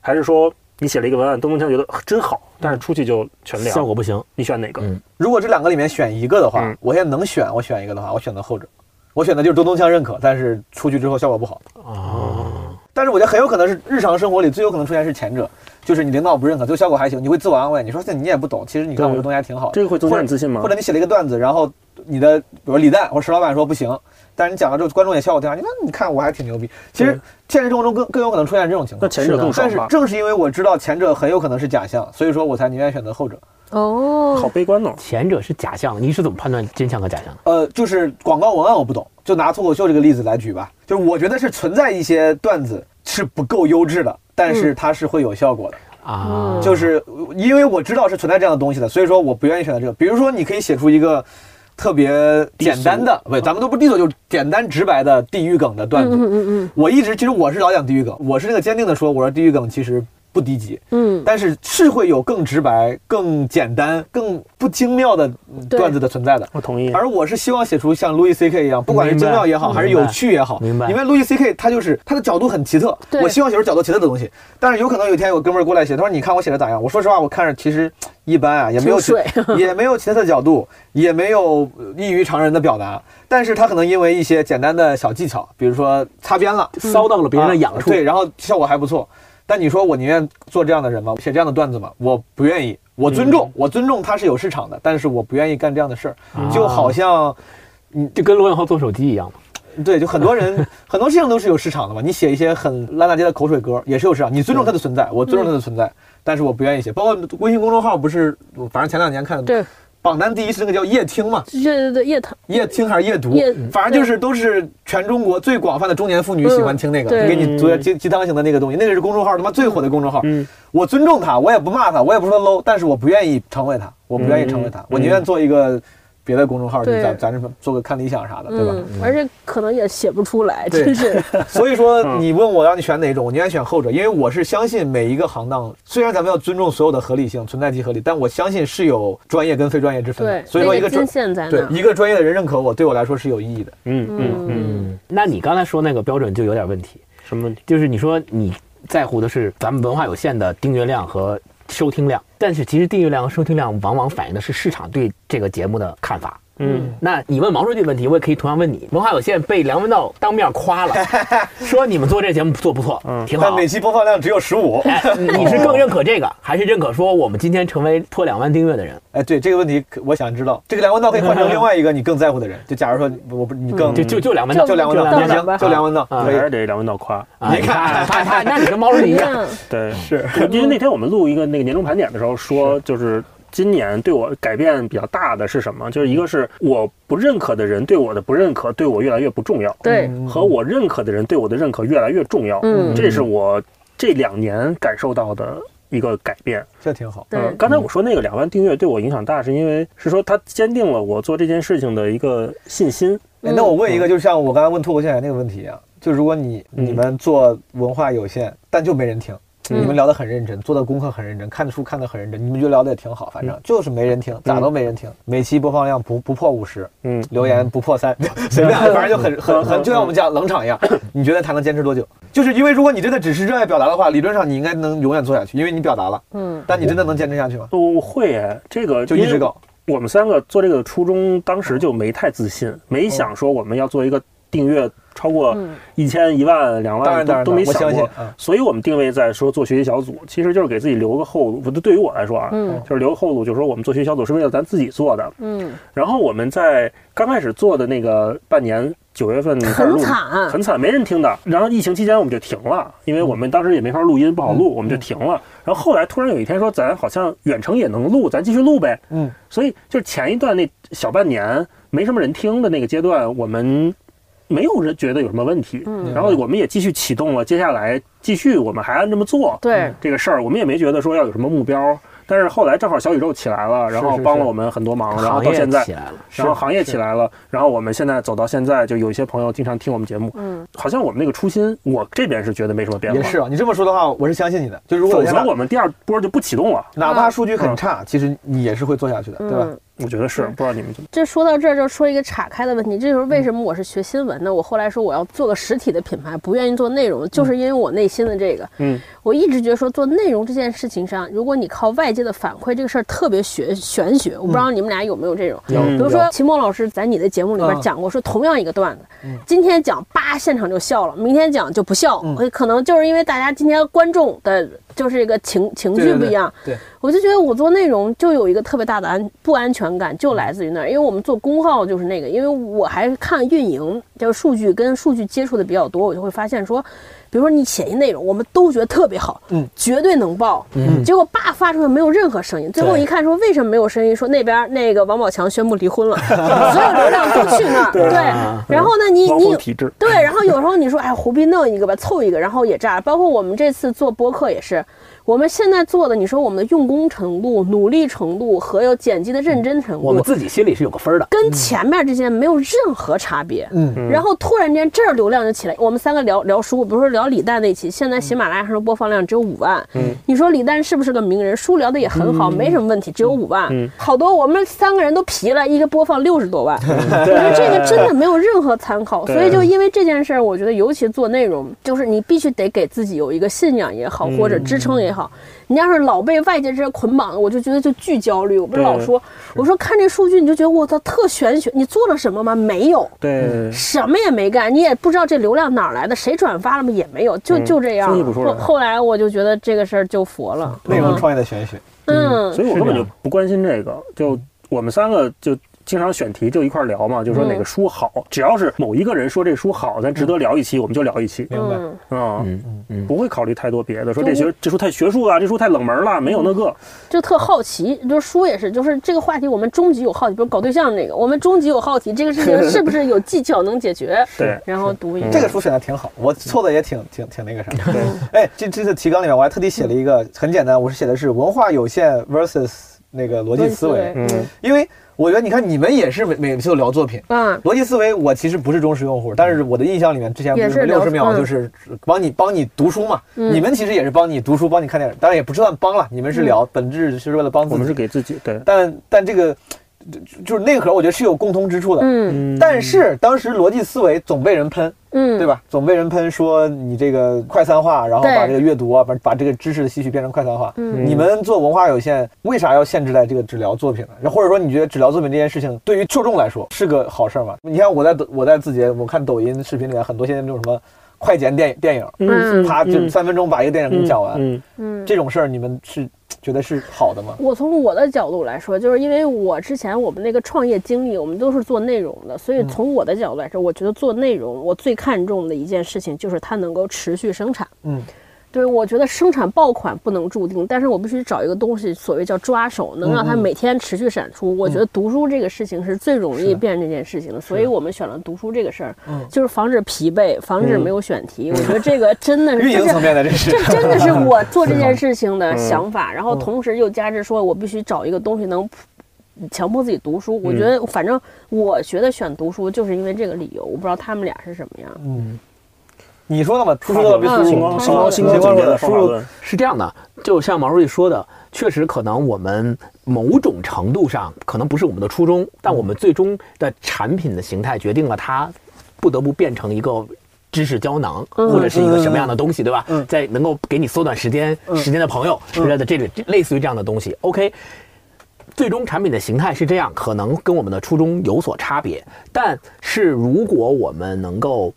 还是说你写了一个文案，东东锵觉得真好，但是出去就全凉，效果不行，你选哪个？嗯。如果这两个里面选一个的话，嗯。我现在能选，我选一个的话，我选择后者。我选的就是东东锵认可，但是出去之后效果不好。哦，但是我觉得很有可能是日常生活里最有可能出现是前者，就是你领导不认可，最后效果还行，你会自我安慰，你说这你也不懂，其实你看我这东西还挺好的。这个会增加你自信吗？或者你写了一个段子，然后你的比如李诞或者石老板说不行，但是你讲了之后观众也笑我挺好，你看你看我还挺牛逼。其实现实生活中更更有可能出现这种情况。那前者更但是？正是因为我知道前者很有可能是假象，所以说我才宁愿选择后者。哦，好悲观哦。前者是假象，你是怎么判断真相和假象的？呃，就是广告文案我不懂，就拿脱口秀这个例子来举吧。就是我觉得是存在一些段子是不够优质的，但是它是会有效果的。啊，就是因为我知道是存在这样的东西的，所以说我不愿意选择这个。比如说，你可以写出一个特别简单的，不，咱们都不是低俗，就是简单直白的地狱梗的段子。嗯嗯嗯我一直其实我是老讲地狱梗，我是那个坚定的说，我说地狱梗其实不低级，嗯但是是会有更直白、更简单、更不精妙的段子的存在的。我同意。而我是希望写出像路易 C K 一样，不管是精妙也好，还是有趣也好，明白因为路易 C K 他就是他的角度很奇特，我希望写出角度奇特的东西。但是有可能有一天有哥们儿过来写，他说你看我写的咋样？我说实话，我看着其实一般啊，也没有 也没有奇特的角度，也没有异于常人的表达。但是他可能因为一些简单的小技巧，比如说擦边了，骚到了别人的痒处。啊对，然后效果还不错。但你说我宁愿做这样的人吗？写这样的段子吗？我不愿意。我尊重，我尊重他是有市场的，但是我不愿意干这样的事儿。就好像，你就跟罗永浩做手机一样嘛。对，就很多人 很多事情都是有市场的嘛。你写一些很烂大街的口水歌，也是有市场。你尊重它的存在，我尊重它的存在，但是我不愿意写。包括微信公众号，不是，反正前两年看对，榜单第一是那个叫夜听嘛，对对对，夜听，夜听还是夜读夜，反正就是都是全中国最广泛的中年妇女喜欢听那个，嗯给你做鸡鸡汤型的那个东西，那个是公众号他妈最火的公众号。嗯。我尊重他，我也不骂他，我也不说 low，但是我不愿意成为他，我不愿意成为他，我宁愿做一个别的公众号，就咱咱这做个看理想啥的，对吧？嗯，而且可能也写不出来，对真是，所以说，嗯你问我让你选哪种，我宁愿选后者，因为我是相信每一个行当，虽然咱们要尊重所有的合理性、存在即合理，但我相信是有专业跟非专业之分的。对，所以说，一那个专线在，对一个专业的人认可我，对我来说是有意义的。嗯嗯，嗯，嗯，那你刚才说那个标准就有点问题，什么问题？就是你说你在乎的是咱们文化有限的订阅量和收听量，但是其实订阅量和收听量往往反映的是市场对这个节目的看法。嗯，那你问毛书记问题，我也可以同样问你。文化有限被梁文道当面夸了，说你们做这节目做不错，嗯挺好但每。期播放量只有十五。哎，你是更认可这个，还是认可说我们今天成为破两万订阅的人？哎，对这个问题，我想知道，这个梁文道可以换成另外一个你更在乎的人。就假如说我不你更就就就梁文道，就梁文道，就梁文道也行，就梁文道还。是得梁文道夸。啊你看他他，那你跟毛书记一样。嗯对，是因为那天我们录一个那个年终盘点的时候说，就是今年对我改变比较大的是什么？就是一个是我不认可的人对我的不认可，对我越来越不重要，对，和我认可的人对我的认可越来越重要。嗯这是我这两年感受到的一个改变。这挺好。对嗯，刚才我说那个两万订阅对我影响大，是因为是说它坚定了我做这件事情的一个信心。哎，那我问一个，就像我刚才问脱口秀演员那个问题一样，就如果你嗯你们做文化有限，但就没人听，嗯你们聊得很认真，做的功课很认真，看的书看得很认真，你们就聊得也挺好，反正就是没人听，咋都没人听，每期播放量不不破五十，嗯，留言不破三，随便，反正就很 很很，就像我们讲冷场一样，你觉得他能坚持多久？就是因为如果你真的只是热爱表达的话，理论上你应该能永远做下去，因为你表达了，嗯，但你真的能坚持下去吗？不会哎，这个就一直搞，我们三个做这个初衷，当时就没太自信，没想说我们要做一个订阅超过嗯一千、一万、两万都都没想过所以我们定位在说做学习小组，其实就是给自己留个后路。对于我来说啊，嗯就是留个后路，就是说我们做学习小组是为了咱自己做的。嗯，然后我们在刚开始做的那个半年，九月份很惨很惨，没人听的。然后疫情期间我们就停了，因为我们当时也没法录音，不好录，我们就停了。然后后来突然有一天说，咱好像远程也能录，咱继续录呗。嗯，所以就是前一段那小半年没什么人听的那个阶段，我们没有人觉得有什么问题。嗯然后我们也继续启动了，接下来继续我们还按这么做。对，这个事儿，我们也没觉得说要有什么目标。但是后来正好小宇宙起来了，然后帮了我们很多忙，然后到现在起来了，然后行业起来了，然后我们现在走到现在，就有一些朋友经常听我们节目，嗯，好像我们那个初心，我这边是觉得没什么变化，也是啊，你这么说的话，我是相信你的。就如果否则我们第二波就不启动了。哪怕数据很差，其实你也是会做下去的，对吧？嗯我觉得是，不知道你们怎么。这说到这儿就说一个岔开的问题，这就是为什么我是学新闻的。我后来说我要做个实体的品牌，不愿意做内容，就是因为我内心的这个。嗯，我一直觉得说做内容这件事情上，如果你靠外界的反馈，这个事儿特别玄玄学。我不知道你们俩有没有这种。比如说秦墨老师在你的节目里边嗯讲过，说同样一个段子，今天讲叭现场就笑了，明天讲就不笑，嗯可能就是因为大家今天观众的就是一个情情绪不一样。对。对我就觉得我做内容就有一个特别大的安不安全感，就来自于那儿，因为我们做公号就是那个，因为我还看运营，就是数据跟数据接触的比较多，我就会发现说，比如说你写一内容，我们都觉得特别好，嗯，绝对能爆，嗯结果叭发出来没有任何声音，最后一看说为什么没有声音？说那边那个王宝强宣布离婚了，所有流量都去那儿，对，然后呢你你对，然后有时候你说，哎，胡逼弄一个吧，凑一个，然后也炸了。包括我们这次做播客也是，我们现在做的，你说我们的用功程度、努力程度和有剪辑的认真程度我们，自己心里是有个分儿的。跟前面这些没有任何差别。嗯，然后突然间这儿流量就起来，我们三个聊聊书，比如说聊李诞那期，现在喜马拉雅上的播放量只有五万。嗯，你说李诞是不是个名人？书聊的也很好，没什么问题，只有五万。嗯好多我们三个人都皮了，一个播放六十多万。我觉得这个真的没有任何参考，所以就因为这件事儿，我觉得尤其做内容，就是你必须得给自己有一个信仰也好，或者支撑也好。你要是老被外界这些捆绑，我就觉得就巨焦虑。我不是老说，我说看这数据你就觉得我操特玄学，你做了什么吗？没有。对，什么也没干，你也不知道这流量哪儿来的，谁转发了吗？也没有，就嗯就这样后后来我就觉得这个事儿就佛了。内容创业的玄学，嗯，所以我根本就不关心这个，就我们三个就。经常选题就一块儿聊嘛，就说哪个书好，只要是某一个人说这书好，咱值得聊一期，我们就聊一期。明白？嗯，啊，嗯嗯，不会考虑太多别的，说这学这书太学术了，这书太冷门了，没有那个。就特好奇，就是书也是，就是这个话题我们终极有好奇，比如搞对象那个，我们终极有好奇，这个事情 是不是有技巧能解决？对，然后读一嗯这个书选的挺好，我错的也挺挺挺那个啥。对哎，这这次提纲里面我还特地写了一个很简单，我是写的是文化有限 versus 那个逻辑思维，嗯，因为我觉得你看你们也是每每次都聊作品。嗯，逻辑思维，我其实不是忠实用户，但是我的印象里面，之前不是六十秒嗯。就是帮你帮你读书嘛，嗯。你们其实也是帮你读书，帮你看电影，当然也不算帮了，你们是聊，本质是为了帮自己。我们是给自己对，但但这个就就是内核，我觉得是有共通之处的。嗯嗯但是当时逻辑思维总被人喷，嗯，对？吧？总被人喷说你这个快餐化，然后把这个阅读啊，把把这个知识的吸取变成快餐化。嗯你们做文化有限，为啥要限制在这个只聊作品呢？或者说你觉得只聊作品这件事情对于受众来说是个好事儿吗？你看我在抖我在字节，我看抖音视频里面很多现在那种什么快剪电影电影，嗯他就三分钟把一个电影给你讲完，嗯嗯，这种事儿你们是觉得是好的吗？我从我的角度来说，就是因为我之前我们那个创业经历，我们都是做内容的，所以从我的角度来说，我觉得做内容我最看重的一件事情就是它能够持续生产。嗯，对，我觉得生产爆款不能注定，但是我必须找一个东西，所谓叫抓手，能让它每天持续产出。我觉得读书这个事情是最容易变这件事情的，所以我们选了读书这个事儿，就是防止疲惫，防止没有选题。我觉得这个真的是运营层面的这是这真的是我 做这件事情的想法，然后同时又加之说我必须找一个东西能强迫自己读书。我觉得反正我觉得选读书就是因为这个理由，我不知道他们俩是什么样。嗯，你说的嘛，出书的必嗯输入星光嗯星光星星光光总结的输入方法论，是这样的，就像毛书记说的，确实可能我们某种程度上可能不是我们的初衷，但我们最终的产品的形态决定了它不得不变成一个。知识胶囊，嗯或者是一个什么样的东西，对吧？嗯在能够给你缩短时间、时间的朋友之类的这种类似于这样的东西。OK，最终产品的形态是这样，可能跟我们的初衷有所差别。但是如果我们能够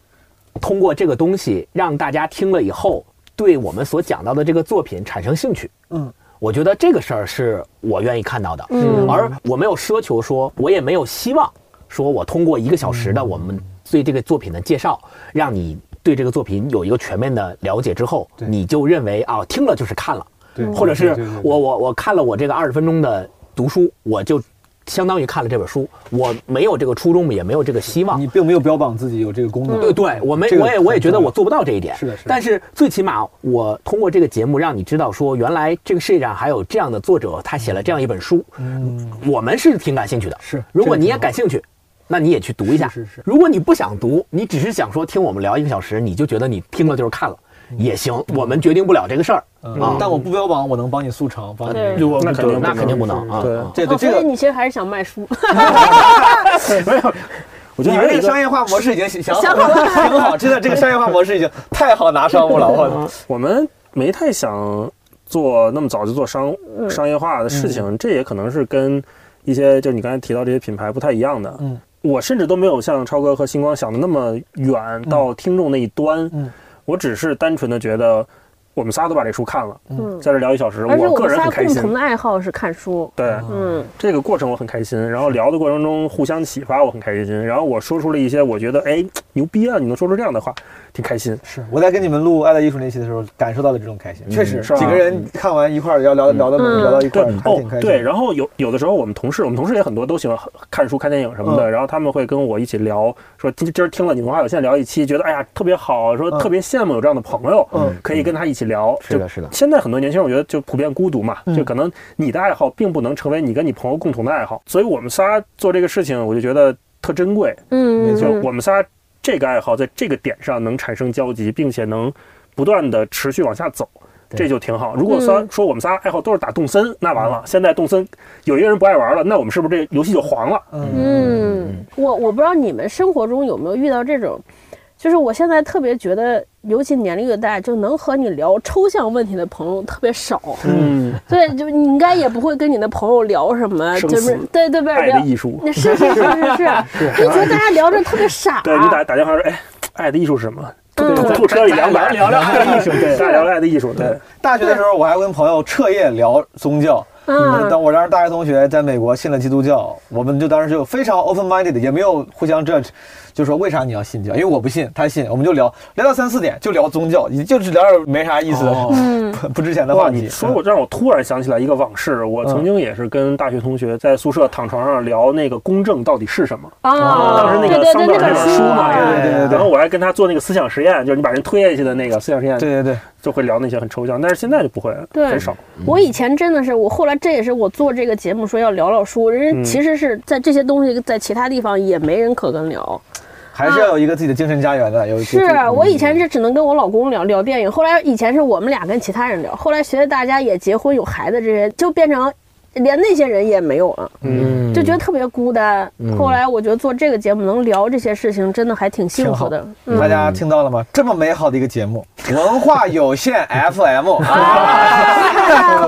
通过这个东西让大家听了以后，对我们所讲到的这个作品产生兴趣，嗯，我觉得这个事儿是我愿意看到的。嗯。而我没有奢求说，我也没有希望说我通过一个小时的我们对这个作品的介绍，让你对这个作品有一个全面的了解之后，你就认为啊，听了就是看了，对或者是我我我看了我这个二十分钟的读书，我就相当于看了这本书，我没有这个初衷，也没有这个希望你。并没有标榜自己有这个功能，对对，我没这个我也我也觉得我做不到这一点。是的是的但是最起码我通过这个节目让你知道说，原来这个世界上还有这样的作者，他写了这样一本书，嗯，我们是挺感兴趣的。是如果你也感兴趣，那你也去读一下。是是是如果你不想读，你只是想说听我们聊一个小时，你就觉得你听了就是看了，也行。我们决定不了这个事儿嗯啊。但我不标榜我能帮你速成，帮你对如果那肯定那肯定不能啊。对啊哦所以这对这个。你其实还是想卖书，没有，我觉你得还有一个们这个商业化模式已经想好了，挺好，真的，这个商业化模式已经太好拿商务了。我我们没太想做那么早就做商嗯商业化的事情，这也可能是跟一些就你刚才提到这些品牌不太一样的。嗯，我甚至都没有像超哥和星光想的那么远到听众那一端。嗯，我只是单纯的觉得我们仨都把这书看了，嗯，在这聊一小时，我个人很开心共同。的爱好是看书，对，嗯，这个过程我很开心，然后聊的过程中互相启发，我很开心。然后我说出了一些我觉得哎牛逼啊，你能说出这样的话，挺开心。是我在跟你们录《爱的艺术》那期的时候，感受到了这种开心。确实，是几个人看完一块儿要聊聊到嗯聊到一块儿，还挺开心。哦，对，然后有有的时候我们同事，我们同事也很多都喜欢看书、看电影什么的，嗯然后他们会跟我一起聊，说今今儿听了你文化有限聊一期，觉得哎呀特别好，说嗯特别羡慕有这样的朋友，嗯可以跟他一起聊。是的是的现在很多年轻人，我觉得就普遍孤独嘛，嗯就可能你的爱好并不能成为你跟你朋友共同的爱好，所以我们仨做这个事情，我就觉得特珍贵。嗯，就我们仨这个爱好在这个点上能产生交集，并且能不断的持续往下走，这就挺好。如果说嗯说我们仨爱好都是打动森，那完了，现在动森有一个人不爱玩了，那我们是不是这游戏就黄了？嗯，嗯，我我不知道你们生活中有没有遇到这种，就是我现在特别觉得，尤其年龄越大，就能和你聊抽象问题的朋友特别少。嗯，对，就你应该也不会跟你的朋友聊什么，就是死对对对，爱的聊艺术。那是是是 是是，就觉得大家聊着特别傻。对你打打电话说，哎，爱的艺术是什么？嗯吐吐车里两百，聊聊 爱的艺术对，大家聊聊爱的艺术，对。大学的时候，我还跟朋友彻夜聊宗教。嗯当我当时大学同学在美国信了基督教，我们就当时就非常 open minded，也没有互相 judge，就说为啥你要信教？因为我不信，他信，我们就聊聊到三四点，就聊宗教，就是聊点没啥意思的、嗯不不值钱的，话题。你说我让我突然想起来一个往事，我曾经也是跟大学同学在宿舍躺床上聊那个公正到底是什么。啊，当时那个桑德尔那本书嘛，对对对然后我还跟他做那个思想实验，就是你把人推下去的那个思想实验，对对对，就会聊那些很抽象，但是现在就不会，了很少。我以前真的是，我后来这也是我做这个节目说要聊聊书，人家其实是在这些东西在其他地方也没人可跟聊。还是要有一个自己的精神家园的。有一是我以前是只能跟我老公聊聊电影，后来以前是我们俩跟其他人聊，后来随着大家也结婚有孩子，这些就变成连那些人也没有了，嗯，就觉得特别孤单。后来我觉得做这个节目能聊这些事情，真的还挺幸福的。嗯大家听到了吗？这么美好的一个节目，文化有限 FM 啊，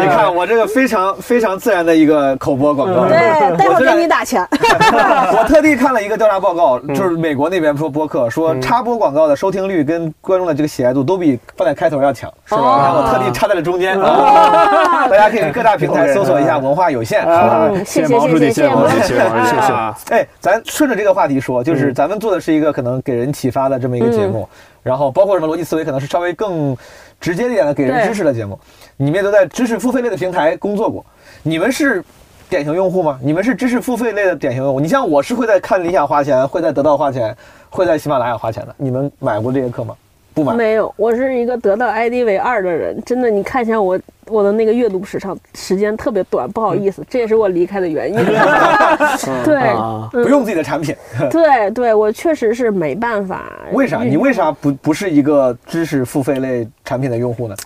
你看我这个非常非常自然的一个口播广告。对，待会儿给你打钱。我特地看了一个调查报告，就是美国那边说播客说插播广告的收听率跟观众的这个喜爱度都比放在开头要强，是吧？哦然后我特地插在了中间啊，大家可以各大平台搜索一下“文化有限”，好吧？嗯，谢谢谢谢谢谢毛主席谢谢毛主席谢谢啊哎，咱顺着这个话题说，就是咱们做的是一个可能给人启发的这么一个节目，然后包括什么逻辑思维，可能是稍微更直接一点的给人知识的节目。你们也都在知识付费类的平台工作过，你们是典型用户吗？你们是知识付费类的典型用户？你像我是会在看理想花钱，会在得到花钱，会在喜马拉雅花钱的。你们买过这些课吗？不买。没有，我是一个得到 ID 为二的人，真的，你看一下我我的那个阅读时长时间特别短，不好意思，这也是我离开的原因。对啊不用自己的产品，对对，我确实是没办法。为啥？你为？啥不不是一个知识付费类产品的用户呢？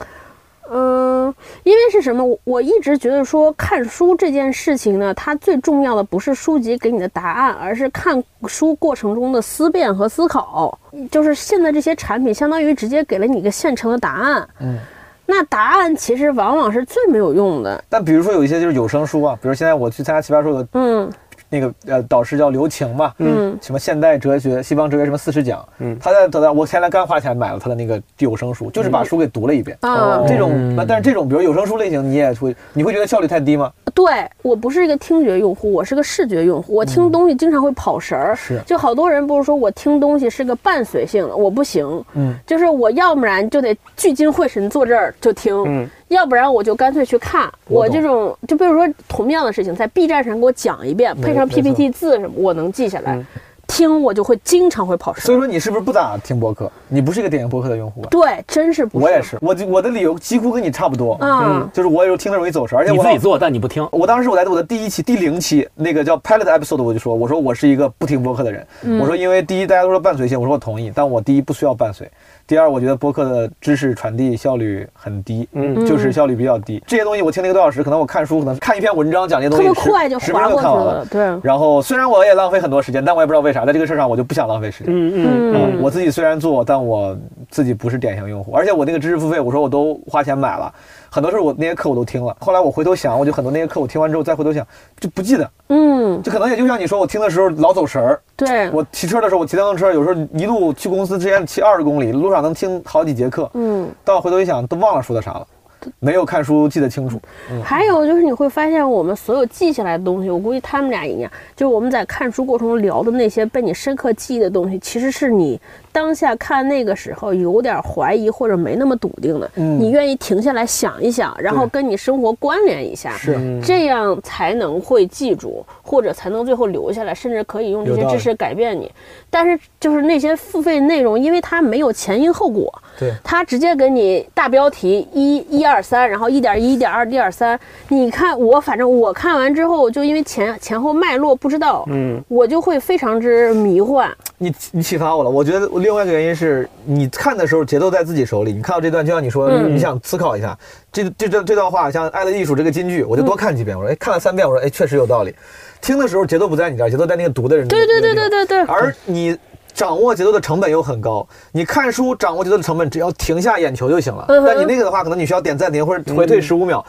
嗯，因为是什么？我我一直觉得说看书这件事情呢，它最重要的不是书籍给你的答案，而是看书过程中的思辨和思考。就是现在这些产品相当于直接给了你一个现成的答案。嗯。那答案其实往往是最没有用的。但比如说有一些就是有声书啊，比如现在我去参加奇葩说的嗯那个呃导师叫刘晴嘛，嗯。什么现代哲学、西方哲学什么四十讲，嗯。他在得到我前来刚花钱买了他的那个有声书，就是把书给读了一遍。啊，这种嗯，那但是这种，比如有声书类型，你也会，你会觉得效率太低吗？对我不是一个听觉用户，我是个视觉用户。我听东西经常会跑神儿，是。就好多人不是说我听东西是个伴随性的，我不行，嗯，就是我要不然就得聚精会神坐这儿就听，嗯要不然我就干脆去看。我我这种就比如说同样的事情，在 B 站上给我讲一遍，配上 PPT 字什么，我能记下来。嗯听我就会经常会跑神。所以说你是不是不咋听播客？你不是一个典型播客的用户啊？对，真是不我也是，我我的理由几乎跟你差不多，嗯，就是我有时候听的容易走神，而且我你自己做，但你不听。我当时我在我的第一期第零期那个叫 pilot episode，我就说我说我是一个不听播客的人，嗯我说因为第一大家都说伴随性，我说我同意，但我第一不需要伴随，第二我觉得播客的知识传递效率很低，嗯。就是效率比较低。这些东西我听了一个多小时，可能我看书可能看一篇文章讲这些东西特别快就十分划过去钟就看完了。对，然后虽然我也浪费很多时间，但我也不知道为啥在这个事儿上我就不想浪费时间。嗯。嗯嗯。嗯，我自己虽然做，但我自己不是典型用户，而且我那个知识付费，我说我都花钱买了，很多时候我那些课我都听了。后来我回头想，我就很多那些课我听完之后再回头想，就不记得，嗯，就可能也就像你说，我听的时候老走神儿。对，我骑车的时候，我骑电动车，有时候一路去公司之前骑二十公里，路上能听好几节课，嗯。到回头一想，都忘了说的啥了，没有看书记得清楚。还有就是你会发现，我们所有记下来的东西，我估计他们俩一样，就是我们在看书过程中聊的那些被你深刻记忆的东西，其实是你当下看那个时候有点怀疑或者没那么笃定的，嗯你愿意停下来想一想，然后跟你生活关联一下，是这样才能会记住，或者才能最后留下来，甚至可以用这些知识改变你。但是就是那些付费内容，因为它没有前因后果，对，他直接给你大标题一一二三，然后一点一、一点二、一点三。你看我，反正我看完之后，就因为前前后脉络不知道，嗯，我就会非常之迷幻。你你启发我了。我觉得另外一个原因是你看的时候节奏在自己手里，你看到这段就像你说，嗯你想思考一下，这这这这段话像《爱的艺术》这个金句，我就多看几遍。我说，哎，看了三遍，我说，哎，确实有道理。听的时候节奏不在你这儿，节奏在那个读的人。对对对对。对对，而你掌握节奏的成本又很高，你看书掌握节奏的成本只要停下眼球就行了。嗯但你那个的话，可能你需要点暂停或者回退十五秒。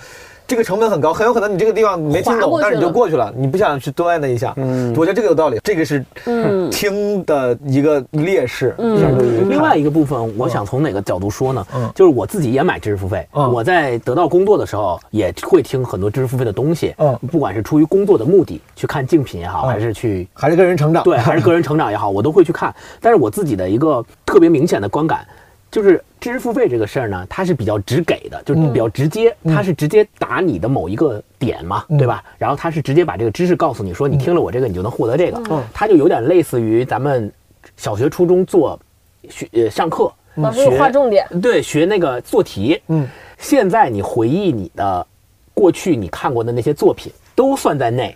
这个成本很高，很有可能你这个地方没听懂，但是你就过去了，你不想去多按那一下。嗯我觉得这个有道理，这个是嗯听的一个劣势。嗯相对于另外一个部分，我想从哪个角度说呢？嗯就是我自己也买知识付费，嗯我在得到工作的时候也会听很多知识付费的东西，嗯不管是出于工作的目的去看竞品也好，嗯还是去还是个人成长。对，还是个人成长也好，我都会去看。但是我自己的一个特别明显的观感，就是知识付费这个事儿呢，它是比较直给的，就是比较直接，它是直接打你的某一个点嘛，对吧？然后它是直接把这个知识告诉你说，你听了我这个，你就能获得这个。嗯它就有点类似于咱们小学、初中做学呃上课，老师有划重点。对，学那个做题。嗯，现在你回忆你的过去你看过的那些作品，都算在内。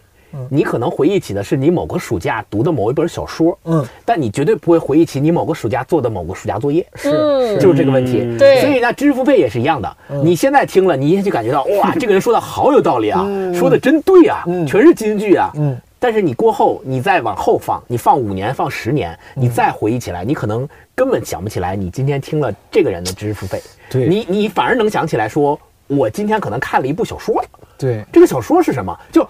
你可能回忆起的是你某个暑假读的某一本小说，嗯，但你绝对不会回忆起你某个暑假做的某个暑假作业，是就是这个问题。嗯。对。所以呢，知识付费也是一样的。你现在听了，你一下就感觉到哇，这个人说的好有道理啊，说的真对啊，嗯。全是金句啊。嗯，但是你过后，你再往后放，你放五年、放十年，你再回忆起来，你可能根本想不起来你今天听了这个人的知识付费。对。你你反而能想起来说，我今天可能看了一部小说了。对，这个小说是什么？就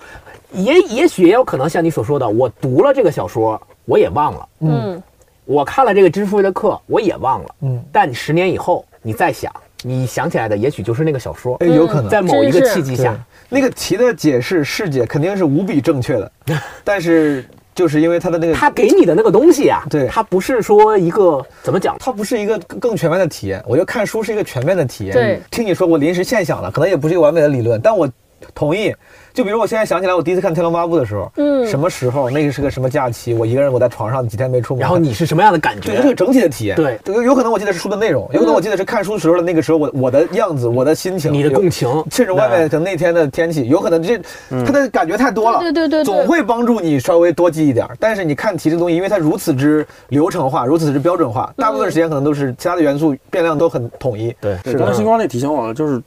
也也许也有可能像你所说的，我读了这个小说，我也忘了；嗯我看了这个知识付费的课，我也忘了。嗯，但十年以后你再想，你想起来的也许就是那个小说哎，，有可能。在某一个契机下，那个题的解释释解肯定是无比正确的，但是就是因为他的那个，他给你的那个东西啊，对他不是说一个怎么讲，它不是一个更全面的体验。我觉得看书是一个全面的体验。对听你说我临时现想了，可能也不是一个完美的理论，但我同意。就比如我现在想起来，我第一次看《天龙八部》的时候，嗯什么时候？那个是个什么假期？我一个人我在床上几天没出门，然后你是什么样的感觉对，这是个？整体的体验。对有有可能我记得是书的内容，有可能我记得是看书时候的那个时候我我的样子，我的心情，你的共情，甚至外面可能那天的天气，有可能这它的感觉太多了，对对对对总会帮助你稍微多记一点。但是你看题这东西，因为它如此之流程化，如此之标准化，大部分时间可能都是其他的元素变量都很统一。对，是的刚才星光那提醒我了，就是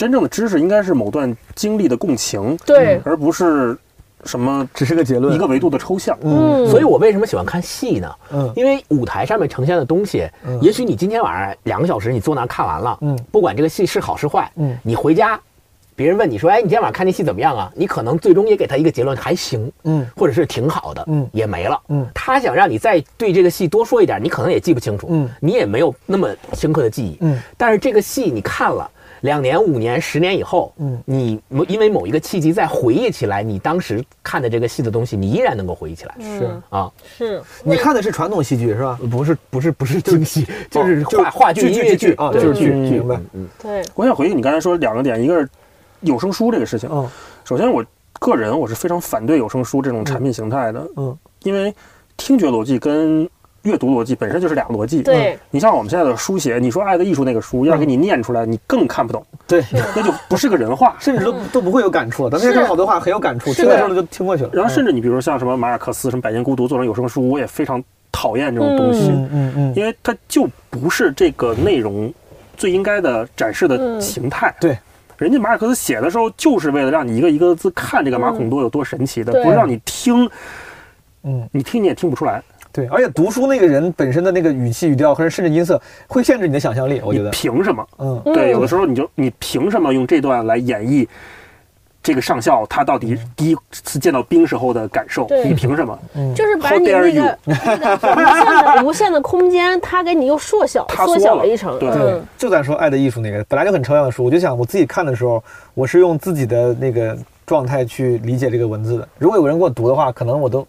真正的知识应该是某段经历的共情，对。而不是什么 只是个结论一个维度的抽象。嗯，所以我为什么喜欢看戏呢？嗯。因为舞台上面呈现的东西，嗯。也许你今天晚上两个小时你坐那看完了，嗯。不管这个戏是好是坏，嗯。你回家，别人问你说，哎，你今天晚上看那戏怎么样啊？你可能最终也给他一个结论，还行，嗯。或者是挺好的，嗯也没了，嗯。他想让你再对这个戏多说一点，你可能也记不清楚，嗯。你也没有那么深刻的记忆，嗯。但是这个戏你看了。两年、五年、十年以后，嗯。你某因为某一个契机再回忆起来，你当时看的这个戏的东西，你依然能够回忆起来，是。啊，是。你看的是传统戏剧是吧？不是不是不是京戏，就是 话话剧、音乐剧啊，对。就是剧，嗯明白？对，我想回应你刚才说两个点，一个是有声书这个事情。嗯首先，我个人我是非常反对有声书这种产品形态的，嗯因为听觉逻辑跟阅读逻辑本身就是俩逻辑。对，你像我们现在的书写，你说《爱的艺术》那个书，要是给你念出来，你更看不懂，对，那就不是个人话。甚至都都不会有感触。咱们看好多话很有感触，是听的时候就听过去了。然后甚至你比如说像什么马尔克斯、什么《百年孤独》做成有声书，我也非常讨厌这种东西，嗯嗯嗯，因为它就不是这个内容最应该的展示的嗯形态。对。人家马尔克斯写的时候，就是为了让你一个一个字看这个马孔多有多神奇的，对不是让你听，嗯，你听你也听不出来。对，而且读书那个人本身的那个语气、语调和甚至音色，会限制你的想象力。我觉得，凭什么？嗯嗯对，有的时候你就你凭什么用这段来演绎这个上校他到底第一次见到兵时候的感受？你凭什么？嗯，就是把你那个无限的无限的空间，他给你又缩小 缩小了一层，对对嗯，就咱说《爱的艺术》那个，本来就很抽象的书，我就想我自己看的时候，我是用自己的那个状态去理解这个文字的。如果有人给我读的话，可能我都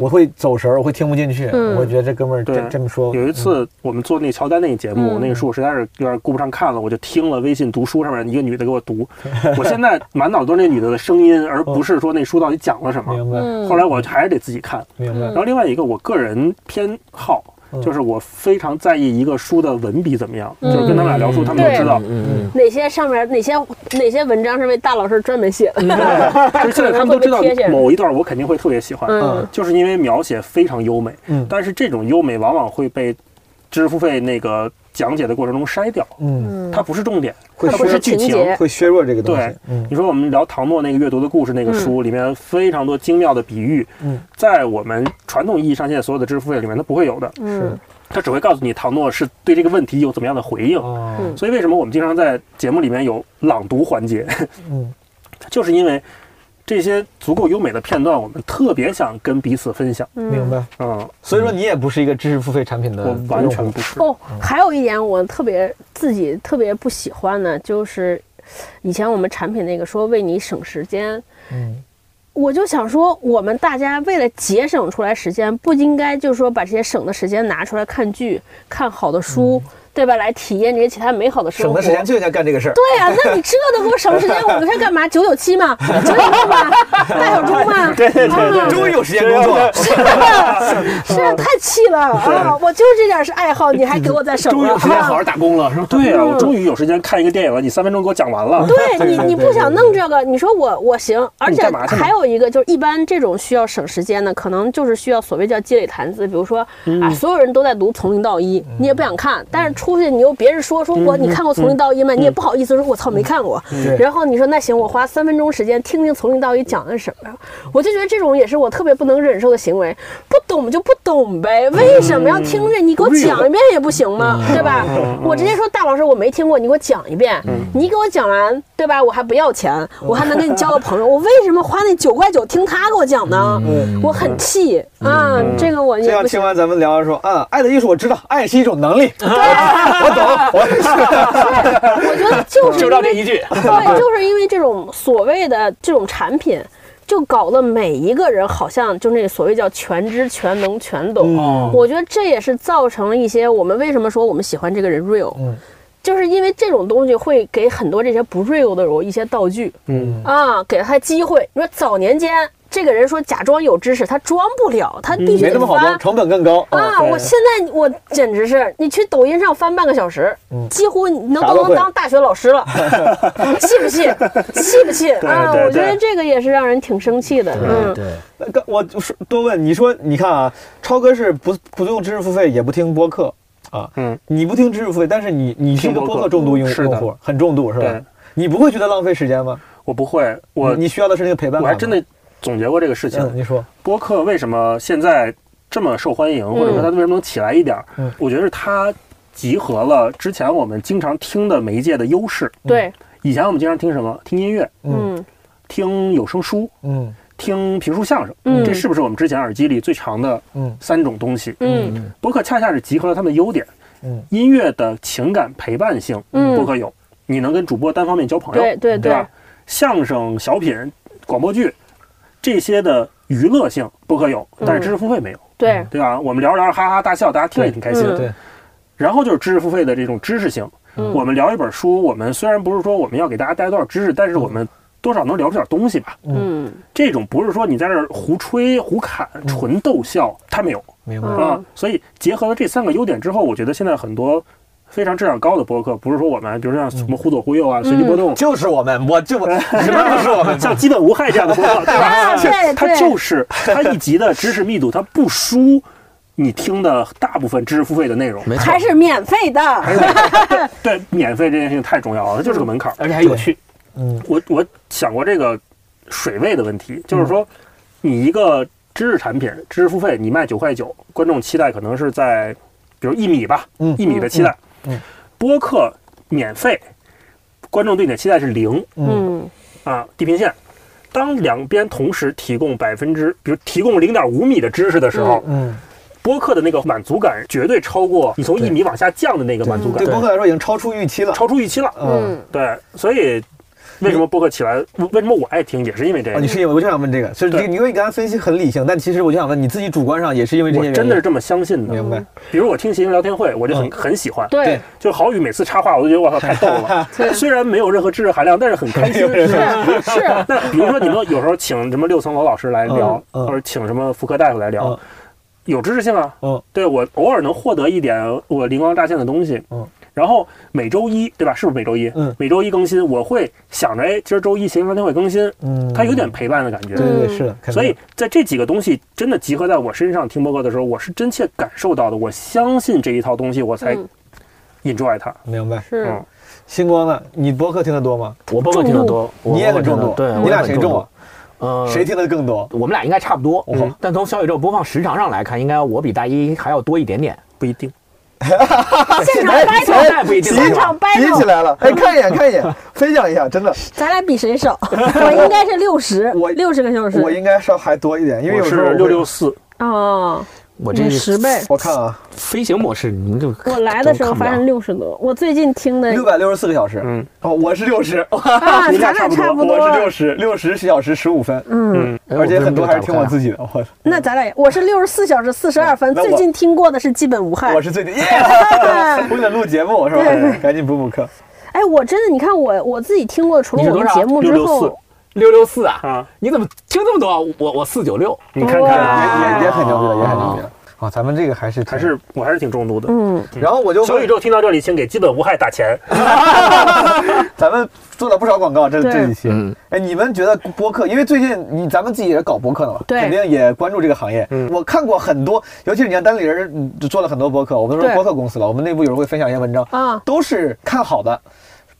我会走神儿，我会听不进去，嗯。我会觉得这哥们儿这对。这么说。有一次我们做那乔丹那个节目，嗯。那个书我实在是有点顾不上看了，我就听了微信读书上面一个女的给我读，我现在满脑子都是那女的的声音，而不是说那书到底讲了什么。明白，嗯。后来我还是得自己看。明白。然，后另外一个，我个人偏好嗯就是我非常在意一个书的文笔怎么样，嗯就是跟他们俩聊书，他们都知道。嗯嗯哪些上面哪些哪些文章是为大老师专门写的？就是现在他们都知道某一段我肯定会特别喜欢，嗯就是因为描写非常优美，嗯但是这种优美往往会被知识付费那个讲解的过程中筛掉，它不是重点，它不是剧情。会削弱这个东西对。嗯你说我们聊唐诺那个阅读的故事那个书，里面非常多精妙的比喻，嗯在我们传统意义上现在所有的知识付费里面它不会有的，嗯它只会告诉你唐诺是对这个问题有怎么样的回应。所以为什么我们经常在节目里面有朗读环节，嗯 就是因为这些足够优美的片段，我们特别想跟彼此分享。明白。嗯，所以说你也不是一个知识付费产品的我完全不是。哦，还有一点我特别自己特别不喜欢的，就是以前我们产品那个说为你省时间，嗯我就想说，我们大家为了节省出来时间，不应该就是说把这些省的时间拿出来看剧、看好的书，对吧？来体验这些其他美好的生活。省的时间就应该干这个事儿。对呀、那你这都给我省时间，我们是干嘛？九九七嘛？九九六嘛？大小周嘛？对对对终于有时间工作了，是啊，太气了啊！我就这点是爱好，你还给我在省终于有时间好啊好！打工了，是吧？对啊，我终于有时间看一个电影了，你三分钟给我讲完了。对你，你不想弄这个，你说我我行，而且还有一个就是，一般这种需要省时间的，可能就是需要所谓叫积累谈资，比如说嗯啊，所有人都在读《从零到一》，你也不想看，但是出去你又别人说说我你看过《从零到一》吗？你也不好意思说，我操没看过。然后你说那行，我花三分钟时间听听《从零到一》讲的是什么，我就觉得这种也是我特别不能忍受的行为。不懂就不懂呗，为什么要听着？你给我讲一遍也不行吗？对吧？我直接说大老师我没听过，你给我讲一遍。你给我讲完，对吧？我还不要钱，我还能跟你交个朋友。我为什么花那九块九听他给我讲呢？我很气啊！这个我这。样听完咱们聊完说啊，爱的艺术我知道，爱是一种能力，我懂，我我觉得就是就因为照这一句，对，就是因为这种所谓的这种产品，就搞得每一个人好像就那个所谓叫全知全能全懂。哦我觉得这也是造成了一些我们为什么说我们喜欢这个人 real，、嗯就是因为这种东西会给很多这些不 real 的人一些道具嗯，啊，给他机会。你说早年间这个人说假装有知识，他装不了，他必须得没那么好装，翻。成本更高啊！我现在我简直是，你去抖音上翻半个小时，嗯几乎你能啥都能当大学老师了，气不气？气不气啊？我觉得这个也是让人挺生气的。嗯，对，那刚我说多问你说，你看啊，超哥是不不用知识付费，也不听播客啊，嗯，你不听知识付费，但是你你是一个播客重度用户，很重度是吧？你不会觉得浪费时间吗？我不会，我你需要的是那个陪伴感吗。我还真的总结过这个事情。嗯，你说，播客为什么现在这么受欢迎，或者说它为什么能起来一点儿？嗯我觉得是它集合了之前我们经常听的媒介的优势。对，以前我们经常听什么？听音乐，嗯嗯听有声书，嗯听评书相声。嗯这是不是我们之前耳机里最长的嗯三种东西？嗯播客恰恰是集合了它们的优点。嗯音乐的情感陪伴性，嗯播客有，你能跟主播单方面交朋友，对对对对吧？相声、小品、广播剧这些的娱乐性，播客有，但是知识付费没有，对，对吧？我们聊着聊着哈哈大笑，大家听着也挺开心。嗯对，然后就是知识付费的这种知识性，嗯我们聊一本书，我们虽然不是说我们要给大家带来多少知识，但是我们多少能聊出点东西吧。嗯这种不是说你在这儿胡吹胡侃、纯逗笑，他没有明白。嗯啊。所以结合了这三个优点之后，我觉得现在很多非常质量高的播客，不是说我们，比如像什么忽左忽右啊、随机波动。就是我们，我就 什么不是我们，像基本无害这样的播客，对吧？啊对它就是它一集的知识密度，它不输你听的大部分知识付费的内容。没还，是免费的，对，免费这件事情太重要了，它就是个门槛。而且还有趣。嗯我我想过这个水位的问题，就是说，你一个知识产品，知识付费，你卖九块九，观众期待可能是在，比如一米吧，嗯一米的期待。嗯嗯播客免费，观众对你的期待是零嗯啊，地平线。当两边同时提供百分之，比如提供零点五米的知识的时候，嗯，播客的那个满足感绝对超过你从一米往下降的那个满足感对，播客来说已经超出预期了。超出预期了。嗯，嗯对，所以为什么播客起来？为什么我爱听，也是因为这哦，个你。是因为我就想问这个，就你因为你刚才分析很理性，但其实我就想问你自己主观上也是因为这些我原因真的是这么相信的。明白。比如我听谐星聊天会，我就很嗯很喜欢。对对，就郝宇每次插话，我都觉得我操太逗了。虽然没有任何知识含量，但是很开心。是是，那比如说你们有时候请什么六层楼老师来聊，嗯嗯或者请什么妇科大夫来聊嗯，有知识性啊。嗯，对我偶尔能获得一点我灵光乍现的东西。嗯，然后每周一对吧？是不是每周一？嗯每周一更新，我会想着，哎，今儿周一谐星聊天会更新，嗯，它有点陪伴的感觉。对对对，是的，所以在这几个东西真的集合在我身上听播客的时候，我是真切感受到的。我相信这一套东西，我才嗯 enjoy 它。明白。是嗯，星光呢？你播客听得多吗？我播客听得多，你也很重度，对，你俩谁重啊？？呃，谁听的更多？我们俩应该差不多哦，但从小宇宙播放时长上来看，应该我比大一还要多一点点。不一定。现场现 battle，在不一定现场掰起来了，哎，看一眼，看一眼，分享一下，真的，咱俩比谁少？我应该是六十我，六十个小时。我。应该稍还多一点，因为我有时候是六六，四，哦，我这十倍。我看啊，飞行模式，你们就我来的时候发现六十多，我最近听的六百六十四个小时，嗯，哦，我是六十，啊，你俩咱俩差不多。我是六十，六十小时十五分，嗯，哎而且很多还是听我。自己的，我那咱俩也我是六十四小时四十二分，最近听过的是基本无害我。是最近，耶！为了录节目是吧？赶紧补补课。哎，我真的，你看我我自己听过，除了我们节目之后，六六四啊！啊，你怎么听这么多？我我四九六，你看哇看，也也也很牛逼了，也很牛逼了。啊，咱们这个还是还是我还是挺重度的。嗯，然后我就小宇宙听到这里，请给基本无害打钱。咱们做了不少广告，这对这一期。嗯哎，你们觉得播客？因为最近你咱们自己也搞播客的嘛，对肯定也关注这个行业。嗯我看过很多，尤其是你看单立人嗯就做了很多播客，我们都是播客公司了，我们内部有人会分享一些文章，啊，都是看好的。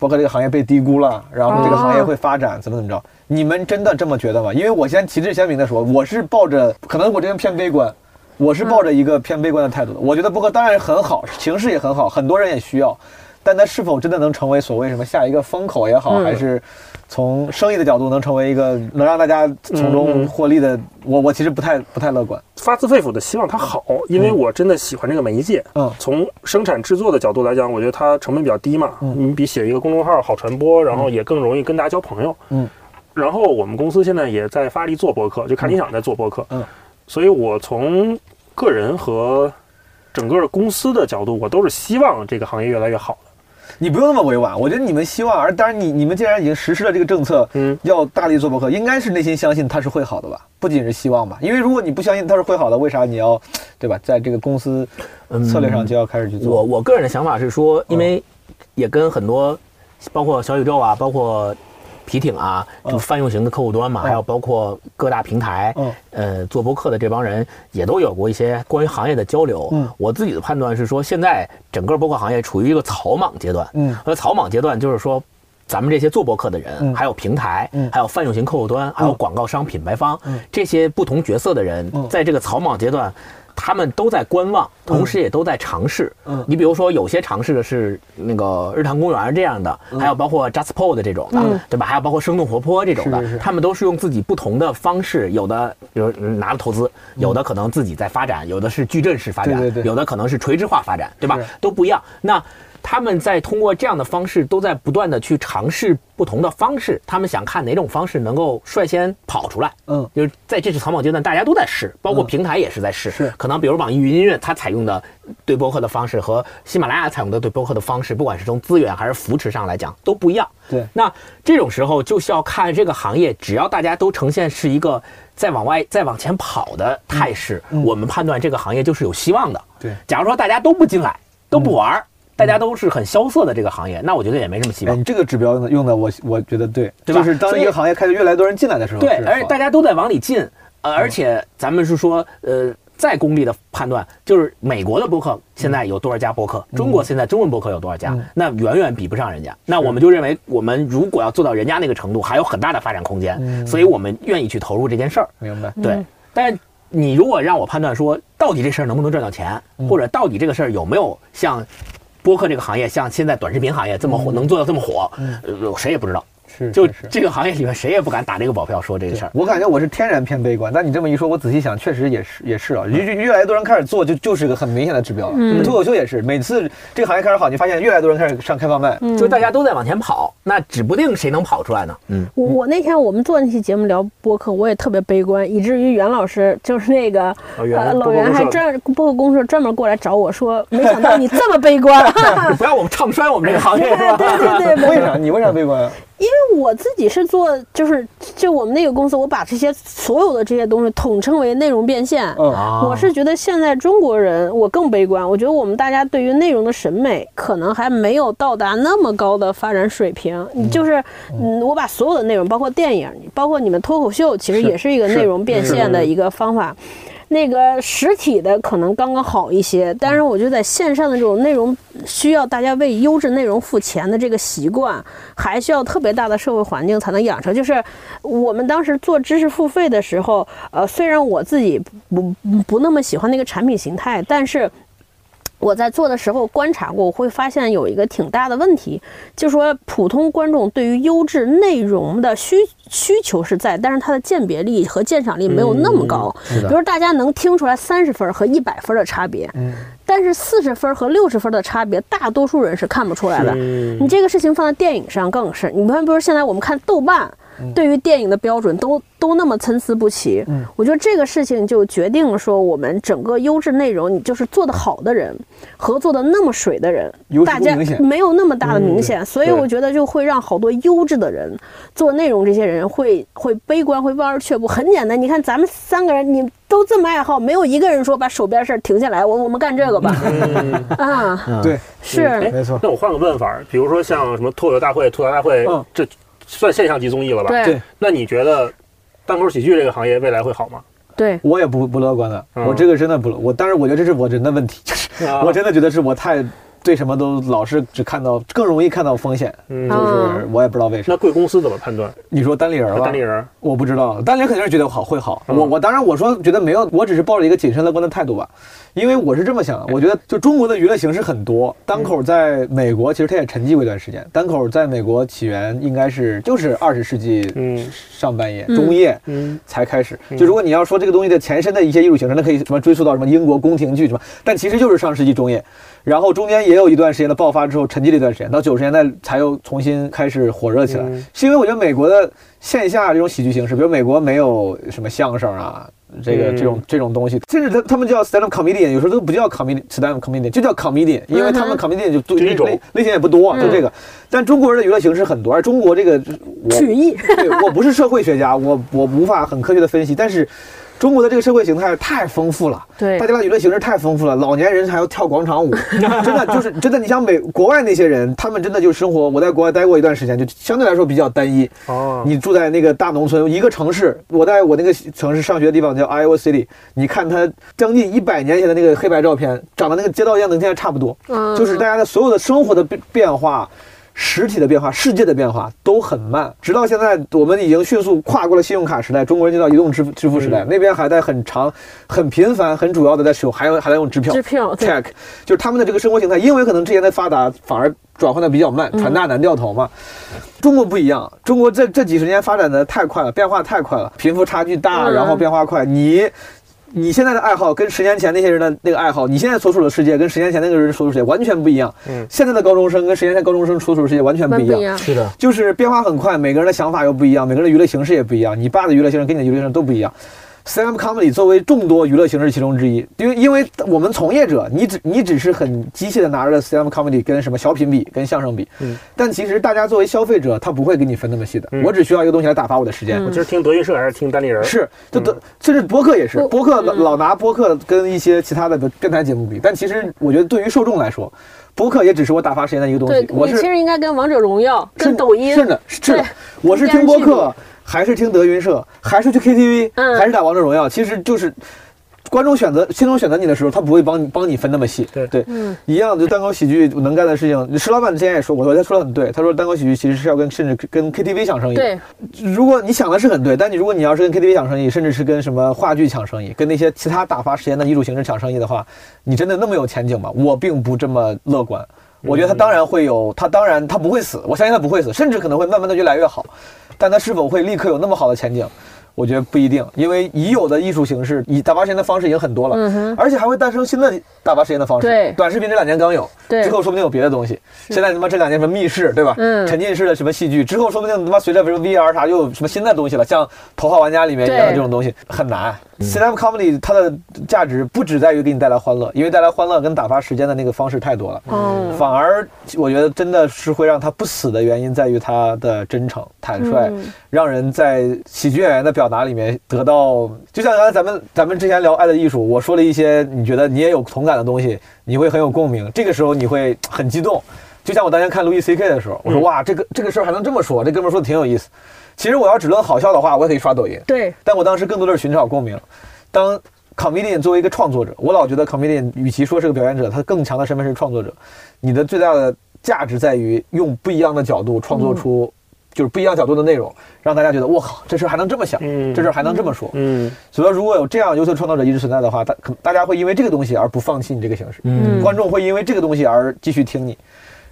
播客这个行业被低估了，然后这个行业会发展，怎么怎么着？你们真的这么觉得吗？因为我先旗帜鲜明的说，我是抱着，可能我这人偏悲观，我是抱着一个偏悲观的态度的。我觉得播客当然很好，形势也很好，很多人也需要，但它是否真的能成为所谓什么下一个风口也好，嗯还是从生意的角度能成为一个能让大家从嗯中嗯获利的，我我其实不太不太乐观。发自肺腑的希望它好，因为我真的喜欢这个媒介。嗯从生产制作的角度来讲，我觉得它成本比较低嘛，嗯你比写一个公众号好传播，然后也更容易跟大家交朋友。嗯，然后我们公司现在也在发力做播客，就看理想在做播客。嗯，所以我从个人和整个公司的角度，我都是希望这个行业越来越好的。你不用那么委婉，我觉得你们希望，而当然你你们既然已经实施了这个政策，嗯，要大力做博客，应该是内心相信它是会好的吧？不仅是希望吧，因为如果你不相信它是会好的，为啥你要，对吧？在这个公司策略上就要开始去我做。我个人的想法是说，因为也跟很多，包括小宇宙啊，包括皮艇啊，这嗯。种泛用型的客户端嘛，嗯。还有包括各大平台，嗯。呃，做播客的这帮人也都有过一些关于行业的交流。嗯。我自己的判断是说，现在整个播客行业处于一个草莽阶段。嗯。和草莽阶段就是说，咱们这些做博客的人，嗯。还有平台，嗯。还有泛用型客户端，还有广告商、品牌方、嗯。这些不同角色的人，嗯。在这个草莽阶段。他们都在观望，同时也都在尝试。嗯你比如说，有些尝试的是那个日坛公园这样的，还有包括 JustPod 的这种的，嗯对吧？还有包括生动活泼这种的，他们都是用自己不同的方式，有的比如嗯拿了投资，有的可能自己在发展，有的是矩阵式发展，对对对有的可能是垂直化发展，对吧？都不一样。那他们在通过这样的方式，都在不断的去尝试不同的方式，他们想看哪种方式能够率先跑出来。嗯就是在这次草莽阶段，大家都在试，包括嗯平台也是在试。是可能比如网易云音乐，它采用的对播客的方式和喜马拉雅采用的对播客的方式，不管是从资源还是扶持上来讲，都不一样。对那这种时候就需要看这个行业，只要大家都呈现是一个在往外、再往前跑的态势，嗯我们判断这个行业就是有希望的。对假如说大家都不进来，都不玩儿。大家都是很萧瑟的这个行业，那我觉得也没什么希哎，望你。这个指标用的用的我我觉得对，对吧？就是当一个行业开始越来越多人进来的时候，对，而且大家都在往里进，呃，而且咱们是说，呃，再功利的判断，就是美国的博客现在有多少家博客，中国现在中文博客有多少家，嗯。那远远比不上人家。那我们就认为，我们如果要做到人家那个程度，还有很大的发展空间，嗯。所以我们愿意去投入这件事儿。明白。对，但是你如果让我判断说，到底这事儿能不能赚到钱，嗯。或者到底这个事儿有没有像播客这个行业，像现在短视频行业这么火，能做到这么火，呃，谁也不知道。嗯是就这个行业里面，谁也不敢打这个保票说这个事儿。我感觉我是天然偏悲观，但你这么一说，我仔细想，确实也是也是啊，越越越来越多人开始做，就就是个很明显的指标了。嗯脱口秀也是，每次这个行业开始好，你发现越来越多人开始上开放麦，就大家都在往前跑，那指不定谁能跑出来呢。嗯，我我那天我们做那期节目聊播客，我也特别悲观，以至于袁老师就是那个老袁呃老袁还专播客公社专门过来找我说，没想到你这么悲观。不要我们唱衰我们这个行业 是吧？对对对，为啥？你为啥悲观啊？因为我自己是做，就是就我们那个公司，我把这些所有的这些东西统称为内容变现。嗯啊我是觉得现在中国人，我更悲观。我觉得我们大家对于内容的审美可能还没有到达那么高的发展水平。你就是，嗯，我把所有的内容，包括电影，包括你们脱口秀，其实也是一个内容变现的一个方法。那个实体的可能刚刚好一些，但是我觉得在线上的这种内容，需要大家为优质内容付钱的这个习惯，还需要特别大的社会环境才能养成。就是我们当时做知识付费的时候，呃，虽然我自己不不不那么喜欢那个产品形态，但是。我在做的时候观察过，我会发现有一个挺大的问题，就是说普通观众对于优质内容的需需求是在，但是它的鉴别力和鉴赏力没有那么高。比如大家能听出来三十分和一百分的差别，嗯但是四十分和六十分的差别，大多数人是看不出来的。你这个事情放在电影上更是，你看，比如现在我们看豆瓣。对于电影的标准都都那么参差不齐，嗯。我觉得这个事情就决定了说，我们整个优质内容，你就是做得好的人，和做的那么水的人大家没有那么大的明显，所以我觉得就会让好多优质的人做内容，这些人会会悲观，会望而却步。很简单，你看咱们三个人，你都这么爱好，没有一个人说把手边事儿停下来，我我们干这个吧，啊，对，是。哎没错。那我换个问法，比如说像什么脱口大会、吐槽大会，嗯。这算现象级综艺了吧？对。对那你觉得单口喜剧这个行业未来会好吗？对，我也不不乐观的，嗯。我这个真的不乐，我但是我觉得这是我人的问题，就是啊。我真的觉得是我太对什么都老是只看到更容易看到风险，嗯就啊是我也不知道为什么。那贵公司怎么判断？你说单立人吧，单立人，我不知道，单立人肯定是觉得好会好。嗯我我当然我说觉得没有，我只是抱着一个谨慎乐观的态度吧，因为我是这么想的，我觉得就中国的娱乐形式很多，单口在美国其实它也沉寂过一段时间，单口在美国起源应该是就是二十世纪嗯上半叶、嗯中叶。嗯才开始，就如果你要说这个东西的前身的一些艺术形式，那可以什么追溯到什么英国宫廷剧什么，但其实就是上世纪中叶，然后中间也有一段时间的爆发之后沉寂了一段时间，到九十年代才又重新开始火热起来，嗯。是因为我觉得美国的线下这种喜剧形式，比如美国没有什么相声啊。这个嗯。这种这种东西，甚至他他们叫 stand up comedian，有时候都不叫 comedian stand up comedian，就叫 comedian，因为他们嗯 comedian 就就一种。类类型也不多，就嗯这个。但中国人的娱乐形式很多，而中国这个我曲艺，对我不是社会学家，我我无法很科学的分析，但是中国的这个社会形态太丰富了，对大家的娱乐形式太丰富了，老年人还要跳广场舞，真的就是真的，你像美国外那些人，他们真的就生活，我在国外待过一段时间，就相对来说比较单一。哦，你住在那个大农村，一个城市，我在我那个城市上学的地方叫 Iowa City，你看它将近一百年前的那个黑白照片，长得那个街道样子跟现在差不多，嗯就是大家的所有的生活的变变化。实体的变化、世界的变化都很慢。直到现在，我们已经迅速跨过了信用卡时代，中国人进到移动支付支付时代，那边还在很长、很频繁、很主要的在使用，还有还在用支票。支票对 check，就是他们的这个生活形态，因为可能之前的发达反而转换的比较慢，船大难掉头嘛。中国不一样，中国这这几十年发展的太快了，变化太快了，贫富差距大，嗯然后变化快，你。你现在的爱好跟十年前那些人的那个爱好，你现在所处的世界跟十年前那个人所处的世界完全不一样。嗯现在的高中生跟十年前高中生所处的世界完全不一样。不一样。是的，就是变化很快，每个人的想法又不一样，每个人的娱乐形式也不一样。你爸的娱乐形式跟你的娱乐形式都不一样。Stand up comedy 作为众多娱乐形式其中之一，因为因为我们从业者，你只你只是很机械的拿着 stand up comedy 跟什么小品比、跟相声比，嗯但其实大家作为消费者，他不会给你分那么细的。嗯我只需要一个东西来打发我的时间。嗯我今儿听德云社还是听单立人？是，这都甚至播客也是，播客老拿播客跟一些其他的电台节目比，但其实我觉得对于受众来说，播客也只是我打发时间的一个东对西。，我是你其实应该跟王者荣耀、跟抖音是的，是的，我是听播客，还是听德云社，还是去 KTV，、嗯还是打王者荣耀，其实就是。观众选择心中选择你的时候，他不会帮你帮你分那么细，对对，嗯一样的。就单口喜剧能干的事情，石老板之前也说过，我他说的很对。他说单口喜剧其实是要跟甚至跟 KTV 抢生意。对，如果你想的是很对，但你如果你要是跟 KTV 抢生意，甚至是跟什么话剧抢生意，跟那些其他打发时间的艺术形式抢生意的话，你真的那么有前景吗？我并不这么乐观。我觉得他当然会有，他当然他不会死，我相信他不会死，甚至可能会慢慢的越来越好，但它是否会立刻有那么好的前景？我觉得不一定，因为已有的艺术形式，以打发时间的方式已经很多了，嗯哼而且还会诞生新的打发时间的方式。对短视频这两年刚有，对之后说不定有别的东西。现在他妈这两年什么密室，对吧？嗯沉浸式的什么戏剧，之后说不定他妈随着比如 VR 啥又有什么新的东西了，像《头号玩家》里面一样的这种东西很难。stand up comedy 它的价值不只在于给你带来欢乐，因为带来欢乐跟打发时间的那个方式太多了。嗯反而我觉得真的是会让他不死的原因在于他的真诚、坦率，嗯让人在喜剧演员的表达里面得到，就像刚才咱们咱们之前聊《爱的艺术》，我说了一些你觉得你也有同感的东西，你会很有共鸣，这个时候你会很激动。就像我当年看路易 C K 的时候，我说嗯哇，这个这个事儿还能这么说，这哥们儿说的挺有意思。其实我要只论好笑的话，我也可以刷抖音，对，但我当时更多的是寻找共鸣。当 comedian 作为一个创作者，我老觉得 comedian 与其说是个表演者，他更强的身份是创作者。你的最大的价值在于用不一样的角度创作出，就是不一样角度的内容，让大家觉得我靠，这事儿还能这么想，嗯。这事儿还能这么说。嗯，所以说，如果有这样优秀创作者一直存在的话，大可大家会因为这个东西而不放弃你这个形式，嗯。观众会因为这个东西而继续听你。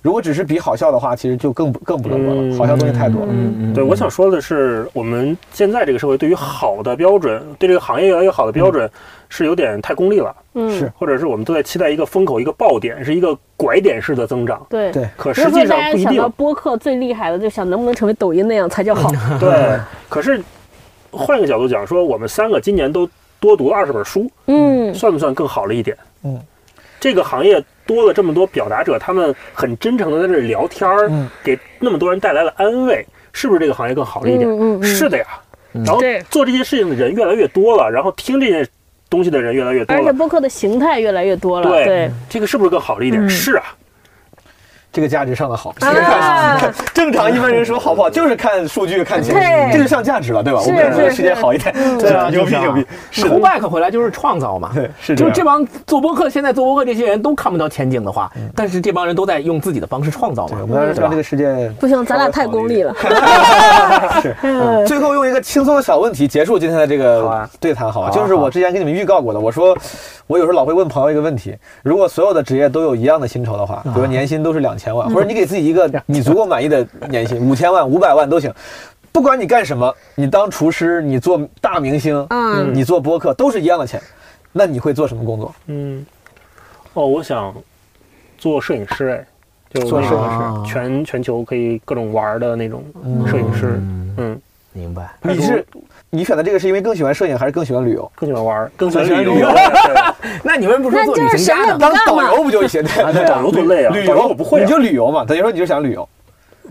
如果只是比好笑的话，其实就更不更不乐观了，嗯。好笑东西太多了。嗯对，我想说的是，我们现在这个社会对于好的标准，对这个行业越来越好的标准，是有点太功利了，嗯是或者是我们都在期待一个风口、一个爆点，是一个拐点式的增长。对对可实际上不一定想到。播客最厉害的，就想能不能成为抖音那样才叫好。对，可是换一个角度讲，说我们三个今年都多读了二十本书，嗯，算不算更好了一点？嗯，这个行业多了这么多表达者，他们很真诚的在这里聊天儿，嗯给那么多人带来了安慰，是不是这个行业更好了一点？嗯嗯嗯是的呀。然后做这些事情的人越来越多了，然后听这件东西的人越来越多了，而且播客的形态越来越多了。对对，这个是不是更好了一点？嗯是啊，这个价值上的好，啊。正常一般人说好不好，就是看数据、看钱，对。这就上价值了，对吧？我们这个世界好一点，对啊，牛逼牛逼，是的。c back 回来就是创造嘛。对，是。就这帮做播客，现在做播客这些人都看不到前景的话，但是这帮人都在用自己的方式创造嘛。对，我，们让这个？世界不行，咱俩太功利了。是。最后用一个轻松的小问题结束今天的这个啊。对谈，好吧？就是我之前给你们预告过的，我说我有时候老会问朋友一个问题：如果所有的职业都有一样的薪酬的话，比如年薪都是两千万，或者你给自己一个 你足够满意的年薪，五千万、五百万都行。不管你干什么，你当厨师，你做大明星，嗯你做播客，都是一样的钱。那你会做什么工作？嗯，哦，我想做摄影师，哎，就做摄影师啊全全球可以各种玩儿的那种摄影师，嗯嗯，明白。你是你选的这个是因为更喜欢摄影，还是更喜欢旅游？更喜欢玩儿，更喜欢旅游旅游。那你们不说做旅行家那就是什么也呢？当不干嘛导游不就行？对对啊导游多累啊旅游游我不会啊你就旅游嘛。等于说你就想旅游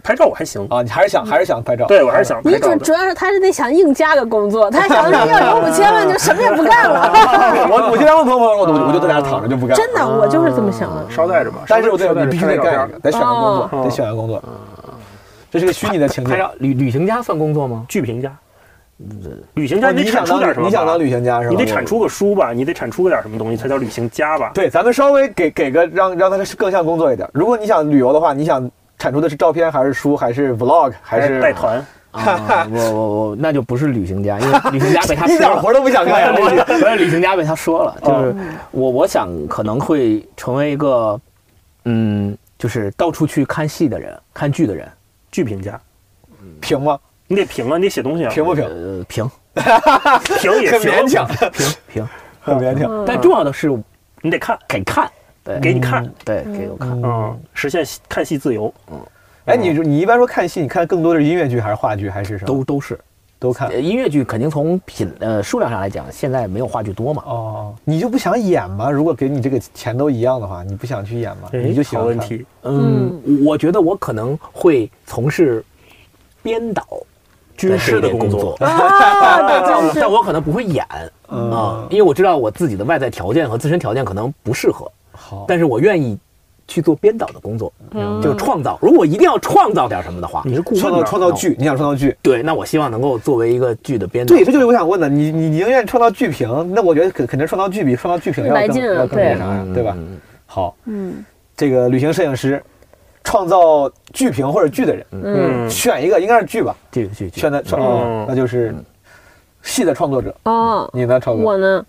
拍照我还行，啊，你还是想还是想拍照？对我还是想你拍照你。主主要是他是得想硬加个工作，他想着 要有五千万就什么也不干了。我我经常问朋友，我我我就在家躺着就不干。真的，我就是这么想的。捎带着吧，但是我对捎带着你必须得干一个，得选个工作，哦得选个工作。这是个虚拟的情景。拍照旅旅行家算工作吗？剧评家，旅行家哦你得产你想当出点什么吧？你想当旅行家是吧？你得产出个书吧，你得产出个点什么东西才叫旅行家吧？对，咱们稍微给给个让让他更像工作一点。如果你想旅游的话，你想产出的是照片还是书还是 vlog 还是带？团，啊，我我我那就不是旅行家，因为 旅行家被他一说了。点活都不想干呀！我我旅行家被他说了，就是我我想可能会成为一个，嗯，就是到处去看戏的人，看剧的人，剧评家，评吗？你得评啊，你得写东西啊，评不评？呃，平 评也勉强，评评，很勉强。但重要的是你得看，给看，对，给你看，对，给我看。嗯，实现戏看戏自由，嗯哎，你你一般说看戏，你看更多的是音乐剧还是话剧还是什么？都都是都看呃。音乐剧，肯定从品呃数量上来讲，现在没有话剧多嘛。哦，你就不想演吗？如果给你这个钱都一样的话，你不想去演吗？哎你就喜欢。好问题，嗯，我觉得我可能会从事编导军事的工工作，啊，但但我可能不会演啊，因为我知道我自己的外在条件和自身条件可能不适合，好，但是我愿意去做编导的工作，嗯就是创造。如果一定要创造点什么的话，你是顾问创造创造剧，你想创造剧？对，那我希望能够作为一个剧的编导。对，这就是我想问的。你你宁愿创造剧评，那我觉得肯肯定创造剧比创造剧评要更要更那啥呀，对吧？嗯好，嗯这个旅行摄影师，创造剧评或者剧的人，嗯嗯，选一个应该是剧吧？剧剧剧选的创，作那就是戏的创作者。哦，你呢，超哥？我呢？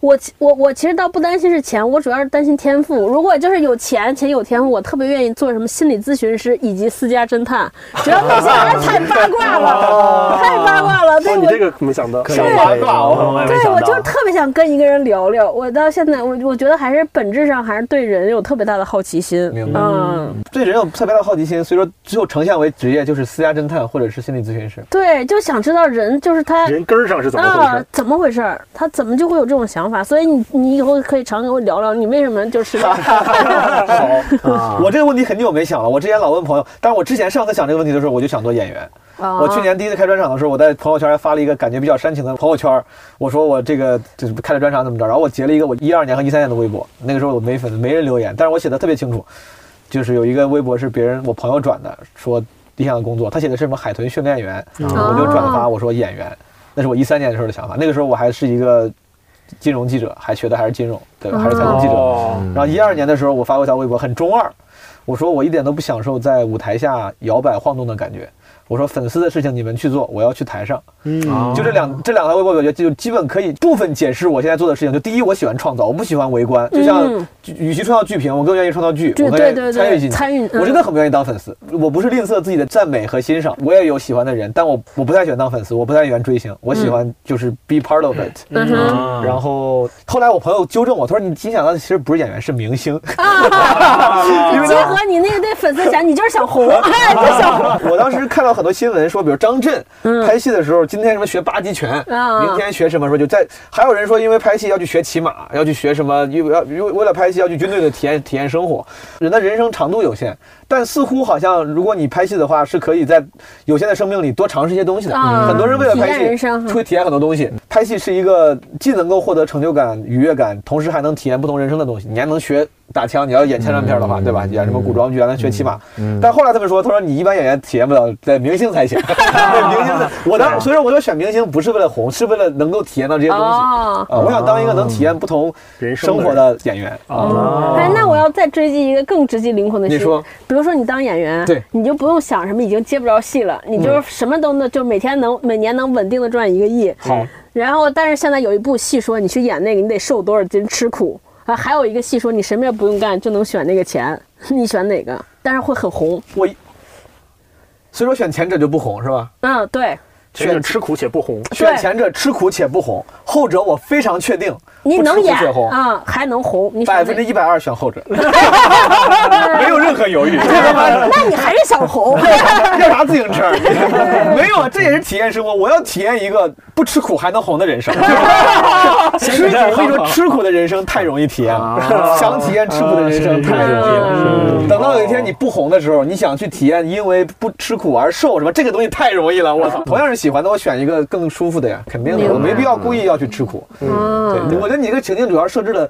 我其我我其实倒不担心是钱，我主要是担心天赋。如果就是有钱且有天赋，我特别愿意做什么心理咨询师以及私家侦探，主要那些人太八卦了，太八卦了。对这个没想到，可以小八卦哦我对我就是特别想跟一个人聊聊。我到现在，我我觉得还是本质上还是对人有特别大的好奇心。明白嗯，对人有特别大的好奇心，所以说只有呈现为职业就是私家侦探或者是心理咨询师。对，就想知道人就是他人根儿上是怎么回事？，啊怎么回事儿？他怎么就会有这种想法？所以你你以后可以常跟我聊聊，你为什么就是 好我这个问题很久没想了，我之前老问朋友，但是我之前上次想这个问题的时候，我就想做演员。啊我去年第一次开专场的时候，我在朋友圈还发了一个感觉比较煽情的朋友圈，我说我这个就是开了专场怎么着，然后我截了一个我一二年和一三年的微博，那个时候我没粉丝，没人留言，但是我写的特别清楚，就是有一个微博是别人我朋友转的，说理想的工作，他写的是什么海豚训练员，哦我就转发我说演员，那是我一三年的时候的想法，那个时候我还是一个金融记者，还学的还是金融，对吧？还是财经记者。哦，然后一二年的时候，我发过一条微博，很中二，我说我一点都不享受在舞台下摇摆晃动的感觉。我说粉丝的事情你们去做，我要去台上。嗯，就这两这两条微博，我觉得就基本可以部分解释我现在做的事情。就第一，我喜欢创造，我不喜欢围观。就像嗯与其创造剧评，我更愿意创造剧，对我更愿对对意参与进去。参与嗯我真的很不愿意当粉丝，我不是吝啬自己的赞美和欣赏，我也有喜欢的人，但我我不太喜欢当粉丝，我不太喜欢追星，我喜欢就是 be part of it。嗯哼，然后后来我朋友纠正我，他说你你想到的其实不是演员，是明星。因为结合你那个对粉丝讲，你就是想红，哎，就想红。我当时看到很多新闻说，比如张震拍戏的时候，今天什么学八极拳，啊明天学什么，说就在，还有人说因为拍戏要去学骑马，要去学什么，因为要为为了拍戏要去军队的体验体验生活。人的人生长度有限，但似乎好像如果你拍戏的话，是可以在有限的生命里多尝试一些东西的。啊很多人为了拍戏生会体验很多东西。拍戏是一个既能够获得成就感、愉悦感，同时还能体验不同人生的东西。你还能学打枪，你要演枪战片的话，对吧？演什么古装剧，还能学骑马。但后来他们说，他说你一般演员体验不了，在明星才行。对明星的，我当所以说我就选明星，不是为了红，是为了能够体验到这些东西。哦啊，我想当一个能体验不同生活的演员。啊哎，那我要再追击一个更直击灵魂的事，你说，比如说你当演员，对你就不用想什么已经接不着戏了，你就是什么都能，就每天能每年能稳定的赚一个亿。好，然后，但是现在有一部戏说你去演那个，你得受多少斤吃苦啊？还有一个戏说你什么也不用干就能选那个钱，你选哪个？但是会很红。我所以说选前者就不红是吧？嗯，对，选者吃苦且不红，选前者吃苦且不红，后者我非常确定你能演苦且红，啊，还能红，百哪分之一百二选后者，没有任何犹豫。那你还是想红？要啥自行车？没有，啊，这也是体验生活。我要体验一个不吃苦还能红的人生。吃苦，我跟你说，吃苦的人生太容易体验了。想体验吃苦的人生太容易了。等到有一天你不红的时候，你想去体验因为不吃苦而瘦什么，这个东西太容易了。我操，同样是喜欢的，我选一个更舒服的呀，肯定的，我没必要故意要去吃苦。嗯，对，我觉得你这个情境主要设置的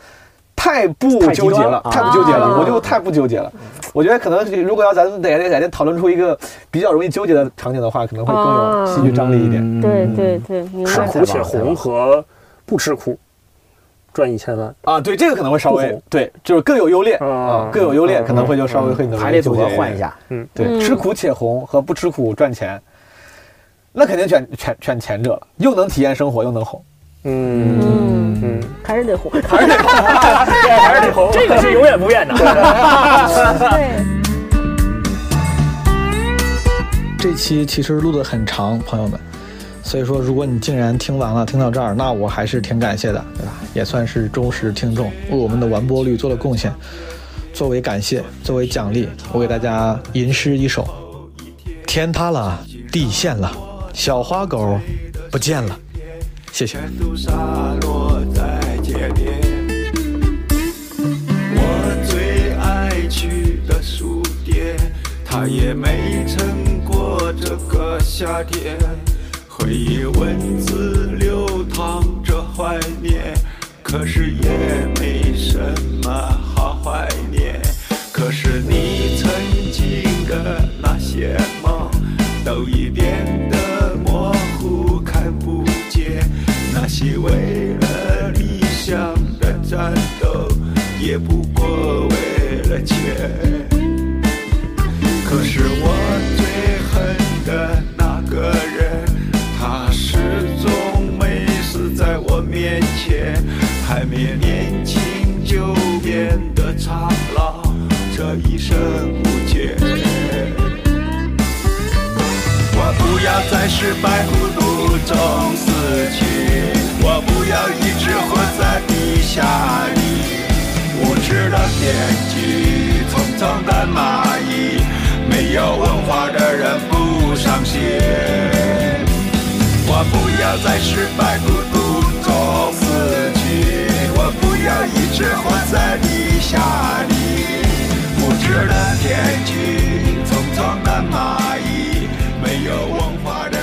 太不纠结了，太不纠结了，啊。我就太不纠结了。我觉得可能如果要咱们哪天哪天讨论出一个比较容易纠结的场景的话，可能会更有戏剧张力一点。对对对，吃苦且红和不吃苦，赚一千万。啊，对，这个可能会稍微对，就是各有优劣啊。啊，各有优劣，嗯可能会就稍微和你的排列组合纠结换一。下，嗯对，嗯吃苦且红和不吃苦赚钱，那肯定选选选前者了，又能体验生活，又能红。嗯嗯，嗯，还是得红。还是得红，这个是永远不变的。对，这期其实录的很长，朋友们，所以说如果你竟然听完了，听到这儿，那我还是挺感谢的，对吧？也算是忠实听众，为我们的完播率做了贡献。作为感谢，作为奖励，我给大家吟诗一首：天塌了，地陷了，小花狗不见了。谢谢。都洒落在街边。我最爱去的书店，它也没撑过这个夏天。回忆文字流淌着怀念，可是也没什么好怀念。可是你曾经的那些梦，都已变得为了理想的战斗，也不过为了钱。可是我最恨的那个人，他始终没死在我面前，还没年轻就变得苍老，这一生无解。我不要在失败孤独中死去，在地下里。无知的编剧，匆匆的蚂蚁，没有文化的人不伤心。我不要在失败孤独中死去，我不要一直活在地下里。无知的编剧，匆匆的蚂蚁。没有文化的